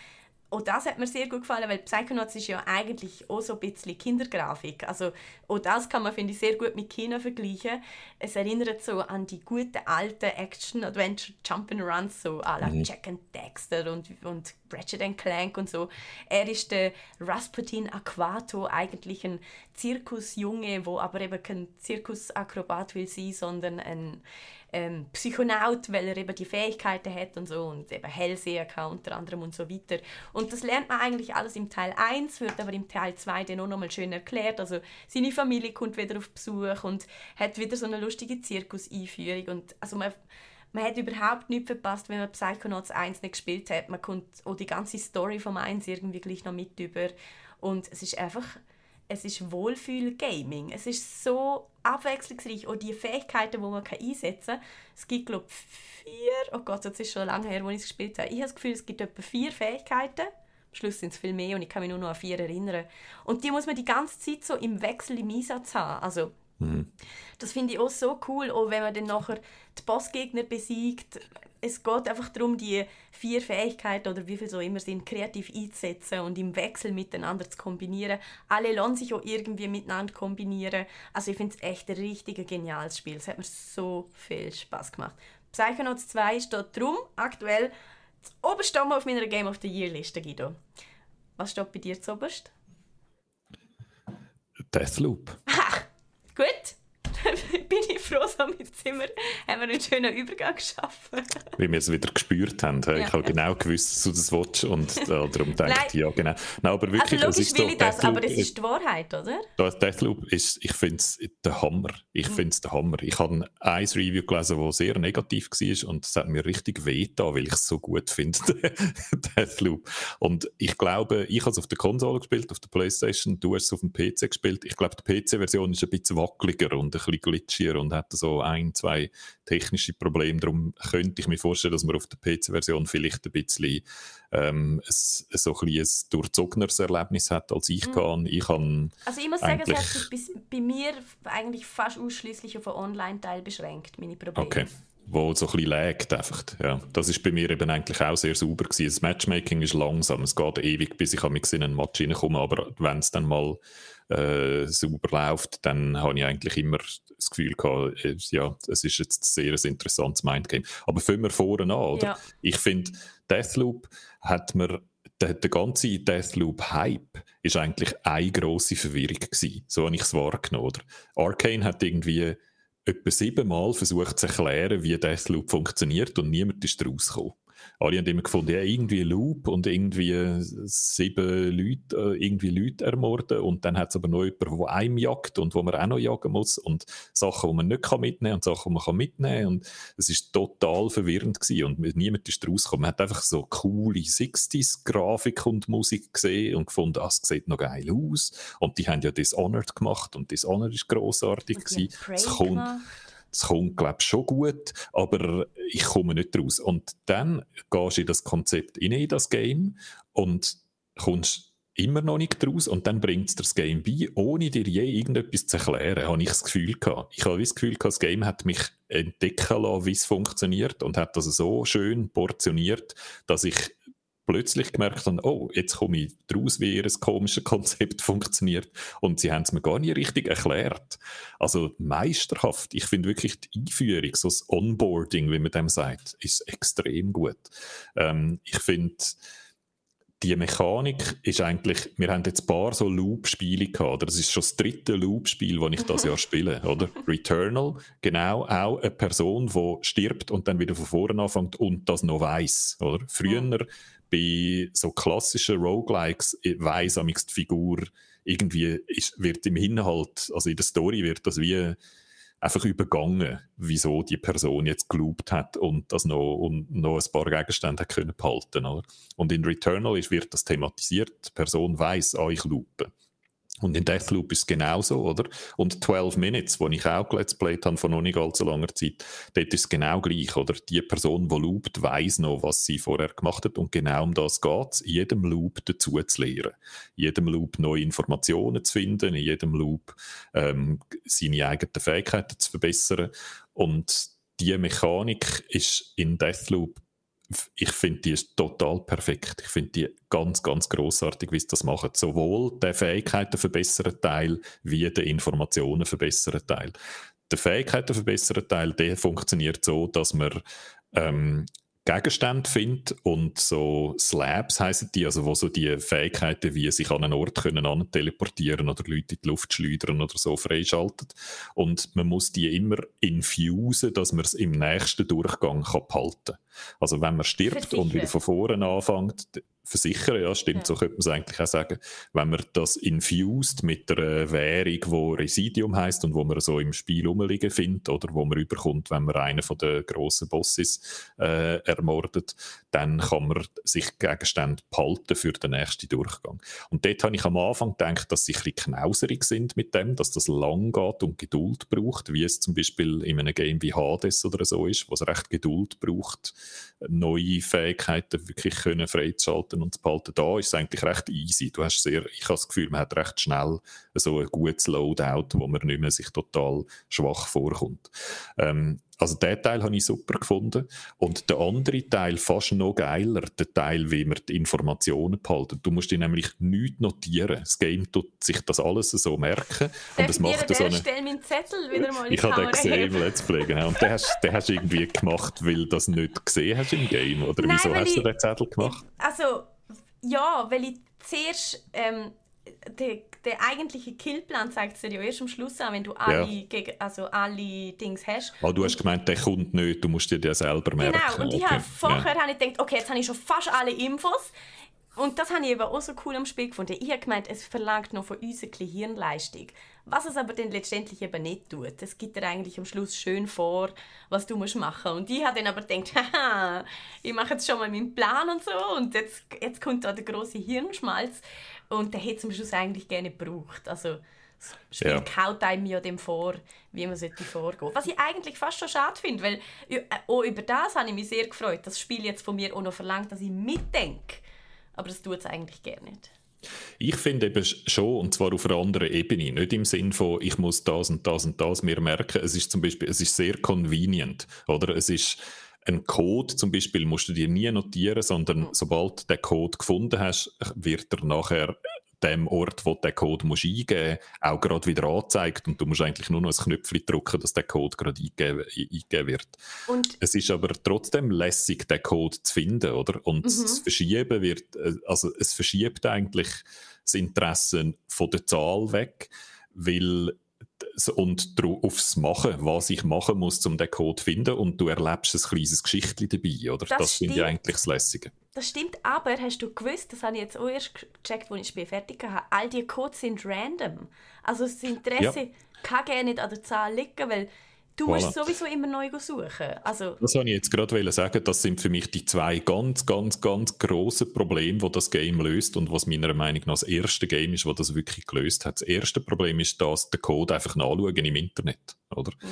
auch das hat mir sehr gut gefallen, weil Psychonauts ist ja eigentlich auch so ein bisschen Kindergrafik. Also auch das kann man, finde ich, sehr gut mit Kino vergleichen. Es erinnert so an die guten alten Action-Adventure Jump'n'Runs, so à la mhm. Jack and Dexter und, und Ratchet Clank und so. Er ist der Rasputin Aquato, eigentlich ein Zirkusjunge, wo aber eben kein Zirkusakrobat will sein, sondern ein ähm, Psychonaut, weil er eben die Fähigkeiten hat und so und eben Hellseher kann unter anderem und so weiter. Und das lernt man eigentlich alles im Teil 1, wird aber im Teil 2 dann auch nochmal schön erklärt. Also seine Familie kommt wieder auf Besuch und hat wieder so eine lustige Zirkus-Einführung und also man man hat überhaupt nichts verpasst, wenn man Psychonauts 1 nicht gespielt hat. Man kommt auch die ganze Story vom 1 irgendwie gleich noch mit über. Und es ist einfach es ist Wohlfühl-Gaming. Es ist so abwechslungsreich. Und die Fähigkeiten, die man einsetzen kann, es gibt, glaube ich, vier, oh Gott, das ist schon lange her, als ich es gespielt habe. Ich habe das Gefühl, es gibt etwa vier Fähigkeiten. Am Schluss sind es viel mehr und ich kann mich nur noch an vier erinnern. Und die muss man die ganze Zeit so im Wechsel im Einsatz haben. Also, mhm. Das finde ich auch so cool, auch wenn man dann nachher die Bossgegner besiegt es geht einfach darum, die vier Fähigkeiten oder wie viel so immer sind, kreativ einzusetzen und im Wechsel miteinander zu kombinieren. Alle lassen sich auch irgendwie miteinander kombinieren. Also ich finde es echt ein richtig geniales Spiel. Es hat mir so viel Spaß gemacht. Psychonauts 2 steht drum aktuell oberst auf meiner Game of the Year Liste, Guido. Was steht bei dir zuoberst? Deathloop. Gut, bin ich froh, so mit Zimmer haben wir einen schönen Übergang geschaffen. Wie wir es wieder gespürt haben. Ja, ich habe ja. genau gewusst, dass du das willst und äh, darum denke ich, ja genau. Nein, aber wirklich, also logisch will ich das, Deathloop, aber es ist die Wahrheit, oder? Das Deathloop ist, ich finde es der Hammer. Ich mhm. finde es der Hammer. Ich habe ein Review gelesen, das sehr negativ war und es hat mir richtig weh weil ich es so gut finde, Deathloop. Und ich glaube, ich habe es auf der Konsole gespielt, auf der Playstation, du hast es auf dem PC gespielt. Ich glaube, die PC-Version ist ein bisschen wackeliger und ein bisschen glitschier und hat so ein, zwei technische Probleme. Darum könnte ich mir vorstellen, dass man auf der PC-Version vielleicht ein bisschen ähm, ein, so ein, ein durchzogeneres Erlebnis hat, als ich mhm. kann. Ich kann also ich muss sagen, es hat sich bei mir eigentlich fast ausschließlich auf einen Online-Teil beschränkt, meine Probleme. Okay wo so ein bisschen laggt einfach. Ja, das ist bei mir eben eigentlich auch sehr sauber gewesen. Das Matchmaking ist langsam, es geht ewig, bis ich in einen Match reinkomme, aber wenn es dann mal äh, sauber läuft, dann habe ich eigentlich immer das Gefühl gehabt, äh, ja, es ist jetzt sehr ein interessantes Mindgame. Aber fangen wir vorne an, oder? Ja. Ich finde, Deathloop hat mir der, der ganze Deathloop-Hype ist eigentlich eine grosse Verwirrung gewesen. So habe ich es wahrgenommen. Oder? Arcane hat irgendwie etwa siebenmal versucht zu erklären, wie Deathloop funktioniert und niemand ist daraus gekommen alle haben immer gefunden, ja, irgendwie Loop und irgendwie sieben Leute, äh, irgendwie Leute ermorden. Und dann hat es aber noch jemanden, der einem jagt und wo man auch noch jagen muss. Und Sachen, die man nicht kann mitnehmen kann und Sachen, die man kann mitnehmen kann. Und es ist total verwirrend gewesen. Und niemand ist rausgekommen. Man hat einfach so coole 60s-Grafik und Musik gesehen und gefunden, ah, es sieht noch geil aus. Und die haben ja Dishonored gemacht und Dishonored ist grossartig gewesen. Es kommt, es kommt, glaube ich, schon gut, aber ich komme nicht raus. Und dann gehst du in das Konzept in das Game, und kommst immer noch nicht raus und dann bringt es das Game bei, ohne dir je irgendetwas zu erklären, habe ich das Gefühl gehabt. Ich habe das Gefühl gehabt, das Game hat mich entdecken lassen, wie es funktioniert und hat das so schön portioniert, dass ich plötzlich gemerkt habe, oh, jetzt komme ich daraus, wie ihr komisches Konzept funktioniert. Und sie haben es mir gar nicht richtig erklärt. Also meisterhaft. Ich finde wirklich die Einführung, so das Onboarding, wie man dem sagt, ist extrem gut. Ähm, ich finde, die Mechanik ist eigentlich, wir haben jetzt ein paar so Loop-Spiele gehabt, oder? Das ist schon das dritte Loop-Spiel, das ich das Jahr spiele, oder? Returnal, genau, auch eine Person, die stirbt und dann wieder von vorne anfängt und das noch weiß, oder? Früher. Bei so klassischen Roguelikes weiss die Figur irgendwie ist, wird im Inhalt, also in der Story wird das wie einfach übergangen, wieso die Person jetzt gelobt hat und das noch, und noch ein paar Gegenstände hat können behalten. Oder? Und in Returnal ist, wird das thematisiert, die Person weiß, ah, ich loope. Und in Deathloop ist es genauso, oder? Und 12 Minutes, wo ich auch Let's Played habe von noch nicht allzu langer Zeit, dort ist es genau gleich, oder? Die Person, die loopt, weiß noch, was sie vorher gemacht hat und genau um das geht es, jedem Loop dazu zu lernen. Jedem Loop neue Informationen zu finden, in jedem Loop ähm, seine eigenen Fähigkeiten zu verbessern und die Mechanik ist in Deathloop ich finde, die ist total perfekt. Ich finde die ganz, ganz großartig, wie sie das machen. Sowohl der Fähigkeiten verbesseren Teil, wie der Informationen verbesseren Teil. Der Fähigkeiten verbesseren Teil, der funktioniert so, dass man ähm, Gegenstände findet und so Slabs heißen die, also wo so die Fähigkeiten, wie sich an einen Ort können teleportieren oder Leute in die Luft schleudern oder so freischaltet. Und man muss die immer infusen, dass man es im nächsten Durchgang kann behalten kann. Also wenn man stirbt und wieder von vorne anfängt, versichern, ja, stimmt, ja. so könnte man es eigentlich auch sagen. Wenn man das infused mit einer Währung, wo Residium heißt und wo man so im Spiel rumliegen findet oder wo man überkommt, wenn man einen von den grossen Bosses äh, ermordet, dann kann man sich Gegenstände behalten für den nächsten Durchgang. Und dort habe ich am Anfang gedacht, dass sie ein bisschen knauserig sind mit dem, dass das lang geht und Geduld braucht, wie es zum Beispiel in einem Game wie Hades oder so ist, wo es recht Geduld braucht, neue Fähigkeiten wirklich können freizuschalten und zu behalten. Da ist es eigentlich recht easy. Du hast sehr, ich habe das Gefühl, man hat recht schnell so ein gutes Loadout, wo man nicht mehr sich total schwach vorkommt. Ähm, also den Teil habe ich super gefunden. Und der andere Teil fast noch geiler, der Teil, wie man die Informationen behalten. Du musst dir nämlich nichts notieren. Das Game tut sich das alles so merken. Und das macht so eine... Stell meinen Zettel wieder mal in Ich habe den gesehen im Let's Play, genau. Und den hast, den hast du irgendwie gemacht, weil du das nicht gesehen hast im Game? Oder Nein, wieso hast ich, du den Zettel gemacht? Also, ja, weil ich zuerst... Ähm, der, der eigentliche Killplan zeigt sich ja erst am Schluss an, wenn du alle, ja. gegen, also alle Dings hast. Ah, du hast gemeint, der kommt nicht, du musst dir den selber merken. Genau, und ich okay. habe vorher ja. habe ich gedacht, okay, jetzt habe ich schon fast alle Infos. Und das habe ich eben auch so cool am Spiel gefunden. Ich habe gemeint, es verlangt noch von uns ein bisschen Hirnleistung. Was es aber dann letztendlich eben nicht tut. Es gibt dir eigentlich am Schluss schön vor, was du musst machen Und ich habe dann aber gedacht, haha, ich mache jetzt schon mal meinen Plan und so und jetzt, jetzt kommt da der große Hirnschmalz. Und der hätte zum Schluss eigentlich gerne gebraucht. Also das Spiel ja. kaut einem ja dem vor, wie man sollte vorgehen Was ich eigentlich fast schon schade finde, weil äh, auch über das habe ich mich sehr gefreut. Das Spiel jetzt von mir auch noch verlangt, dass ich mitdenke. Aber das tut es eigentlich gerne nicht. Ich finde eben schon, und zwar auf einer anderen Ebene, nicht im Sinn von, ich muss das und das und das mir merken. Es ist zum Beispiel, es ist sehr convenient, oder? Es ist ein Code zum Beispiel musst du dir nie notieren, sondern mhm. sobald du den Code gefunden hast, wird er nachher dem Ort, wo den Code musst eingeben musst, auch gerade wieder angezeigt und du musst eigentlich nur noch ein Knöpfchen drücken, dass der Code gerade eingegeben, eingegeben wird. Und es ist aber trotzdem lässig, den Code zu finden, oder? Und mhm. das Verschieben wird, äh, also es verschiebt eigentlich das Interesse von der Zahl weg, weil und aufs Machen, was ich machen muss, um den Code zu finden und du erlebst ein kleines Geschichtchen dabei, oder? Das, das finde ich eigentlich das Lässige. Das stimmt, aber hast du gewusst, das habe ich jetzt auch erst gecheckt, als ich das Spiel fertig hatte, all die Codes sind random. Also das Interesse ja. kann gerne nicht an der Zahl liegen, weil Du musst voilà. sowieso immer neu suchen. Also das wollte ich jetzt gerade sagen. Das sind für mich die zwei ganz, ganz, ganz grossen Probleme, die das Game löst und was meiner Meinung nach das erste Game ist, das das wirklich gelöst hat. Das erste Problem ist, dass der Code einfach nachschauen im Internet, oder? Mhm.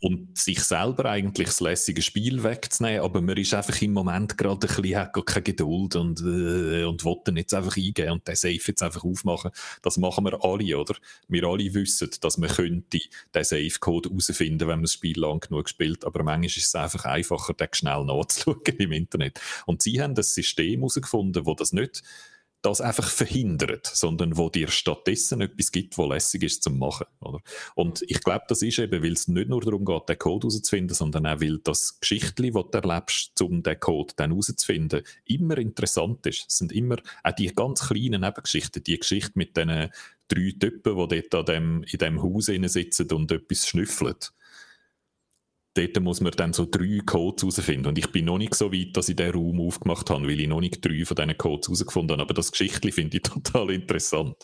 Und sich selber eigentlich das lässige Spiel wegzunehmen, aber man ist einfach im Moment gerade ein bisschen, hat keine Geduld und, äh, und will dann jetzt einfach eingehen und den Safe jetzt einfach aufmachen. Das machen wir alle, oder? Wir alle wissen, dass man könnte den Safe-Code herausfinden, wenn man das Spiel lang genug spielt, aber manchmal ist es einfach einfacher, den schnell nachzuschauen im Internet. Und sie haben das System herausgefunden, wo das nicht das einfach verhindert, sondern wo dir stattdessen etwas gibt, was lässig ist zum Machen. Oder? Und ich glaube, das ist eben, weil es nicht nur darum geht, den Code herauszufinden, sondern auch, weil das Geschichtli, das du erlebst, um den Code dann herauszufinden, immer interessant ist. Es sind immer auch die ganz kleinen Nebengeschichten, die Geschichte mit diesen drei Typen, die dort an dem, in diesem Haus sitzen und etwas schnüffeln dort muss man dann so drei Codes herausfinden. Und ich bin noch nicht so weit, dass ich diesen Raum aufgemacht habe, weil ich noch nicht drei von diesen Codes herausgefunden habe. Aber das Geschichtli finde ich total interessant.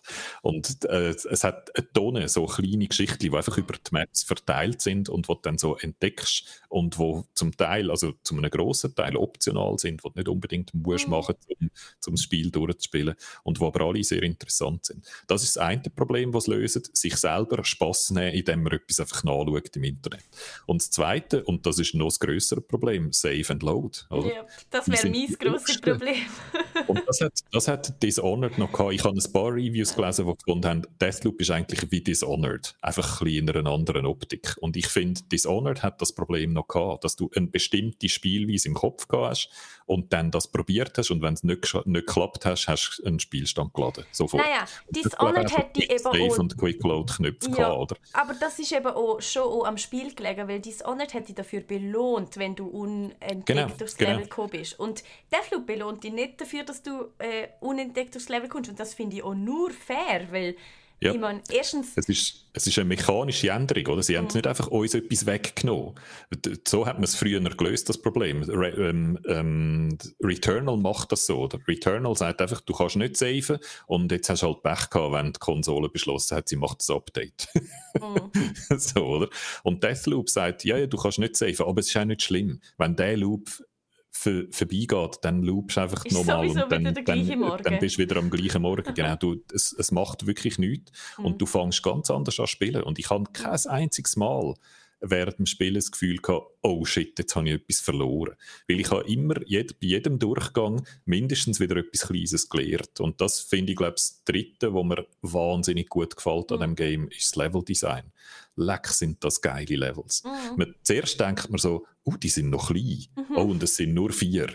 Und äh, es hat eine Tonne, so kleine Geschichten, die einfach über die Maps verteilt sind und wo du dann so entdeckst und wo zum Teil, also zu einem grossen Teil optional sind, wo du nicht unbedingt musst mhm. machen, um, um das Spiel durchzuspielen und wo aber alle sehr interessant sind. Das ist das eine Problem, das es löst, sich selber Spass nehmen, indem man etwas einfach nachschaut im Internet. Und das zweite Zweite, und das ist noch das größere Problem, Save and Load. Oder? Ja, das wäre mein grosses Problem. und das hat, das hat Dishonored noch gehabt. Ich habe ein paar Reviews gelesen, die gefunden haben, Deathloop ist eigentlich wie Dishonored, einfach ein in einer anderen Optik. Und ich finde, Dishonored hat das Problem noch gehabt, dass du eine bestimmte Spielweise im Kopf gehabt hast und dann das probiert hast und wenn es nicht, nicht geklappt hast, hast du einen Spielstand geladen. Sofort. Naja, Dishonored hätte eben auch... und Quick Load Knöpfe ja, gehabt, oder? Aber das ist eben auch schon auch am Spiel gelegen, weil Dishonored hätte dich dafür belohnt, wenn du unentdeckt genau, durchs genau. Level gekommen bist. Und Deathloop belohnt dich nicht dafür, dass du äh, unentdeckt durchs Level kommst. Und das finde ich auch nur fair, weil ja. Ich meine, erstens... Es ist, es ist eine mechanische Änderung, oder? Sie mhm. haben nicht einfach uns etwas weggenommen. So hat man es früher gelöst, das Problem. Re ähm, ähm, Returnal macht das so, oder? Returnal sagt einfach, du kannst nicht saven und jetzt hast du halt Pech gehabt, wenn die Konsole beschlossen hat, sie macht das Update. Mhm. so, oder? Und Deathloop sagt, ja, ja, du kannst nicht saven, aber es ist auch nicht schlimm. Wenn der Loop für, vorbeigeht, dann loopst du einfach ist nochmal und dann, dann, dann, bist du wieder am gleichen Morgen. genau, du, es, es macht wirklich nichts mhm. und du fängst ganz anders an zu spielen. Und ich habe kein einziges Mal während dem Spielen das Gefühl gehabt, oh shit, jetzt habe ich etwas verloren. Weil ich habe immer jed, bei jedem Durchgang mindestens wieder etwas Kleines gelernt. Und das finde ich, glaube ich, das Dritte, was mir wahnsinnig gut gefällt an mhm. dem Game, ist das Leveldesign. Leck sind das geile Levels. Mhm. Man, zuerst denkt man so, oh, die sind noch klein. Mhm. Oh, und es sind nur vier.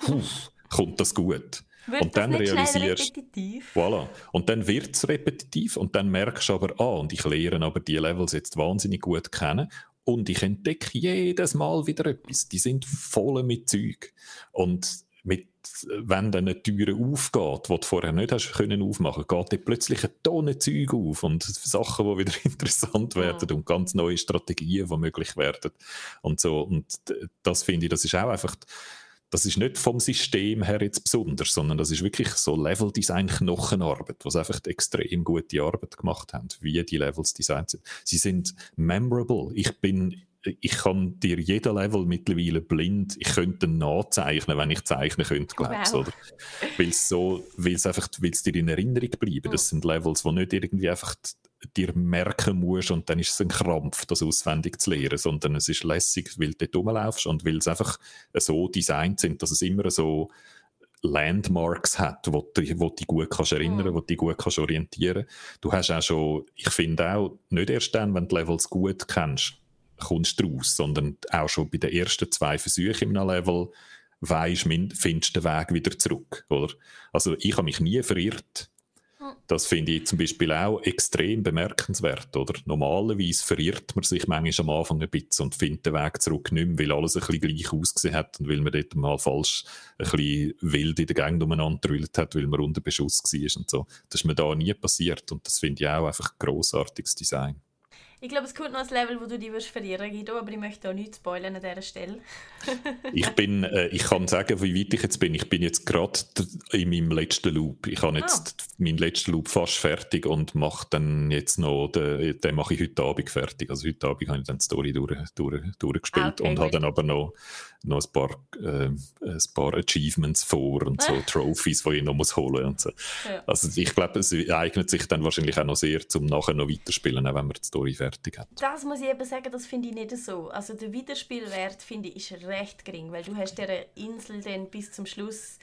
Puh, kommt das gut. Wird und dann realisierst repetitiv? Voilà. Und dann wird es repetitiv und dann merkst du aber, ah, und ich lerne aber die Levels jetzt wahnsinnig gut kennen und ich entdecke jedes Mal wieder etwas. Die sind voll mit Zeug. Und mit, wenn dann eine Tür aufgeht, die du vorher nicht hast können aufmachen, geht dann plötzlich eine Tonne Zeug auf und Sachen, die wieder interessant werden ja. und ganz neue Strategien, die möglich werden und so. Und das finde ich, das ist auch einfach das ist nicht vom System her jetzt besonders, sondern das ist wirklich so Level-Design-Knochenarbeit, sie einfach extrem gute Arbeit gemacht haben, wie die Levels designt sind. Sie sind memorable. Ich bin ich kann dir jeden Level mittlerweile blind, ich könnte nachzeichnen, wenn ich zeichnen könnte, glaubst wow. oder? Weil es so, weil es einfach, weil es dir in Erinnerung bleiben. Das sind Levels, die nicht irgendwie einfach dir merken musst und dann ist es ein Krampf, das auswendig zu lernen, sondern es ist lässig, weil du dort rumlaufst und weil es einfach so designt sind, dass es immer so Landmarks hat, wo du wo dich gut kannst erinnern, mhm. wo du dich gut kannst orientieren. Du hast auch schon, ich finde auch, nicht erst dann, wenn du Levels gut kennst, kommst du raus, sondern auch schon bei den ersten zwei Versuchen in einem Level weisst, findest du den Weg wieder zurück, oder? Also ich habe mich nie verirrt das finde ich zum Beispiel auch extrem bemerkenswert. Oder? Normalerweise verirrt man sich manchmal am Anfang ein bisschen und findet den Weg zurück nicht mehr, weil alles ein bisschen gleich ausgesehen hat und weil man dort mal falsch ein bisschen wild in der Gang umeinander hat, weil man unter Beschuss war und so. Das ist mir da nie passiert und das finde ich auch einfach grossartiges Design. Ich glaube, es kommt noch ein Level, wo du dich verlieren Guido, aber ich möchte auch nichts spoilern an dieser Stelle. ich, bin, äh, ich kann sagen, wie weit ich jetzt bin. Ich bin jetzt gerade in meinem letzten Loop. Ich habe jetzt ah. meinen letzten Loop fast fertig und mache dann jetzt noch, den, den mache ich heute Abend fertig. Also heute Abend habe ich dann die Story durch, durch, durchgespielt ah, okay, und habe dann aber noch, noch ein, paar, äh, ein paar Achievements vor und so Trophies, die ich noch muss holen und so. Ja. Also ich glaube, es eignet sich dann wahrscheinlich auch noch sehr, um nachher noch weiterspielen, auch wenn wir die Story fertig fertig hat. Das muss ich eben sagen, das finde ich nicht so. Also der Wiederspielwert, finde ich, ist recht gering, weil du hast der Insel dann bis zum Schluss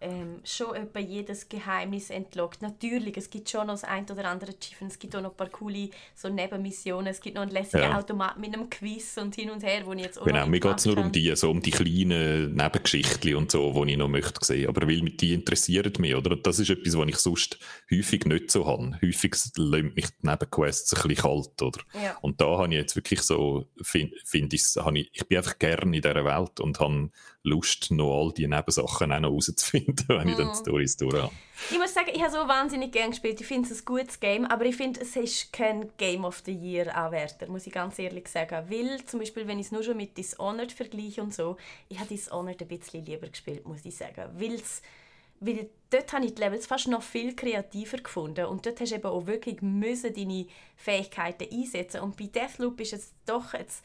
ähm, schon etwa jedes Geheimnis entlockt. Natürlich, es gibt schon noch das ein oder andere Achievement, es gibt auch noch ein paar coole so Nebenmissionen, es gibt noch einen lässigen ja. Automat mit einem Quiz und hin und her, wo ich jetzt auch Genau, mir geht es nur um die, so um die kleinen Nebengeschichten und so, die ich noch möchte sehen. Aber weil die interessieren mich, oder? Das ist etwas, was ich sonst häufig nicht so habe. Häufig lässt mich die Nebenquests ein bisschen kalt, oder? Ja. Und da habe ich jetzt wirklich so, finde find ich, ich, ich bin einfach gerne in dieser Welt und habe Lust, noch all die Nebensachen auch noch herauszufinden, wenn ich dann die mhm. Stories durch habe. Ich muss sagen, ich habe so wahnsinnig gerne gespielt. Ich finde es ein gutes Game, aber ich finde, es ist kein Game of the Year Anwärter, muss ich ganz ehrlich sagen. Weil, zum Beispiel, wenn ich es nur schon mit Dishonored vergleiche und so, ich habe Dishonored ein bisschen lieber gespielt, muss ich sagen. Weil's, weil dort habe ich die Levels fast noch viel kreativer gefunden und dort hast du eben auch wirklich müssen deine Fähigkeiten einsetzen und bei Deathloop ist es doch jetzt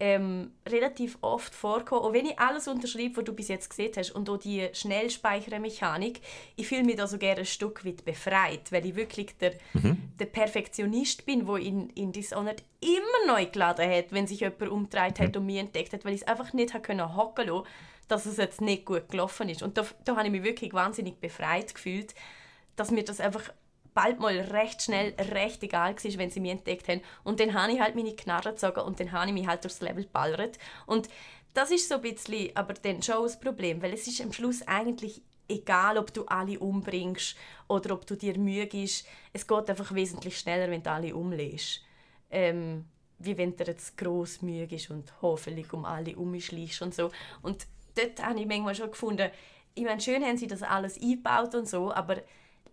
ähm, relativ oft vorkommen. Auch wenn ich alles unterschreibe, was du bis jetzt gesehen hast und auch die Schnellspeichermechanik, ich fühle mich da so gerne ein Stück weit befreit, weil ich wirklich der, mhm. der Perfektionist bin, wo in, in Dishonored immer neu geladen hat, wenn sich jemand umgedreht hat mhm. und mich entdeckt hat, weil ich es einfach nicht können hocken lassen, dass es jetzt nicht gut gelaufen ist. Und da, da habe ich mich wirklich wahnsinnig befreit gefühlt, dass mir das einfach bald mal recht schnell recht egal war, wenn sie mich entdeckt haben. Und dann habe ich halt meine Knarre gezogen und dann habe ich mich halt durchs Level ballert. Und das ist so ein bisschen aber dann schon das Problem, weil es ist am Schluss eigentlich egal, ob du alle umbringst oder ob du dir Mühe gibst. Es geht einfach wesentlich schneller, wenn du alle umlegst. Ähm, wie wenn du jetzt gross Mühe gibst und hoffentlich um alle umschleichst und so. Und dort habe ich manchmal schon gefunden, ich meine, schön haben sie das alles eingebaut und so, aber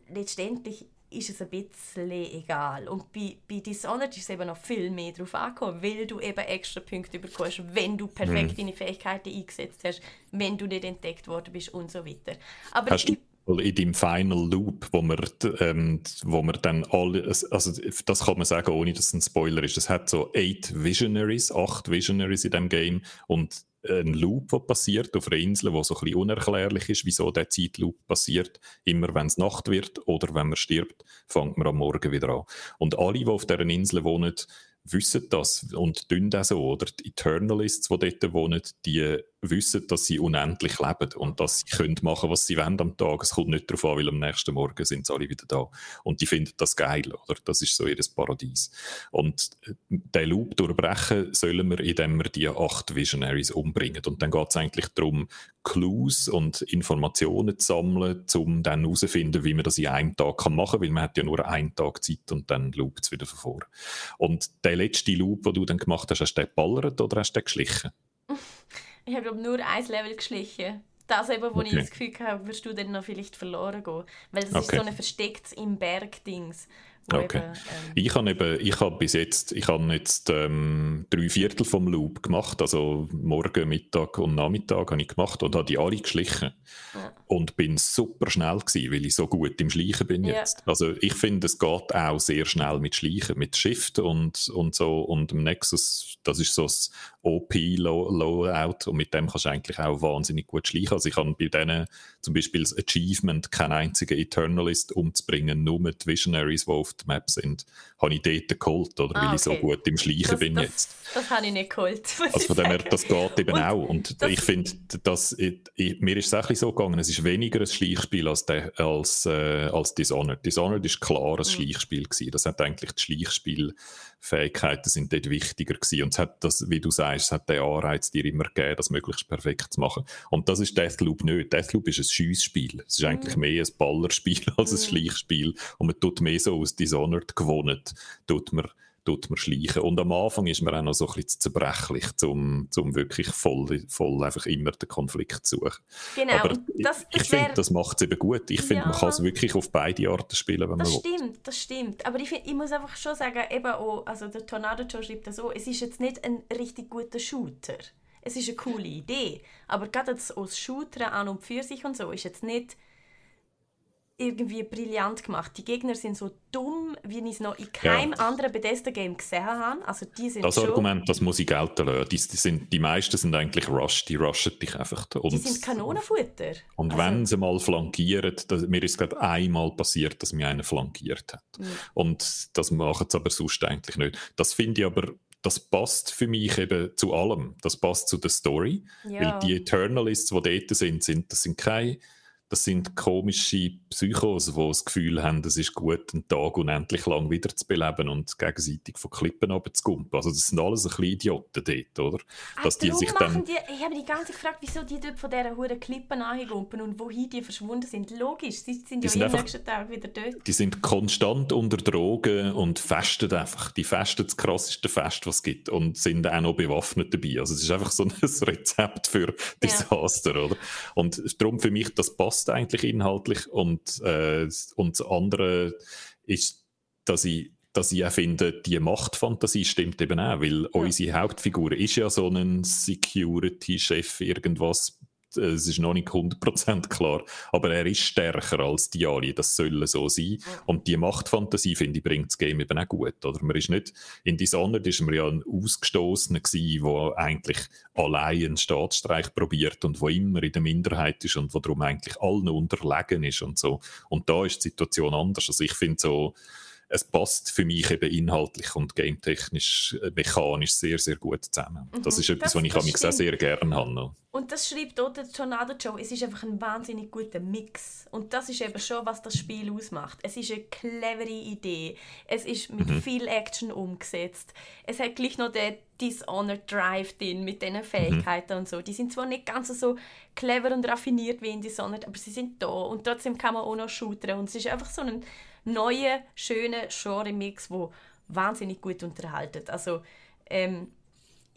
letztendlich ist es ein bisschen egal. Und bei, bei Dishonored ist es eben noch viel mehr darauf angekommen, weil du eben extra Punkte bekommst, wenn du perfekt mhm. deine Fähigkeiten eingesetzt hast, wenn du nicht entdeckt worden bist und so weiter. Aber hast ich, in dem Final Loop, wo man, ähm, wo man dann alle, also das kann man sagen, ohne dass es ein Spoiler ist, es hat so eight Visionaries, acht Visionaries in dem Game und ein Loop, der passiert auf einer Insel, wo so ein bisschen unerklärlich ist, wieso der Zeitloop passiert. Immer wenn es Nacht wird oder wenn man stirbt, fängt man am Morgen wieder an. Und alle, die auf dieser Insel wohnen, wissen das und tun das so. Oder die Eternalists, die dort wohnen, die wissen, dass sie unendlich leben und dass sie können machen was sie wollen am Tag. Es kommt nicht darauf an, weil am nächsten Morgen sind sie alle wieder da. Und die finden das geil, oder? Das ist so ihr Paradies. Und äh, den Loop durchbrechen sollen wir, indem wir die acht Visionaries umbringen. Und dann geht es eigentlich darum, Clues und Informationen zu sammeln, um dann herauszufinden, wie man das in einem Tag machen kann, weil man hat ja nur einen Tag Zeit und dann loopt es wieder von vor. Und der letzte Loop, den du dann gemacht hast, hast du den geballert oder hast du den geschlichen? Ich habe nur ein Level geschlichen. Das eben, wo okay. ich das Gefühl habe, wirst du dann noch vielleicht verloren gehen. Weil das okay. ist so ein verstecktes im Berg-Dings. Okay. Eben, ähm, ich habe eben, ich habe bis jetzt, ich habe jetzt ähm, drei Viertel vom Loop gemacht, also morgen, Mittag und Nachmittag habe ich gemacht und habe die alle geschlichen. Ja. Und bin super schnell gewesen, weil ich so gut im Schleichen bin ja. jetzt. Also ich finde, es geht auch sehr schnell mit Schleichen, mit Shift und, und so und im Nexus, das ist so das OP-Loadout und mit dem kannst du eigentlich auch wahnsinnig gut schleichen. Also ich habe bei denen zum Beispiel das Achievement, keinen einzigen Eternalist umzubringen, nur mit Visionaries, die auf der Map sind, habe ich dort geholt, oder? Ah, weil okay. ich so gut im Schleichen das, bin das, jetzt. Das habe ich nicht geholt. Also von dem her, das geht eben und auch. Und ich finde, dass mir ist es auch so gegangen, es ist weniger ein Schleichspiel als, de, als, äh, als Dishonored. Dishonored ist klar ein mhm. Schleichspiel gewesen. Das hat eigentlich die Schleichspielfähigkeiten sind dort wichtiger gewesen. Und es hat das, wie du sagst, es hat den Anreiz dir immer gegeben, das möglichst perfekt zu machen. Und das ist Deathloop nicht. Deathloop ist ein Schiessspiel. Es ist mhm. eigentlich mehr ein Ballerspiel als ein mhm. Schleichspiel. Und man tut mehr so aus Dishonored gewonnen, tut man tut man schleichen. Und am Anfang ist man auch noch so ein bisschen zerbrechlich, um, um wirklich voll, voll einfach immer den Konflikt zu suchen. Genau. Aber das, das ich finde, das macht es eben gut. Ich finde, ja. man kann es wirklich auf beide Arten spielen, wenn das man stimmt, will. Das stimmt, Aber ich, find, ich muss einfach schon sagen, eben auch, also der Tornado Joe schreibt das so, es ist jetzt nicht ein richtig guter Shooter. Es ist eine coole Idee, aber gerade als Shooter an und für sich und so ist jetzt nicht irgendwie brillant gemacht. Die Gegner sind so dumm, wie ich es noch in keinem ja. anderen Bethesda-Game gesehen habe. Also die sind das schon... Argument, das muss ich gelten lassen. Die, die, sind, die meisten sind eigentlich Rush, die rushen dich einfach. Und, die sind Kanonenfutter. Und also... wenn sie mal flankieren, das, mir ist gerade einmal passiert, dass mir einer flankiert hat. Mhm. Und das machen sie aber sonst eigentlich nicht. Das finde ich aber das passt für mich eben zu allem. Das passt zu der Story. Ja. Weil die Eternalists, die dort sind, sind das sind keine das sind komische Psychos, die das Gefühl haben, es ist gut, einen Tag unendlich lang wiederzubeleben und gegenseitig von Klippen runterzugumpen. Also das sind alles ein bisschen Idioten dort, oder? Dass die sich dann... Die, ich habe mich die ganze Zeit gefragt, wieso die dort von dieser hohen Klippen angumpen und wohin die verschwunden sind. Logisch, sie sind die ja sind am nächsten Tag wieder dort. Die sind konstant unter Drogen und festen einfach. Die festen das krasseste Fest, was es gibt und sind auch noch bewaffnet dabei. Also es ist einfach so ein Rezept für Desaster, ja. oder? Und darum für mich, das passt passt eigentlich inhaltlich. Und, äh, und das andere ist, dass ich dass ich auch finde, die Machtfantasie stimmt eben auch, weil ja. unsere Hauptfigur ist ja so ein Security-Chef, irgendwas es ist noch nicht 100% klar, aber er ist stärker als die Ali, das soll so sein. Und die Machtfantasie, finde ich, bringt das Game eben auch gut. Oder? Man ist nicht, in Dishonored ist man ja ein Ausgestoßener gewesen, der eigentlich allein einen Staatsstreich probiert und wo immer in der Minderheit ist und wo darum eigentlich allen unterlegen ist und so. Und da ist die Situation anders. Also ich finde so, es passt für mich eben inhaltlich und gametechnisch, äh, mechanisch sehr, sehr gut zusammen. Mhm, das ist etwas, das, was ich mich auch sehr gerne habe. Und das schreibt auch der Tornado Joe, es ist einfach ein wahnsinnig guter Mix. Und das ist eben schon, was das Spiel ausmacht. Es ist eine clevere Idee. Es ist mit mhm. viel Action umgesetzt. Es hat gleich noch den Dishonored Drive drin mit diesen Fähigkeiten mhm. und so. Die sind zwar nicht ganz so clever und raffiniert wie in Dishonored, aber sie sind da. Und trotzdem kann man auch noch shooten. Und es ist einfach so ein neuen, schönen Genre-Mix, der wahnsinnig gut unterhalten. Also, ähm,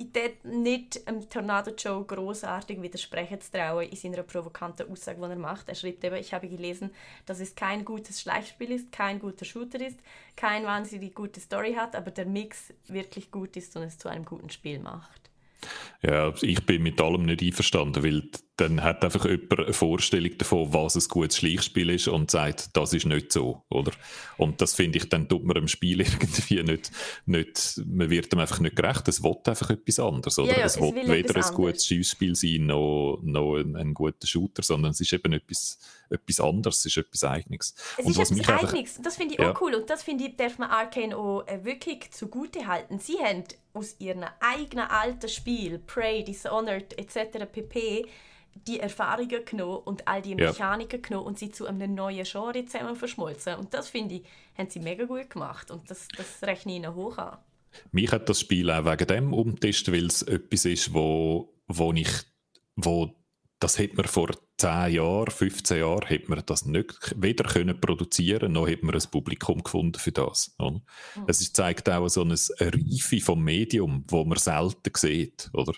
ich würde nicht einem Tornado Joe großartig widersprechen zu trauen in seiner provokanten Aussage, die er macht. Er schreibt eben, ich habe gelesen, dass es kein gutes Schleichspiel ist, kein guter Shooter ist, kein wahnsinnig gute Story hat, aber der Mix wirklich gut ist und es zu einem guten Spiel macht. Ja, ich bin mit allem nicht einverstanden, weil dann hat einfach jemand eine Vorstellung davon, was ein gutes Schleichspiel ist und sagt, das ist nicht so, oder? Und das finde ich, dann tut man im Spiel irgendwie nicht, nicht, man wird dem einfach nicht gerecht, es will einfach etwas anderes, oder? Ja, ja, es, es will weder ein gutes Schießspiel sein, noch, noch ein, ein, guter Shooter, sondern es ist eben etwas, etwas anderes, es ist etwas Eigenes. Es und ist was etwas Eigenes, das finde ich ja. auch cool und das finde ich, darf man Arcane auch äh, wirklich zugute halten. Sie haben aus ihrem eigenen alten Spiel, Prey, Dishonored etc. pp die Erfahrungen genommen und all die Mechaniken ja. genommen und sie zu einem neuen Genre zusammen verschmolzen. Und das finde ich, haben sie mega gut gemacht und das, das rechne ich ihnen hoch an. Mich hat das Spiel auch wegen dem umgetestet, weil es etwas ist, wo, wo ich, wo das hätte man vor 10 Jahren, 15 Jahren, hätte man das nicht weder können produzieren, noch hätte man ein Publikum gefunden für das. Oder? Mhm. Es zeigt auch so eine Reife vom Medium, wo man selten sieht. Oder?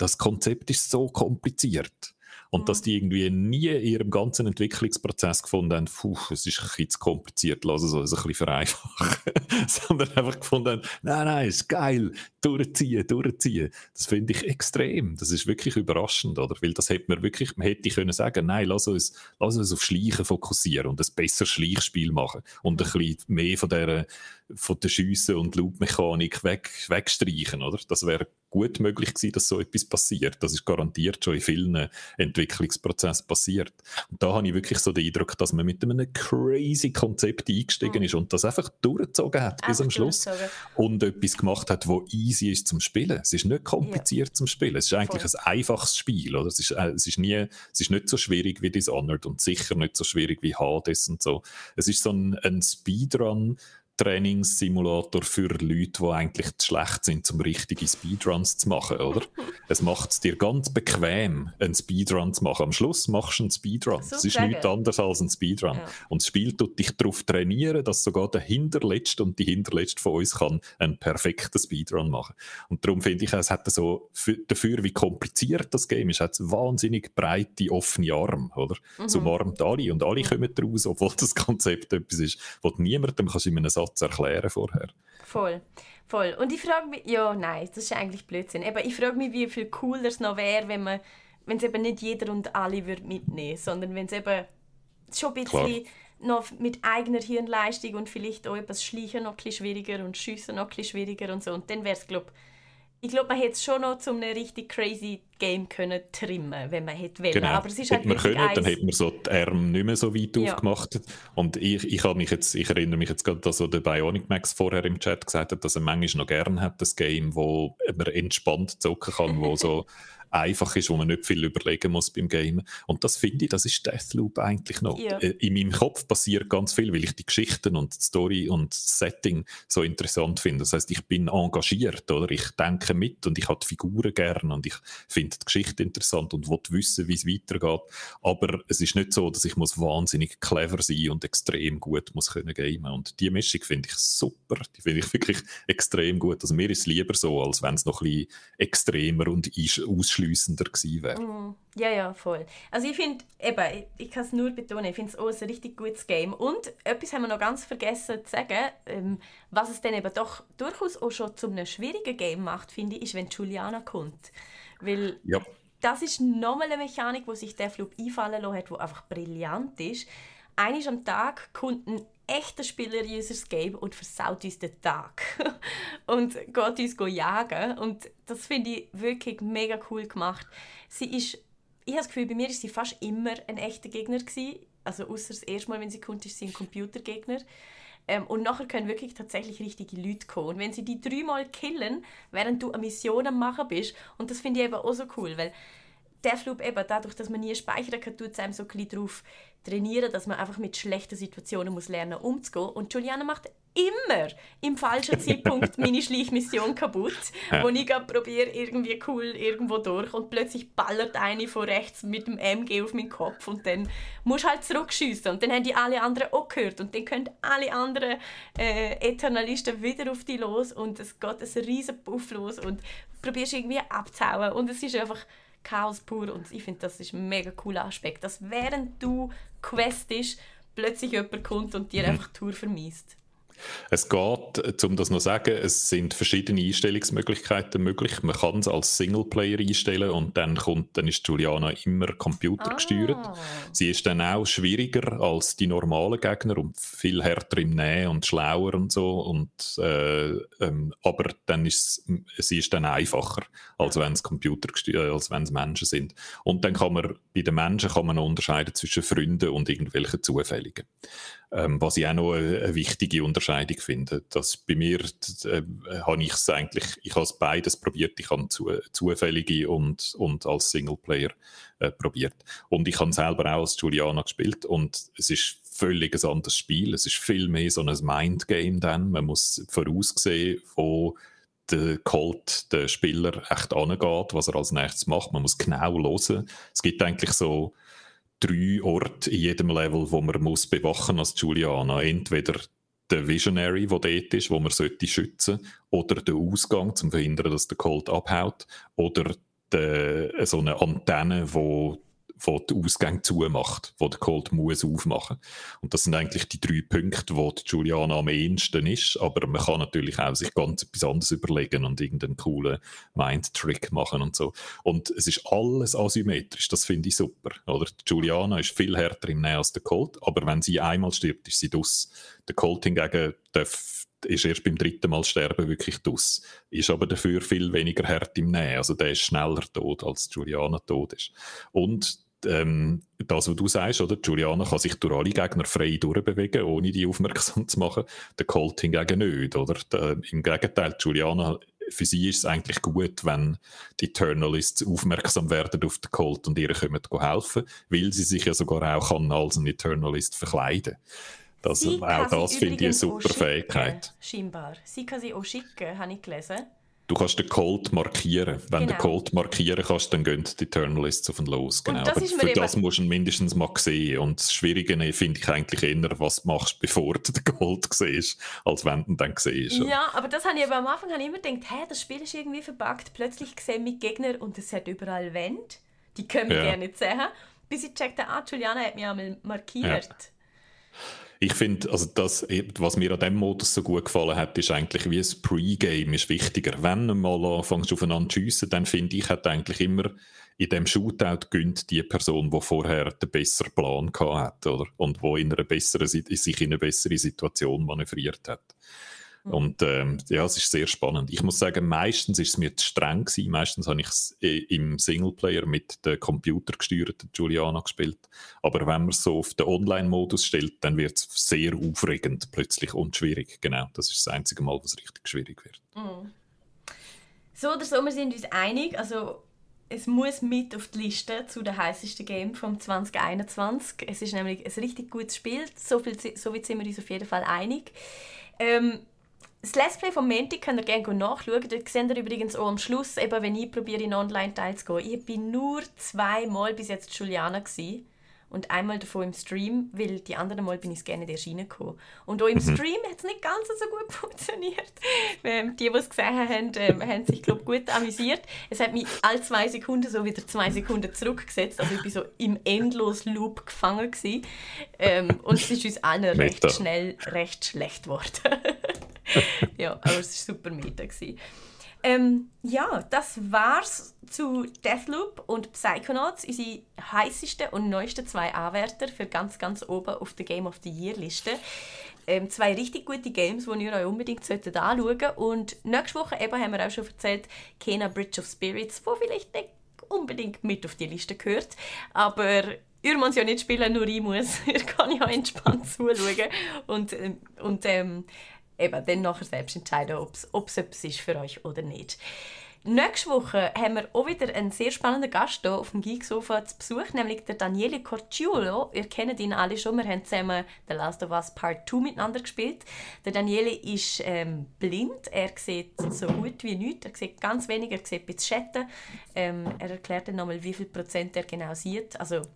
Das Konzept ist so kompliziert. Und mhm. dass die irgendwie nie in ihrem ganzen Entwicklungsprozess gefunden haben, puh, es ist ein bisschen zu kompliziert, lassen es uns ein bisschen vereinfachen. Sondern einfach gefunden haben, nein, nein, ist geil, durchziehen, durchziehen. Das finde ich extrem. Das ist wirklich überraschend, oder? Weil das hätte man wirklich, man hätte können sagen, nein, lass uns, lass uns auf Schleichen fokussieren und ein besseres Schleichspiel machen und ein bisschen mehr von der, von der Schiessen und Loopmechanik weg, wegstreichen, oder? Das wäre gut möglich gewesen, dass so etwas passiert. Das ist garantiert schon in vielen Entwicklungsprozessen passiert. Und da habe ich wirklich so den Eindruck, dass man mit einem crazy Konzept eingestiegen mhm. ist und das einfach durchgezogen hat bis am Schluss und etwas gemacht hat, wo easy ist zum Spielen. Es ist nicht kompliziert ja. zum Spielen. Es ist eigentlich Voll. ein einfaches Spiel. Oder? Es, ist, äh, es, ist nie, es ist nicht so schwierig wie Dishonored und sicher nicht so schwierig wie Hades und so. Es ist so ein, ein Speedrun, Trainingssimulator für Leute, die eigentlich zu schlecht sind, um richtige Speedruns zu machen, oder? es macht es dir ganz bequem, einen Speedrun zu machen. Am Schluss machst du einen Speedrun. Es ist nichts anderes als ein Speedrun. Ja. Und das Spiel tut dich darauf trainieren, dass sogar der Hinterletzte und die Hinterletzte von uns kann einen perfekten Speedrun machen. Und darum finde ich, es hat so, dafür, wie kompliziert das Game ist, hat es wahnsinnig breite, offene Arme, oder? Mhm. Es umarmt alle und alle kommen raus, obwohl das Konzept etwas ist, was niemandem kannst in einem Satz zu erklären vorher. Voll, voll. Und ich frage mich, ja, nein, das ist eigentlich Blödsinn. Aber ich frage mich, wie viel cooler es noch wäre, wenn man, wenn es eben nicht jeder und alle würde mitnehmen, sondern wenn es eben schon ein bisschen noch mit eigener Hirnleistung und vielleicht auch etwas Schleichen noch ein schwieriger und Schiessen noch ein schwieriger und so. Und dann wäre es, glaube ich, glaube, man hätte es schon noch zu einem richtig crazy Game können trimmen, wenn man hätte wollen. Genau. Aber es ist halt hätte man können, eins... dann hätte man so die Arme nicht mehr so weit ja. aufgemacht. Und ich, ich, mich jetzt, ich erinnere mich jetzt gerade, dass so der Bionic Max vorher im Chat gesagt hat, dass er manchmal noch gerne hat, das Game, wo man entspannt zocken kann, wo so einfach ist, wo man nicht viel überlegen muss beim Game. Und das finde ich, das ist Deathloop eigentlich noch. Ja. Äh, in meinem Kopf passiert ganz viel, weil ich die Geschichten und die Story und das Setting so interessant finde. Das heißt, ich bin engagiert, oder? Ich denke mit und ich habe die Figuren gern und ich finde die Geschichte interessant und will wissen, wie es weitergeht. Aber es ist nicht so, dass ich muss wahnsinnig clever sein und extrem gut muss können gamen. Und die Mischung finde ich super. Die finde ich wirklich extrem gut. Also mir ist es lieber so, als wenn es noch ein bisschen extremer und ausschließender ausschliessender gewesen wäre. Mm, ja, ja, voll. Also ich finde, eben, ich, ich kann es nur betonen, ich finde es auch ein richtig gutes Game. Und etwas haben wir noch ganz vergessen zu sagen, ähm, was es dann eben doch durchaus auch schon zu einem schwierigen Game macht, finde ich, ist, wenn Juliana kommt. Weil ja. das ist nochmal eine Mechanik, wo sich der Flug einfallen lassen hat, die einfach brillant ist. Einmal am Tag kommt ein echter Spieler in unser Game und versaut uns den Tag. und geht uns jagen. Und das finde ich wirklich mega cool gemacht. Sie ist, ich habe das Gefühl, bei mir ist sie fast immer ein echter Gegner gewesen. Also außer das erste Mal, wenn sie kommt, ist sie ein Computergegner. Ähm, und nachher können wirklich tatsächlich richtige Leute kommen. Und wenn sie die dreimal killen, während du eine Mission am machen bist, und das finde ich eben auch so cool, weil Deathloop eben dadurch, dass man nie speichern kann, tut es einem so ein bisschen darauf trainieren, dass man einfach mit schlechten Situationen muss lernen umzugehen. Und Juliana macht immer im falschen Zeitpunkt meine Schleichmission kaputt, ja. wo ich probiere irgendwie cool irgendwo durch und plötzlich ballert eine von rechts mit dem MG auf meinen Kopf und dann muss halt zurückschießen und dann haben die alle anderen auch gehört und dann können alle anderen äh, Eternalisten wieder auf die los und es geht ein riesen Puff los und probierst irgendwie abzuhauen und es ist einfach Chaos pur und ich finde, das ist ein mega cooler Aspekt, dass während du questest, plötzlich jemand kommt und dir mhm. einfach die Tour vermisst. Es geht, um das noch zu sagen, es sind verschiedene Einstellungsmöglichkeiten möglich. Man kann es als Singleplayer einstellen und dann kommt, dann ist Juliana immer computergesteuert. Ah. Sie ist dann auch schwieriger als die normalen Gegner und viel härter im Nähen und schlauer und so. Und, äh, ähm, aber dann ist sie ist dann einfacher, als wenn es Computer äh, als wenn es Menschen sind. Und dann kann man bei den Menschen kann man unterscheiden zwischen Freunden und irgendwelchen Zufälligen. Ähm, was ich auch noch eine, eine, wichtige Unterscheidung finde. Dass bei mir äh, habe ich es eigentlich, ich habe es beides probiert. Ich habe zu, zufällige und, und als Singleplayer äh, probiert. Und ich habe selber auch als Juliana gespielt und es ist völlig ein anderes Spiel. Es ist viel mehr so ein Mindgame dann. Man muss voraussehen, wo der Colt, der Spieler, echt angeht, was er als nächstes macht. Man muss genau hören. Es gibt eigentlich so drei Orte in jedem Level, wo man muss bewachen als Juliana. Entweder der Visionary, der dort ist, wo man sollte schützen oder der Ausgang, um zu verhindern, dass der Colt abhaut, oder de, so eine Antenne, wo wo die Ausgänge zumacht, wo der Colt muss aufmachen. Und das sind eigentlich die drei Punkte, wo die Juliana am ehesten ist, aber man kann natürlich auch sich ganz etwas anderes überlegen und irgendeinen coolen Mind-Trick machen und so. Und es ist alles asymmetrisch, das finde ich super. Oder? Die Juliana ist viel härter im Nähe als der Colt, aber wenn sie einmal stirbt, ist sie dus. Der Colt hingegen darf ist erst beim dritten Mal sterben wirklich dus. Ist aber dafür viel weniger hart im Nähe. Also der ist schneller tot, als Juliana tot ist. Und ähm, das, was du sagst, oder? Juliana kann sich durch alle Gegner frei durchbewegen, ohne die aufmerksam zu machen. Der Colt hingegen nicht, oder? Der, Im Gegenteil, Juliana, für sie ist es eigentlich gut, wenn die Eternalists aufmerksam werden auf den Colt und ihr kommen helfen, weil sie sich ja sogar auch kann als ein Eternalist verkleiden das, Auch das finde ich eine super Fähigkeit. Scheinbar. Sie kann sie auch schicken, habe ich gelesen. Du kannst den Colt markieren. Wenn genau. du den Colt markieren kannst, dann gehen die Eternalists auf den los. Genau. Aber für das musst du mindestens mal sehen. Und das Schwierige finde ich eigentlich eher, was du machst, bevor du den Colt siehst, als wenn du ihn dann siehst. Ja, aber das habe ich aber am Anfang habe ich immer gedacht, hey, das Spiel ist irgendwie verbuggt. Plötzlich sehe ich Gegner und es hat überall Wände. Die können wir ja. gerne nicht sehen. Bis ich checkte, ah, Juliana hat mich einmal markiert. Ja. Ich finde, also das, was mir an dem Modus so gut gefallen hat, ist eigentlich wie ein Pre-Game ist wichtiger. Wenn du mal anfängst aufeinander zu schiessen, dann finde ich, hat eigentlich immer in dem Shootout gönnt die Person, die vorher den besseren Plan hat, oder? Und wo in einer besseren, sich in eine bessere Situation manövriert hat. Mhm. Und ähm, ja, es ist sehr spannend. Ich muss sagen, meistens ist es mir zu streng gewesen. Meistens habe ich es äh, im Singleplayer mit der computergesteuerten Juliana gespielt. Aber wenn man es so auf den Online-Modus stellt, dann wird es sehr aufregend plötzlich und schwierig. Genau, das ist das einzige Mal, wo es richtig schwierig wird. Mhm. So oder so, wir sind uns einig. Also es muss mit auf die Liste zu den heißesten Game vom 2021. Es ist nämlich ein richtig gutes Spiel. So, viel, so weit sind wir uns auf jeden Fall einig. Ähm, das Let's Play von Menti könnt ihr gerne nachschauen. Dort seht ihr übrigens auch am Schluss, eben, wenn ich probiere, in Online-Teil zu gehen. Ich bin nur zweimal bis jetzt Juliana. Gewesen und einmal davon im Stream, weil die anderen Mal bin ich gerne nicht reingekommen. Und auch im mhm. Stream hat es nicht ganz so gut funktioniert. Ähm, die, die es gesehen haben, ähm, haben sich glaub, gut amüsiert. Es hat mich alle zwei Sekunden so wieder zwei Sekunden zurückgesetzt. Also ich war so im Endlos-Loop gefangen. Gewesen. Ähm, und es ist uns allen recht schnell recht schlecht geworden. ja, aber es war super meta. Gewesen. Ähm, ja, das war's zu Deathloop und Psychonauts, unsere heißesten und neuesten zwei Anwärter für ganz, ganz oben auf der Game of the Year Liste. Ähm, zwei richtig gute Games, die ihr euch unbedingt anschauen solltet. Und nächste Woche eben haben wir auch schon erzählt, Kena Bridge of Spirits, wo vielleicht nicht unbedingt mit auf die Liste gehört, aber ihr müsst ja nicht spielen, nur ich muss. ihr kann ja entspannt zuschauen und, ähm, und ähm, eben dann nachher selbst entscheiden, ob es etwas ist für euch oder nicht. Nächste Woche haben wir auch wieder einen sehr spannenden Gast hier auf dem Geeksofa zu Besuch, nämlich der Daniele Corciulo. Ihr kennt ihn alle schon, wir haben zusammen The Last of Us Part 2 miteinander gespielt. Der Daniele ist ähm, blind, er sieht so gut wie nichts, er sieht ganz wenig, er sieht ein bisschen Schatten. Ähm, er erklärt dann nochmal, wie viel Prozent er genau sieht. Also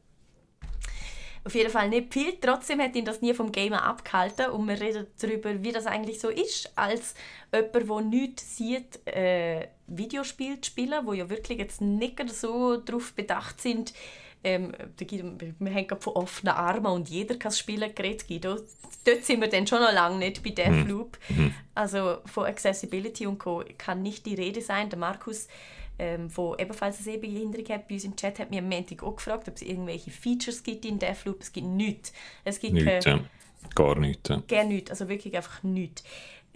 auf jeden Fall nicht viel. Trotzdem hat ihn das nie vom Gamer abgehalten und wir reden darüber, wie das eigentlich so ist, als jemand, der nichts sieht, äh, Videospiele zu spielen, wo ja wirklich jetzt nicht so darauf bedacht sind, ähm, wir haben gerade von offenen Armen und jeder kann spielen geredet. Guido. Dort sind wir dann schon noch lange nicht bei Deathloop. Mhm. Also von Accessibility und Co. kann nicht die Rede sein. Der Markus ähm, wo ebenfalls eine Sehbehinderung hat, bei uns im Chat, hat mich am Montag auch gefragt, ob es irgendwelche Features gibt in Deathloop. Es gibt nichts. Es gibt nichts, ja. Gar nichts. Ja. Gar nichts, also wirklich einfach nichts.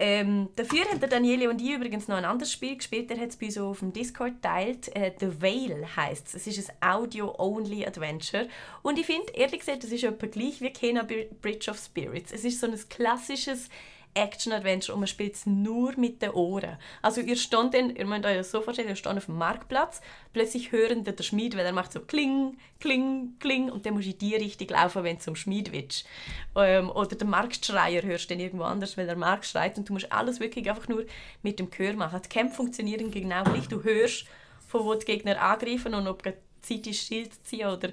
Ähm, dafür hat der Daniele und ich übrigens noch ein anderes Spiel gespielt. Der hat es bei uns auf dem Discord teilt. Äh, The Veil heisst es. Es ist ein Audio-Only Adventure. Und ich finde, ehrlich gesagt, das ist etwa gleich wie Kena Bridge of Spirits. Es ist so ein klassisches Action-Adventure und man spielt es nur mit den Ohren. Also ihr steht dann, ihr müsst euch das so vorstellen, ihr steht auf dem Marktplatz, plötzlich hören der Schmied, weil er macht so kling, kling, kling und dann musst du in die Richtung laufen, wenn du zum Schmied willst. Ähm, oder der Marktschreier hörst du dann irgendwo anders, weil der Markt schreit und du musst alles wirklich einfach nur mit dem Gehör machen. Die Kämpfe funktionieren genau gleich, du hörst, von wo die Gegner angreifen und ob Zeit ist, Schild zu ziehen oder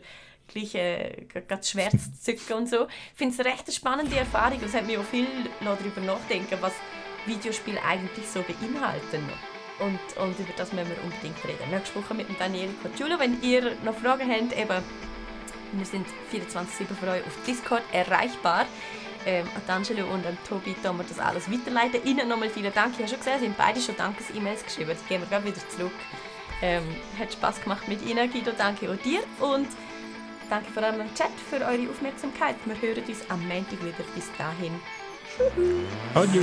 gleich äh, das zücken und so. Ich finde es eine recht spannende Erfahrung und es hat mich auch viel darüber nachdenken, was Videospiele eigentlich so beinhalten. Und, und über das müssen wir unbedingt reden. Nächste Woche mit Daniel Cocciulo. Wenn ihr noch Fragen habt, eben, wir sind 24-7 für euch auf Discord erreichbar. Ähm, an Angelo und an Tobi tun wir das alles weiterleiten. Ihnen nochmal vielen Dank. Ich habe schon gesehen, Sie haben beide schon Dankes-E-Mails geschrieben. Die gehen wir gleich wieder zurück. Ähm, hat Spaß gemacht mit Ihnen, Guido. Danke auch dir. Und Danke vor allem im Chat für eure Aufmerksamkeit. Wir hören uns am Montag wieder. Bis dahin. Adieu.